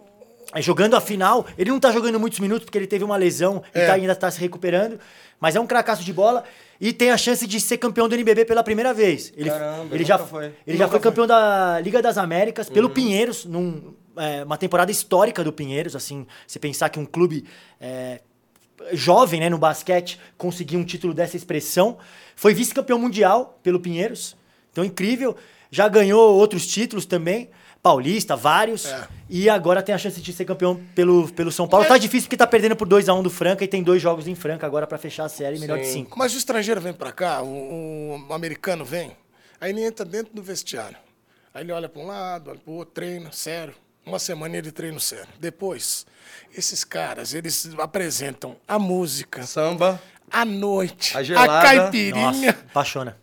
Speaker 2: aí jogando a final. Ele não tá jogando muitos minutos porque ele teve uma lesão e
Speaker 1: É.
Speaker 2: tá- ainda tá se recuperando. Mas é um cracaço de bola e tem a chance de ser campeão do NBB pela primeira vez. Ele,
Speaker 3: Caramba,
Speaker 2: ele já
Speaker 3: foi.
Speaker 2: Ele já
Speaker 1: Nunca
Speaker 2: foi campeão da Liga das Américas pelo Pinheiros, num, é, uma temporada histórica do Pinheiros, assim, você pensar que um clube é, jovem, né, no basquete, conseguir um título dessa expressão. Foi vice-campeão mundial pelo Pinheiros, então incrível. Já ganhou outros títulos também, paulista, vários,
Speaker 1: É.
Speaker 2: e agora tem a chance de ser campeão pelo, pelo São Paulo. Tá difícil porque tá perdendo por 2 a 1 do Franca e tem dois jogos em Franca agora pra fechar a série, melhor de
Speaker 3: Sim.
Speaker 2: cinco.
Speaker 1: Mas o estrangeiro vem pra cá, o, o americano vem, aí ele entra dentro do vestiário. Aí ele olha pra um lado, olha pro outro, treina, sério. Uma semana de treino sério. Depois, esses caras, eles apresentam a música,
Speaker 3: Samba.
Speaker 1: a noite,
Speaker 3: A
Speaker 1: a,
Speaker 3: gelada.
Speaker 1: caipirinha.
Speaker 2: Nossa, apaixona.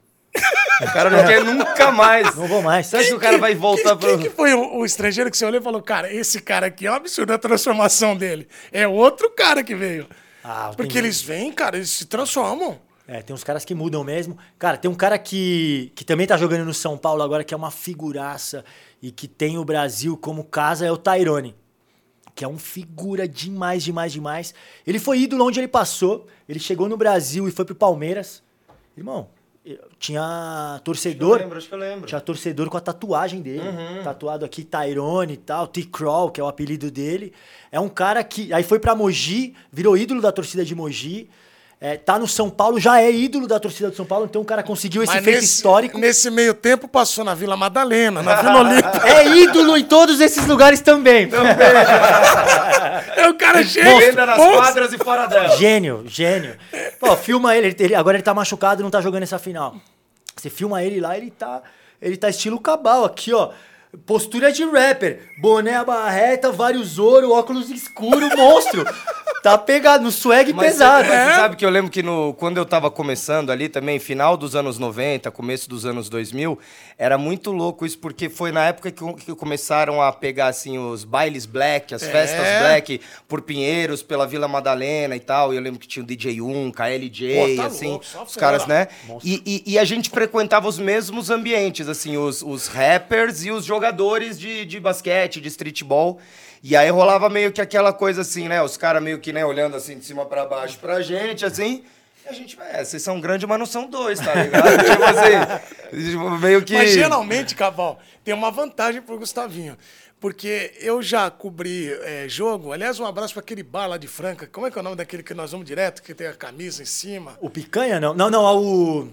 Speaker 3: O cara não quer nunca mais.
Speaker 2: Não vou mais.
Speaker 3: Você acha que o cara vai voltar
Speaker 1: Quem,
Speaker 3: pro.
Speaker 1: que foi o, o estrangeiro que você olhou e falou, cara, esse cara aqui é um absurdo a transformação dele. É outro cara que veio.
Speaker 2: Ah,
Speaker 1: Porque eles vêm, cara, eles se transformam.
Speaker 2: É, tem uns caras que mudam mesmo. Cara, tem um cara que, que também tá jogando no São Paulo agora, que é uma figuraça e que tem o Brasil como casa, é o Tyrone. Que é um figura demais, demais, demais. Ele foi ídolo onde ele passou. Ele chegou no Brasil e foi pro Palmeiras. Irmão, tinha torcedor.
Speaker 3: Eu lembro, acho que eu lembro.
Speaker 2: Tinha torcedor com a tatuagem dele. Tatuado aqui Tyrone e tal, T-Crawl, que é o apelido dele. É um cara que. Aí foi pra Mogi, virou ídolo da torcida de Mogi. É, tá no São Paulo, já é ídolo da torcida do São Paulo, então o cara conseguiu esse
Speaker 1: Mas
Speaker 2: feito
Speaker 1: nesse,
Speaker 2: histórico.
Speaker 1: Nesse meio tempo passou na Vila Madalena, na Vila Olímpia.
Speaker 2: É ídolo em todos esses lugares também.
Speaker 1: É o cara chega.
Speaker 3: Venda nas quadras e fora dela.
Speaker 2: Gênio, gênio. Pô, filma ele, ele- agora ele tá machucado e não tá jogando essa final. Você filma ele lá, ele tá, ele tá estilo cabal aqui, ó. Postura de rapper, boné barreta, vários ouro, óculos escuro, monstro. Tá pegado, no swag
Speaker 3: Mas
Speaker 2: pesado.
Speaker 3: Você, mas
Speaker 1: É.
Speaker 3: sabe que eu lembro que no, quando eu tava começando ali também, final dos anos 90, começo dos anos 2000, era muito louco isso, porque foi na época que, que começaram a pegar, assim, os bailes black, as
Speaker 1: É.
Speaker 3: festas black, por Pinheiros, pela Vila Madalena e tal. E eu lembro que tinha o DJ 1, KLJ,
Speaker 1: Pô, tá
Speaker 3: assim,
Speaker 1: louco,
Speaker 3: os caras, né? E, e- e a gente frequentava os mesmos ambientes, assim, os, os rappers e os jogadores de, de basquete, de streetball. E aí rolava meio que aquela coisa assim, né? Os caras meio que, né, olhando assim de cima pra baixo pra gente, assim. E a gente, é, vocês são grandes, mas não são dois, tá ligado? tipo assim, tipo, meio que...
Speaker 1: Mas geralmente, Caval, tem uma vantagem pro Gustavinho. Porque eu já cobri é, jogo. Aliás, um abraço para aquele bar lá de Franca. Como é que é o nome daquele que nós vamos direto, que tem a camisa em cima?
Speaker 2: O Picanha, não? Não, não, é o.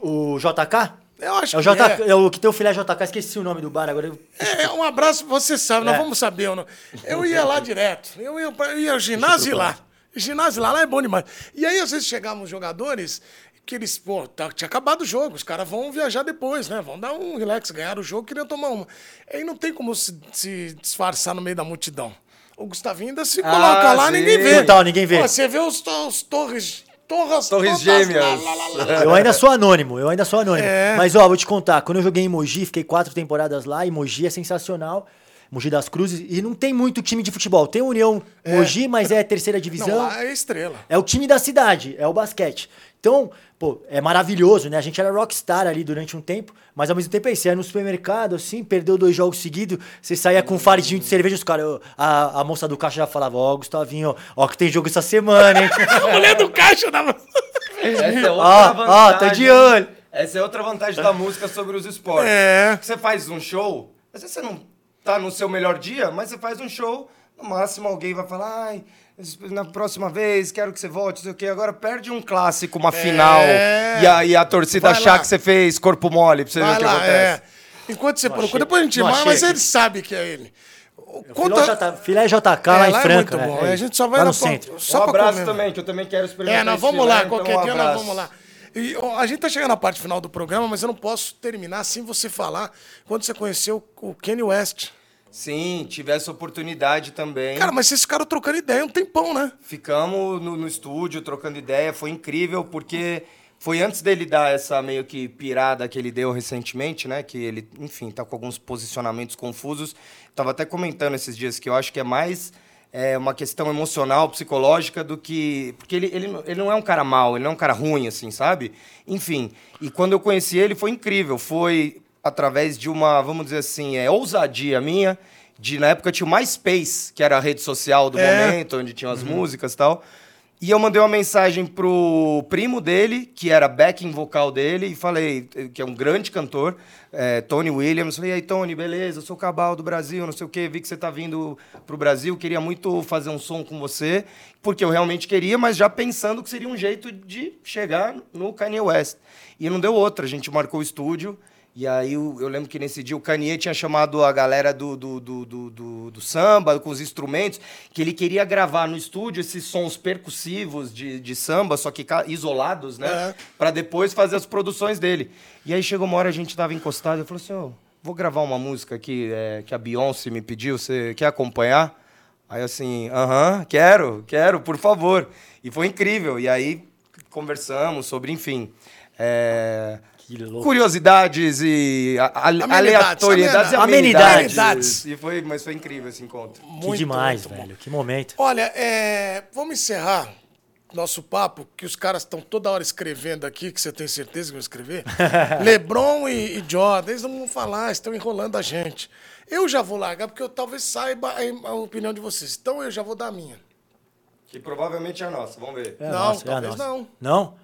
Speaker 2: O JK?
Speaker 1: Eu acho
Speaker 2: É o,
Speaker 1: que é.
Speaker 2: é o que tem o filé JK, esqueci o nome do bar agora. eu-
Speaker 1: É, um abraço, você sabe, nós
Speaker 2: É.
Speaker 1: vamos saber. ou não. Eu ia lá direto. Eu ia, eu ia ao ginásio lá. Ginásio lá, lá é bom demais. E aí, às vezes, chegavam os jogadores que eles, pô, tá- tinha acabado o jogo, os caras vão viajar depois, né? Vão dar um relax, ganhar o jogo, queriam tomar uma. Aí não tem como se, se disfarçar no meio da multidão. O Gustavinho ainda se
Speaker 3: Ah,
Speaker 1: coloca lá,
Speaker 3: sim.
Speaker 1: ninguém vê.
Speaker 2: Total, ninguém vê.
Speaker 1: Pô, você vê os, os torres. Torres,
Speaker 3: Torres
Speaker 1: todas
Speaker 3: gêmeas.
Speaker 1: lá, lá, lá, lá.
Speaker 2: Eu ainda sou anônimo, eu ainda sou anônimo.
Speaker 1: É.
Speaker 2: Mas, ó, vou te contar, quando eu joguei em Mogi, fiquei quatro temporadas lá, e Mogi é sensacional. Mogi das Cruzes, e não tem muito time de futebol. Tem União Mogi, mas é terceira
Speaker 1: Não,
Speaker 2: divisão.
Speaker 1: lá é estrela.
Speaker 2: É o time da cidade, é o basquete. Então, pô, é maravilhoso, né? A gente era rockstar ali durante um tempo, mas ao mesmo tempo aí, você ia no supermercado, assim, perdeu dois jogos seguidos, você saía com um faridinho de cerveja, os caras, a, a moça do caixa já falava, ó, Gustavinho, ó, que tem jogo essa semana, hein?
Speaker 1: A mulher do caixa dava.
Speaker 3: Essa é outra
Speaker 2: Ó, ó,
Speaker 3: vantagem.
Speaker 2: tô de olho.
Speaker 3: Essa é outra vantagem da música sobre os esportes.
Speaker 1: É.
Speaker 3: Você faz um show, às vezes você não tá no seu melhor dia, mas você faz um show, no máximo alguém vai falar, ai, na próxima vez, quero que você volte, não sei o quê. Agora perde um clássico, uma final, e aí a torcida
Speaker 1: Vai
Speaker 3: achar
Speaker 1: lá.
Speaker 3: que você fez corpo mole, pra você ver o
Speaker 1: Vai
Speaker 3: que
Speaker 1: lá,
Speaker 3: acontece.
Speaker 1: é. Enquanto você
Speaker 2: Não
Speaker 1: procura,
Speaker 2: achei-
Speaker 1: depois a gente vai, mas ele sabe que é ele.
Speaker 2: Filé,
Speaker 1: Conta...
Speaker 2: J- filé JK lá
Speaker 1: É,
Speaker 2: em
Speaker 1: lá é
Speaker 2: Franca.
Speaker 1: muito bom,
Speaker 2: né?
Speaker 1: a gente só vai
Speaker 2: lá no centro.
Speaker 1: Só
Speaker 3: um abraço
Speaker 1: comer.
Speaker 3: também, que eu também quero experimentar
Speaker 1: É, nós
Speaker 3: esse
Speaker 1: vamos
Speaker 3: filé,
Speaker 1: lá,
Speaker 3: então
Speaker 1: qualquer
Speaker 3: um
Speaker 1: dia nós
Speaker 3: abraço.
Speaker 1: vamos lá. E, ó, a gente tá chegando na parte final do programa, mas eu não posso terminar sem você falar quando você conheceu o Kanye West.
Speaker 3: Sim, tive essa oportunidade também.
Speaker 1: Cara, mas vocês ficaram trocando ideia um tempão, né?
Speaker 3: Ficamos no, no estúdio trocando ideia, foi incrível porque Foi antes dele dar essa meio que pirada que ele deu recentemente, né? Que ele, enfim, tá com alguns posicionamentos confusos. Tava até comentando esses dias que eu acho que é mais é, uma questão emocional, psicológica do que. Porque ele, ele, ele não é um cara mau, ele não é um cara ruim, assim, sabe? Enfim. E quando eu conheci ele foi incrível. Foi através de uma, vamos dizer assim, é, ousadia minha. De, na época tinha o MySpace, que era a rede social do
Speaker 1: É.
Speaker 3: momento, onde tinham as músicas e tal. E eu mandei uma mensagem pro primo dele, que era backing vocal dele, e falei, que é um grande cantor, eh, Tony Williams. Falei, e aí, Tony, beleza, eu sou o Cabal do Brasil, não sei o quê, vi que você tá vindo pro Brasil, queria muito fazer um som com você, porque eu realmente queria, mas já pensando que seria um jeito de chegar no Kanye West. E não deu outra, a gente marcou o estúdio. E aí eu, eu lembro que nesse dia o Kanye tinha chamado a galera do, do, do, do, do- samba, com os instrumentos, que ele queria gravar no estúdio esses sons percussivos de, de samba, só que isolados, né?
Speaker 1: É.
Speaker 3: Pra depois fazer as produções dele. E aí chegou uma hora, a gente tava encostado, eu falei assim, ô, vou gravar uma música aqui é, que a Beyoncé me pediu, você quer acompanhar? Aí eu assim, aham, quero, quero, por favor. E foi incrível. E aí conversamos sobre, enfim... é. Curiosidades e a- a-
Speaker 1: Amenidades,
Speaker 3: aleatoriedades e
Speaker 2: amenidades.
Speaker 3: amenidades. E foi, mas foi incrível esse encontro.
Speaker 2: Que demais,
Speaker 1: muito bom.
Speaker 2: velho. Que momento.
Speaker 1: Olha, é, vamos encerrar nosso papo, que os caras estão toda hora escrevendo aqui, que você tem certeza que vão escrever. Lebron e, e Jordan, eles não vão falar, estão enrolando a gente. Eu já vou largar, porque eu talvez saiba a, a opinião de vocês. Então eu já vou dar a minha.
Speaker 3: Que provavelmente é a nossa, vamos ver.
Speaker 2: É
Speaker 1: Não,
Speaker 2: nossa, é
Speaker 1: talvez
Speaker 2: nossa.
Speaker 1: não.
Speaker 2: Não?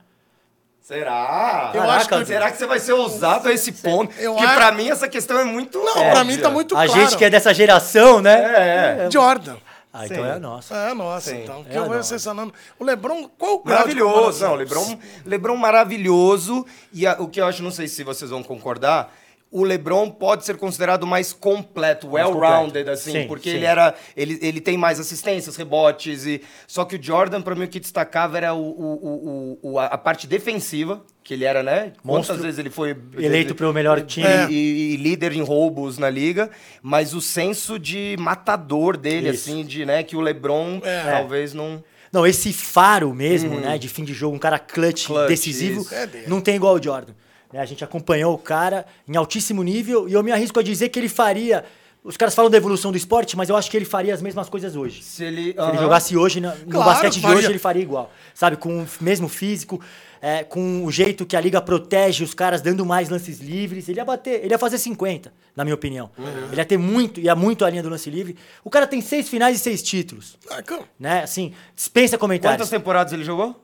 Speaker 3: Será?
Speaker 1: Eu acho que-
Speaker 3: Será que você vai ser ousado a esse ponto?
Speaker 1: Eu
Speaker 3: Porque
Speaker 1: acho-
Speaker 3: pra mim essa questão é muito
Speaker 1: Não,
Speaker 3: óbvia.
Speaker 1: pra mim tá muito
Speaker 2: a
Speaker 1: claro.
Speaker 2: gente que é dessa geração, né?
Speaker 3: É,
Speaker 1: Jordan.
Speaker 2: Ah, então
Speaker 3: Sim.
Speaker 2: é a nossa.
Speaker 1: É a nossa,
Speaker 3: Sim.
Speaker 1: então. Que
Speaker 2: É
Speaker 1: eu
Speaker 2: a
Speaker 1: vou sensacionando. O Lebron, qual o
Speaker 3: Maravilhoso, não, Lebron, Lebron maravilhoso. E a- o que eu acho, não sei se vocês vão concordar, o Lebron pode ser considerado mais completo, well-rounded, assim,
Speaker 2: Sim,
Speaker 3: porque
Speaker 2: sim.
Speaker 3: ele era. Ele, ele tem mais assistências, rebotes. E, só que o Jordan, pra mim, o que destacava era o, o- o- o- a, parte defensiva, que ele era, né? Quantas
Speaker 2: Monstro.
Speaker 3: vezes ele foi
Speaker 2: Eleito pro melhor time.
Speaker 3: E, e- e líder em roubos na liga, mas o senso de matador dele,
Speaker 2: Isso.
Speaker 3: assim, de, né, que o LeBron
Speaker 1: É.
Speaker 3: talvez não.
Speaker 2: Não, esse faro mesmo, né, de fim de jogo, um cara clutch,
Speaker 3: Clutch,
Speaker 2: decisivo,
Speaker 3: isso.
Speaker 1: É
Speaker 2: não tem igual o Jordan. Né, a gente acompanhou o cara em altíssimo nível e eu me arrisco a dizer que ele faria. Os caras falam da evolução do esporte, mas eu acho que ele faria as mesmas coisas hoje.
Speaker 3: Se ele,
Speaker 2: Se ele jogasse hoje, no
Speaker 1: Claro,
Speaker 2: basquete de
Speaker 1: faria.
Speaker 2: hoje, ele faria igual. Sabe, com o mesmo físico, é, com o jeito que a liga protege os caras, dando mais lances livres. Ele ia bater, ele ia fazer 50, na minha opinião. Ele ia ter muito, ia muito a linha do lance livre. O cara tem seis finais e seis títulos.
Speaker 1: Ah, calma.
Speaker 2: Né? Assim, dispensa comentários.
Speaker 3: Quantas temporadas ele jogou?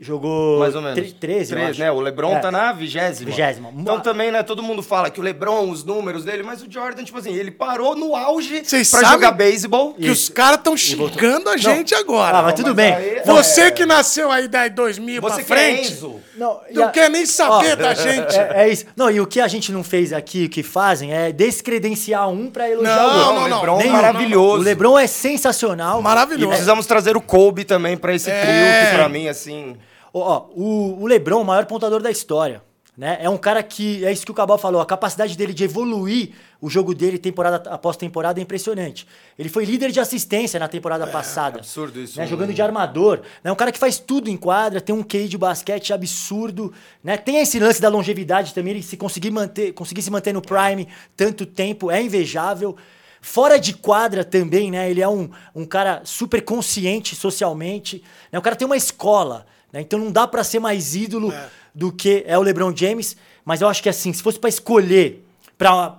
Speaker 2: Jogou
Speaker 3: Mais ou menos.
Speaker 2: tre- 13, eu
Speaker 3: Três,
Speaker 2: acho.
Speaker 3: né? O LeBron
Speaker 2: É.
Speaker 3: tá na vigésima.
Speaker 2: Vigésima.
Speaker 3: Então também, né? Todo mundo fala que o LeBron, os números dele, mas o Jordan, tipo assim, ele parou no auge
Speaker 1: Vocês
Speaker 3: pra
Speaker 1: sabem
Speaker 3: jogar beisebol.
Speaker 1: Que os caras estão xingando a gente agora.
Speaker 2: Ah, mas tudo
Speaker 3: mas
Speaker 2: bem.
Speaker 3: aí-
Speaker 1: Você que nasceu aí da 2000
Speaker 3: Você
Speaker 1: pra
Speaker 3: que é
Speaker 1: frente,
Speaker 3: Enzo.
Speaker 2: Não, e
Speaker 1: não
Speaker 2: a-
Speaker 1: quer nem saber
Speaker 2: Ó,
Speaker 1: da gente.
Speaker 2: É, é isso. Não, e o que a gente não fez aqui, o que fazem, é descredenciar um pra elogiar
Speaker 1: Não,
Speaker 2: o outro.
Speaker 1: não,
Speaker 3: o
Speaker 1: não.
Speaker 3: LeBron
Speaker 2: Nenhum.
Speaker 3: maravilhoso.
Speaker 2: O LeBron é sensacional.
Speaker 3: E
Speaker 1: Maravilhoso.
Speaker 3: precisamos trazer o Kobe também pra esse
Speaker 1: É.
Speaker 3: trio, que pra mim, assim...
Speaker 2: Ó, o, o LeBron, o maior pontador da história. Né? É um cara que, é isso que o Cabal falou, a capacidade dele de evoluir o jogo dele temporada após temporada é impressionante. Ele foi líder de assistência na temporada passada.
Speaker 3: absurdo isso,
Speaker 2: Né?
Speaker 3: né?
Speaker 2: Jogando de armador. É um cara que faz tudo em quadra, tem um QI de basquete absurdo. Né? Tem esse lance da longevidade também, ele se conseguir, manter, conseguir se manter no prime tanto tempo, é invejável. Fora de quadra também, né? Ele é um, um cara super consciente socialmente. Né? O cara tem uma escola, né? Então não dá pra ser mais ídolo do que é o LeBron James. Mas eu acho que assim, se fosse pra escolher pra,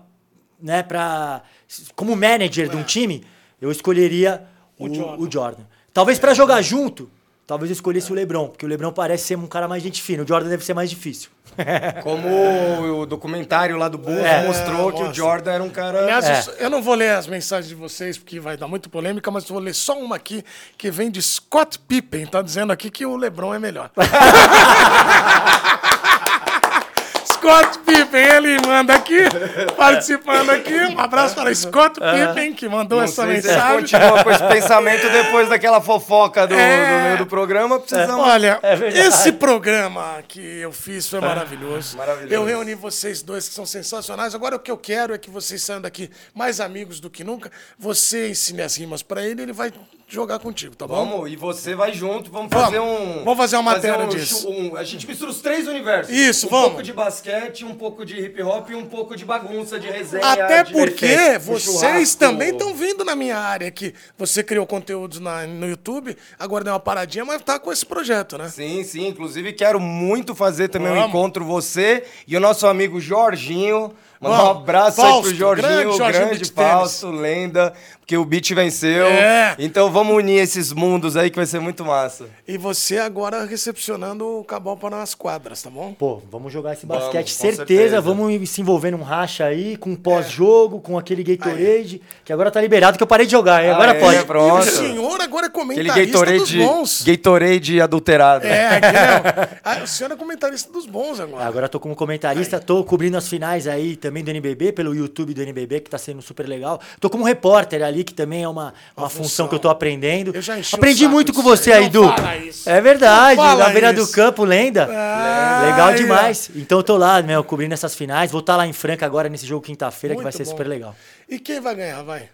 Speaker 2: né, pra, como manager de um time, eu escolheria o,
Speaker 1: O Jordan.
Speaker 2: o Jordan. Talvez pra jogar junto, talvez eu escolhesse o LeBron, porque o LeBron parece ser um cara mais gente fina. O Jordan deve ser mais difícil.
Speaker 3: Como o documentário lá do Bulls
Speaker 2: É.
Speaker 3: mostrou que o. Jordan era um cara...
Speaker 1: Aliás,
Speaker 2: É.
Speaker 1: eu- não vou ler as mensagens de vocês, porque vai dar muito polêmica, mas vou ler só uma aqui, que vem de Scott Pippen, tá dizendo aqui que o LeBron é melhor. Scott Pippen, ele manda aqui, participando aqui. Um abraço para Scott Pippen, que mandou
Speaker 3: Não
Speaker 1: essa
Speaker 3: sei se
Speaker 1: mensagem.
Speaker 3: continua com esse pensamento depois daquela fofoca do,
Speaker 1: É.
Speaker 3: do meio do programa. Precisamos.
Speaker 1: Olha,
Speaker 2: É
Speaker 1: esse programa que eu fiz foi maravilhoso.
Speaker 3: Maravilhoso.
Speaker 1: Eu reuni vocês dois que são sensacionais. Agora o que eu quero é que vocês saiam daqui mais amigos do que nunca. Você ensine as rimas pra ele, ele vai jogar contigo, tá bom?
Speaker 3: Vamos, e você vai junto, vamos
Speaker 1: Vamos.
Speaker 3: fazer um.
Speaker 1: Vamos fazer uma matéria
Speaker 3: um
Speaker 1: disso.
Speaker 3: um- a gente mistura os três universos.
Speaker 1: Isso,
Speaker 3: um
Speaker 1: vamos.
Speaker 3: pouco de basquete, um pouco de hip hop e um pouco de bagunça, de resenha.
Speaker 1: Até
Speaker 3: de-
Speaker 1: porque
Speaker 3: Perfeito. Um
Speaker 1: vocês também estão vindo na minha área que você criou conteúdos na- no YouTube, agora deu uma paradinha, mas tá com esse projeto, né?
Speaker 3: Sim, sim. Inclusive, quero muito fazer também um
Speaker 1: Vamos.
Speaker 3: encontro você e o nosso amigo Jorginho. Mandar um abraço aí
Speaker 1: Fausto,
Speaker 3: pro Jorginho,
Speaker 1: grande
Speaker 3: grande,
Speaker 1: Jorginho Beach
Speaker 3: Fausto, lenda, porque o beat venceu.
Speaker 1: É.
Speaker 3: Então vamos unir esses mundos aí que vai ser muito massa.
Speaker 1: E você agora recepcionando o Cabal para as quadras, tá bom?
Speaker 2: Pô, vamos jogar esse
Speaker 3: Vamos,
Speaker 2: basquete,
Speaker 3: com
Speaker 2: certeza.
Speaker 3: certeza.
Speaker 2: Vamos se envolver num racha aí, com pós-jogo, com aquele Gatorade, que agora tá liberado, que eu parei de jogar, hein? agora
Speaker 3: é,
Speaker 2: pode.
Speaker 1: E o
Speaker 3: Pronto.
Speaker 1: senhor agora é
Speaker 3: Aquele
Speaker 1: comentarista dos
Speaker 3: Gatorade,
Speaker 1: bons.
Speaker 3: Gatorade adulterado.
Speaker 1: É, aqui não. Ah, o senhor é comentarista dos bons agora.
Speaker 2: Agora eu tô como comentarista, tô cobrindo as finais aí também do NBB, pelo YouTube do NBB, que tá sendo super legal. Tô como repórter ali, que também é uma, uma função,
Speaker 1: função.
Speaker 2: que eu tô aprendendo.
Speaker 1: Eu já
Speaker 2: Aprendi muito com você
Speaker 1: aí.
Speaker 2: Du. É verdade, na beira do
Speaker 1: isso.
Speaker 2: campo, lenda.
Speaker 1: Ah,
Speaker 2: legal demais. Então eu tô lá, meu, cobrindo essas finais. Vou estar lá em Franca agora nesse jogo quinta-feira, que vai ser
Speaker 1: bom.
Speaker 2: super legal.
Speaker 1: E quem vai ganhar, vai?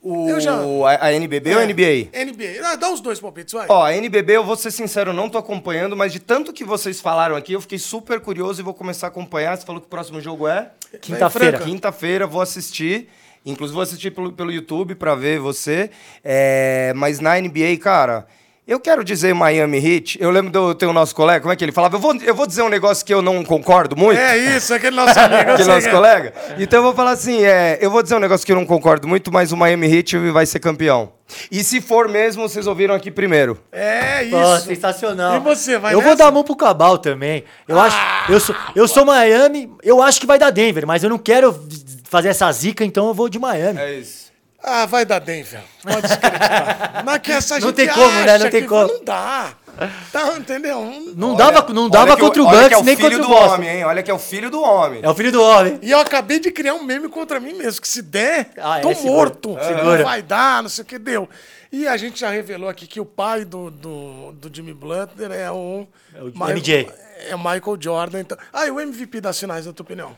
Speaker 3: O,
Speaker 1: Eu já-
Speaker 3: a, a NBB ou a NBA?
Speaker 1: NBA. Ah, dá os dois palpites, vai.
Speaker 3: Ó, a NBB, eu vou ser sincero, eu não tô acompanhando, mas de tanto que vocês falaram aqui, eu fiquei super curioso e vou começar a acompanhar. Você falou que o próximo jogo é?
Speaker 2: Quinta-feira.
Speaker 3: Quinta-feira, vou assistir. Inclusive, vou assistir pelo, pelo YouTube pra ver você. É, mas na NBA, cara, eu quero dizer Miami Heat. Eu lembro do teu nosso colega, como é que ele falava? Eu vou, eu vou dizer um negócio que eu não concordo muito.
Speaker 1: É isso, aquele nosso amigo.
Speaker 3: Aquele nosso
Speaker 1: é.
Speaker 3: colega? Então eu vou falar assim, é, eu vou dizer um negócio que eu não concordo muito, mas o Miami Heat vai ser campeão. E se for mesmo, vocês ouviram aqui primeiro.
Speaker 1: É isso.
Speaker 2: Ó, sensacional.
Speaker 1: E você, vai
Speaker 2: Eu vou
Speaker 1: nessa?
Speaker 2: dar a mão pro Cabal também. Eu
Speaker 1: Ah!
Speaker 2: acho, eu sou, eu sou Miami, eu acho que vai dar Denver, mas eu não quero fazer essa zica, então eu vou de Miami.
Speaker 3: É isso.
Speaker 1: Ah, vai dar Denver. Pode desacreditar. Mas que essa
Speaker 2: Não
Speaker 1: gente
Speaker 2: tem como, né? Não tem como.
Speaker 1: Não dá. Tá, entendeu?
Speaker 2: Não dava, não dava
Speaker 3: Olha
Speaker 2: contra o
Speaker 3: olha
Speaker 2: Bucks
Speaker 3: é o
Speaker 2: nem
Speaker 3: filho
Speaker 2: contra o
Speaker 3: do
Speaker 2: Boston.
Speaker 3: homem, hein? Olha que é o filho do homem.
Speaker 2: É o filho do homem.
Speaker 1: E eu acabei de criar um meme contra mim mesmo, que se der,
Speaker 2: Ah, é,
Speaker 1: tô
Speaker 2: segura.
Speaker 1: morto.
Speaker 2: Segura.
Speaker 1: Não vai dar, não sei o que deu. E a gente já revelou aqui que o pai do, do, do Jimmy Butler é o...
Speaker 2: É o
Speaker 1: Michael-
Speaker 2: MJ.
Speaker 1: É o Michael Jordan. Então... Ah, e o MVP das finais, na tua opinião?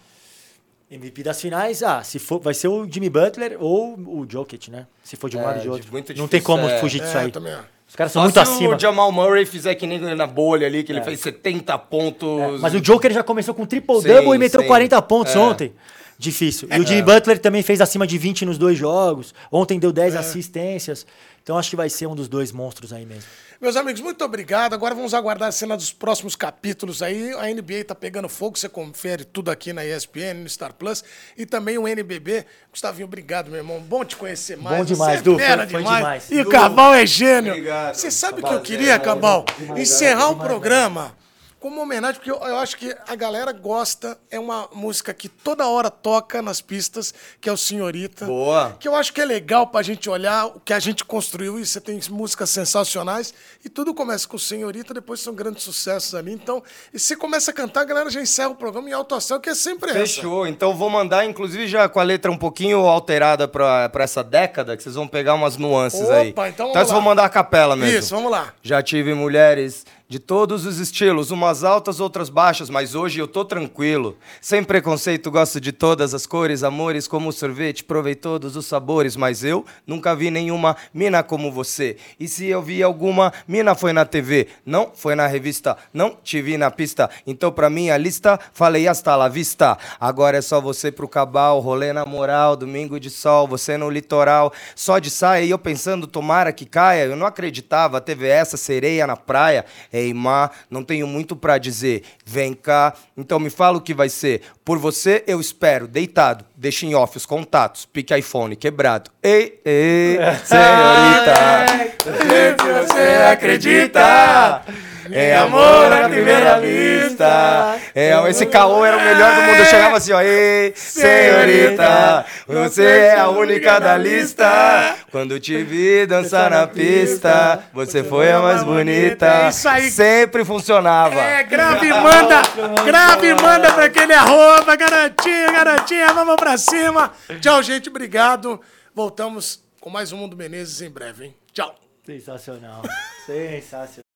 Speaker 2: MVP das finais, ah, se for, vai ser o Jimmy Butler ou o Jokic, né? Se for de um
Speaker 3: É,
Speaker 2: lado ou de outro.
Speaker 3: muito
Speaker 2: não tem
Speaker 3: difícil,
Speaker 2: como
Speaker 3: é.
Speaker 2: fugir disso
Speaker 1: É,
Speaker 2: aí.
Speaker 1: eu também.
Speaker 2: Os caras são
Speaker 3: Só
Speaker 2: muito
Speaker 3: se
Speaker 2: acima.
Speaker 3: o Jamal Murray fizer que nem na bolha ali, que ele fez 70 pontos.
Speaker 2: Mas o Joker já começou com triple-double
Speaker 3: Sim,
Speaker 2: e meteu
Speaker 3: sim.
Speaker 2: 40 pontos
Speaker 3: É.
Speaker 2: ontem. Difícil. E o Jimmy Butler também fez acima de 20 nos dois jogos. Ontem deu
Speaker 3: É.
Speaker 2: 10 assistências. Então acho que vai ser um dos dois monstros aí mesmo.
Speaker 1: Meus amigos, muito obrigado. Agora vamos aguardar a cena dos próximos capítulos aí. A NBA tá pegando fogo, você confere tudo aqui na ESPN, no Star Plus. E também o NBB. Gustavinho, obrigado, meu irmão. Bom te conhecer mais.
Speaker 2: Bom demais,
Speaker 1: você
Speaker 2: Du,
Speaker 1: é
Speaker 2: foi- foi
Speaker 1: demais.
Speaker 2: demais.
Speaker 1: E o Cabal é gênio.
Speaker 3: obrigado.
Speaker 1: Você sabe o que eu queria,
Speaker 3: é,
Speaker 1: Cabal? Encerrar o
Speaker 2: demais,
Speaker 1: programa como homenagem, porque eu, eu acho que a galera gosta. É uma música que toda hora toca nas pistas, que é o Senhorita.
Speaker 3: Boa.
Speaker 1: Que eu acho que é legal pra gente olhar o que a gente construiu e você tem músicas sensacionais e tudo começa com Senhorita, depois são grandes sucessos ali. Então, e você começa a cantar, a galera já encerra o programa em alto astral, que é sempre essa.
Speaker 3: Fechou. Então vou mandar, inclusive, já com a letra um pouquinho alterada pra, pra essa década, que vocês vão pegar umas nuances aí.
Speaker 1: Opa, então vamos
Speaker 3: vocês
Speaker 1: lá.
Speaker 3: vão mandar a capela mesmo.
Speaker 1: Isso, vamos lá.
Speaker 3: Já tive mulheres de todos os estilos, umas altas, outras baixas, mas hoje eu tô tranquilo. Sem preconceito, gosto de todas as cores, amores como sorvete, provei todos os sabores, mas eu nunca vi nenhuma mina como você. E se eu vi alguma mina foi na TV, não foi na revista, não te vi na pista. Então pra minha lista, falei hasta la vista. Agora é só você pro cabal, rolê na moral, domingo de sol, você no litoral, só de saia e eu pensando tomara que caia. Eu não acreditava, teve essa sereia na praia. Ei, má, não tenho muito pra dizer. Vem cá, então me fala o que vai ser. Por você eu espero, deitado, deixa em off os contatos, pique iPhone quebrado. Ei, ei, senhorita.
Speaker 1: Se você acredita.
Speaker 3: É amor à primeira vista. É, esse caô era o melhor do mundo. Eu chegava assim, ó. Ei, senhorita, você é a única da lista. Quando te vi dançar na pista, você foi a mais bonita.
Speaker 1: É isso aí.
Speaker 3: Sempre funcionava.
Speaker 1: É, grave e manda, grave e manda pra aquele arroba, garotinha, garotinha, vamos pra cima. Tchau, gente, obrigado. Voltamos com mais um Mundo Menezes em breve, hein? Tchau.
Speaker 2: Sensacional. Sensacional.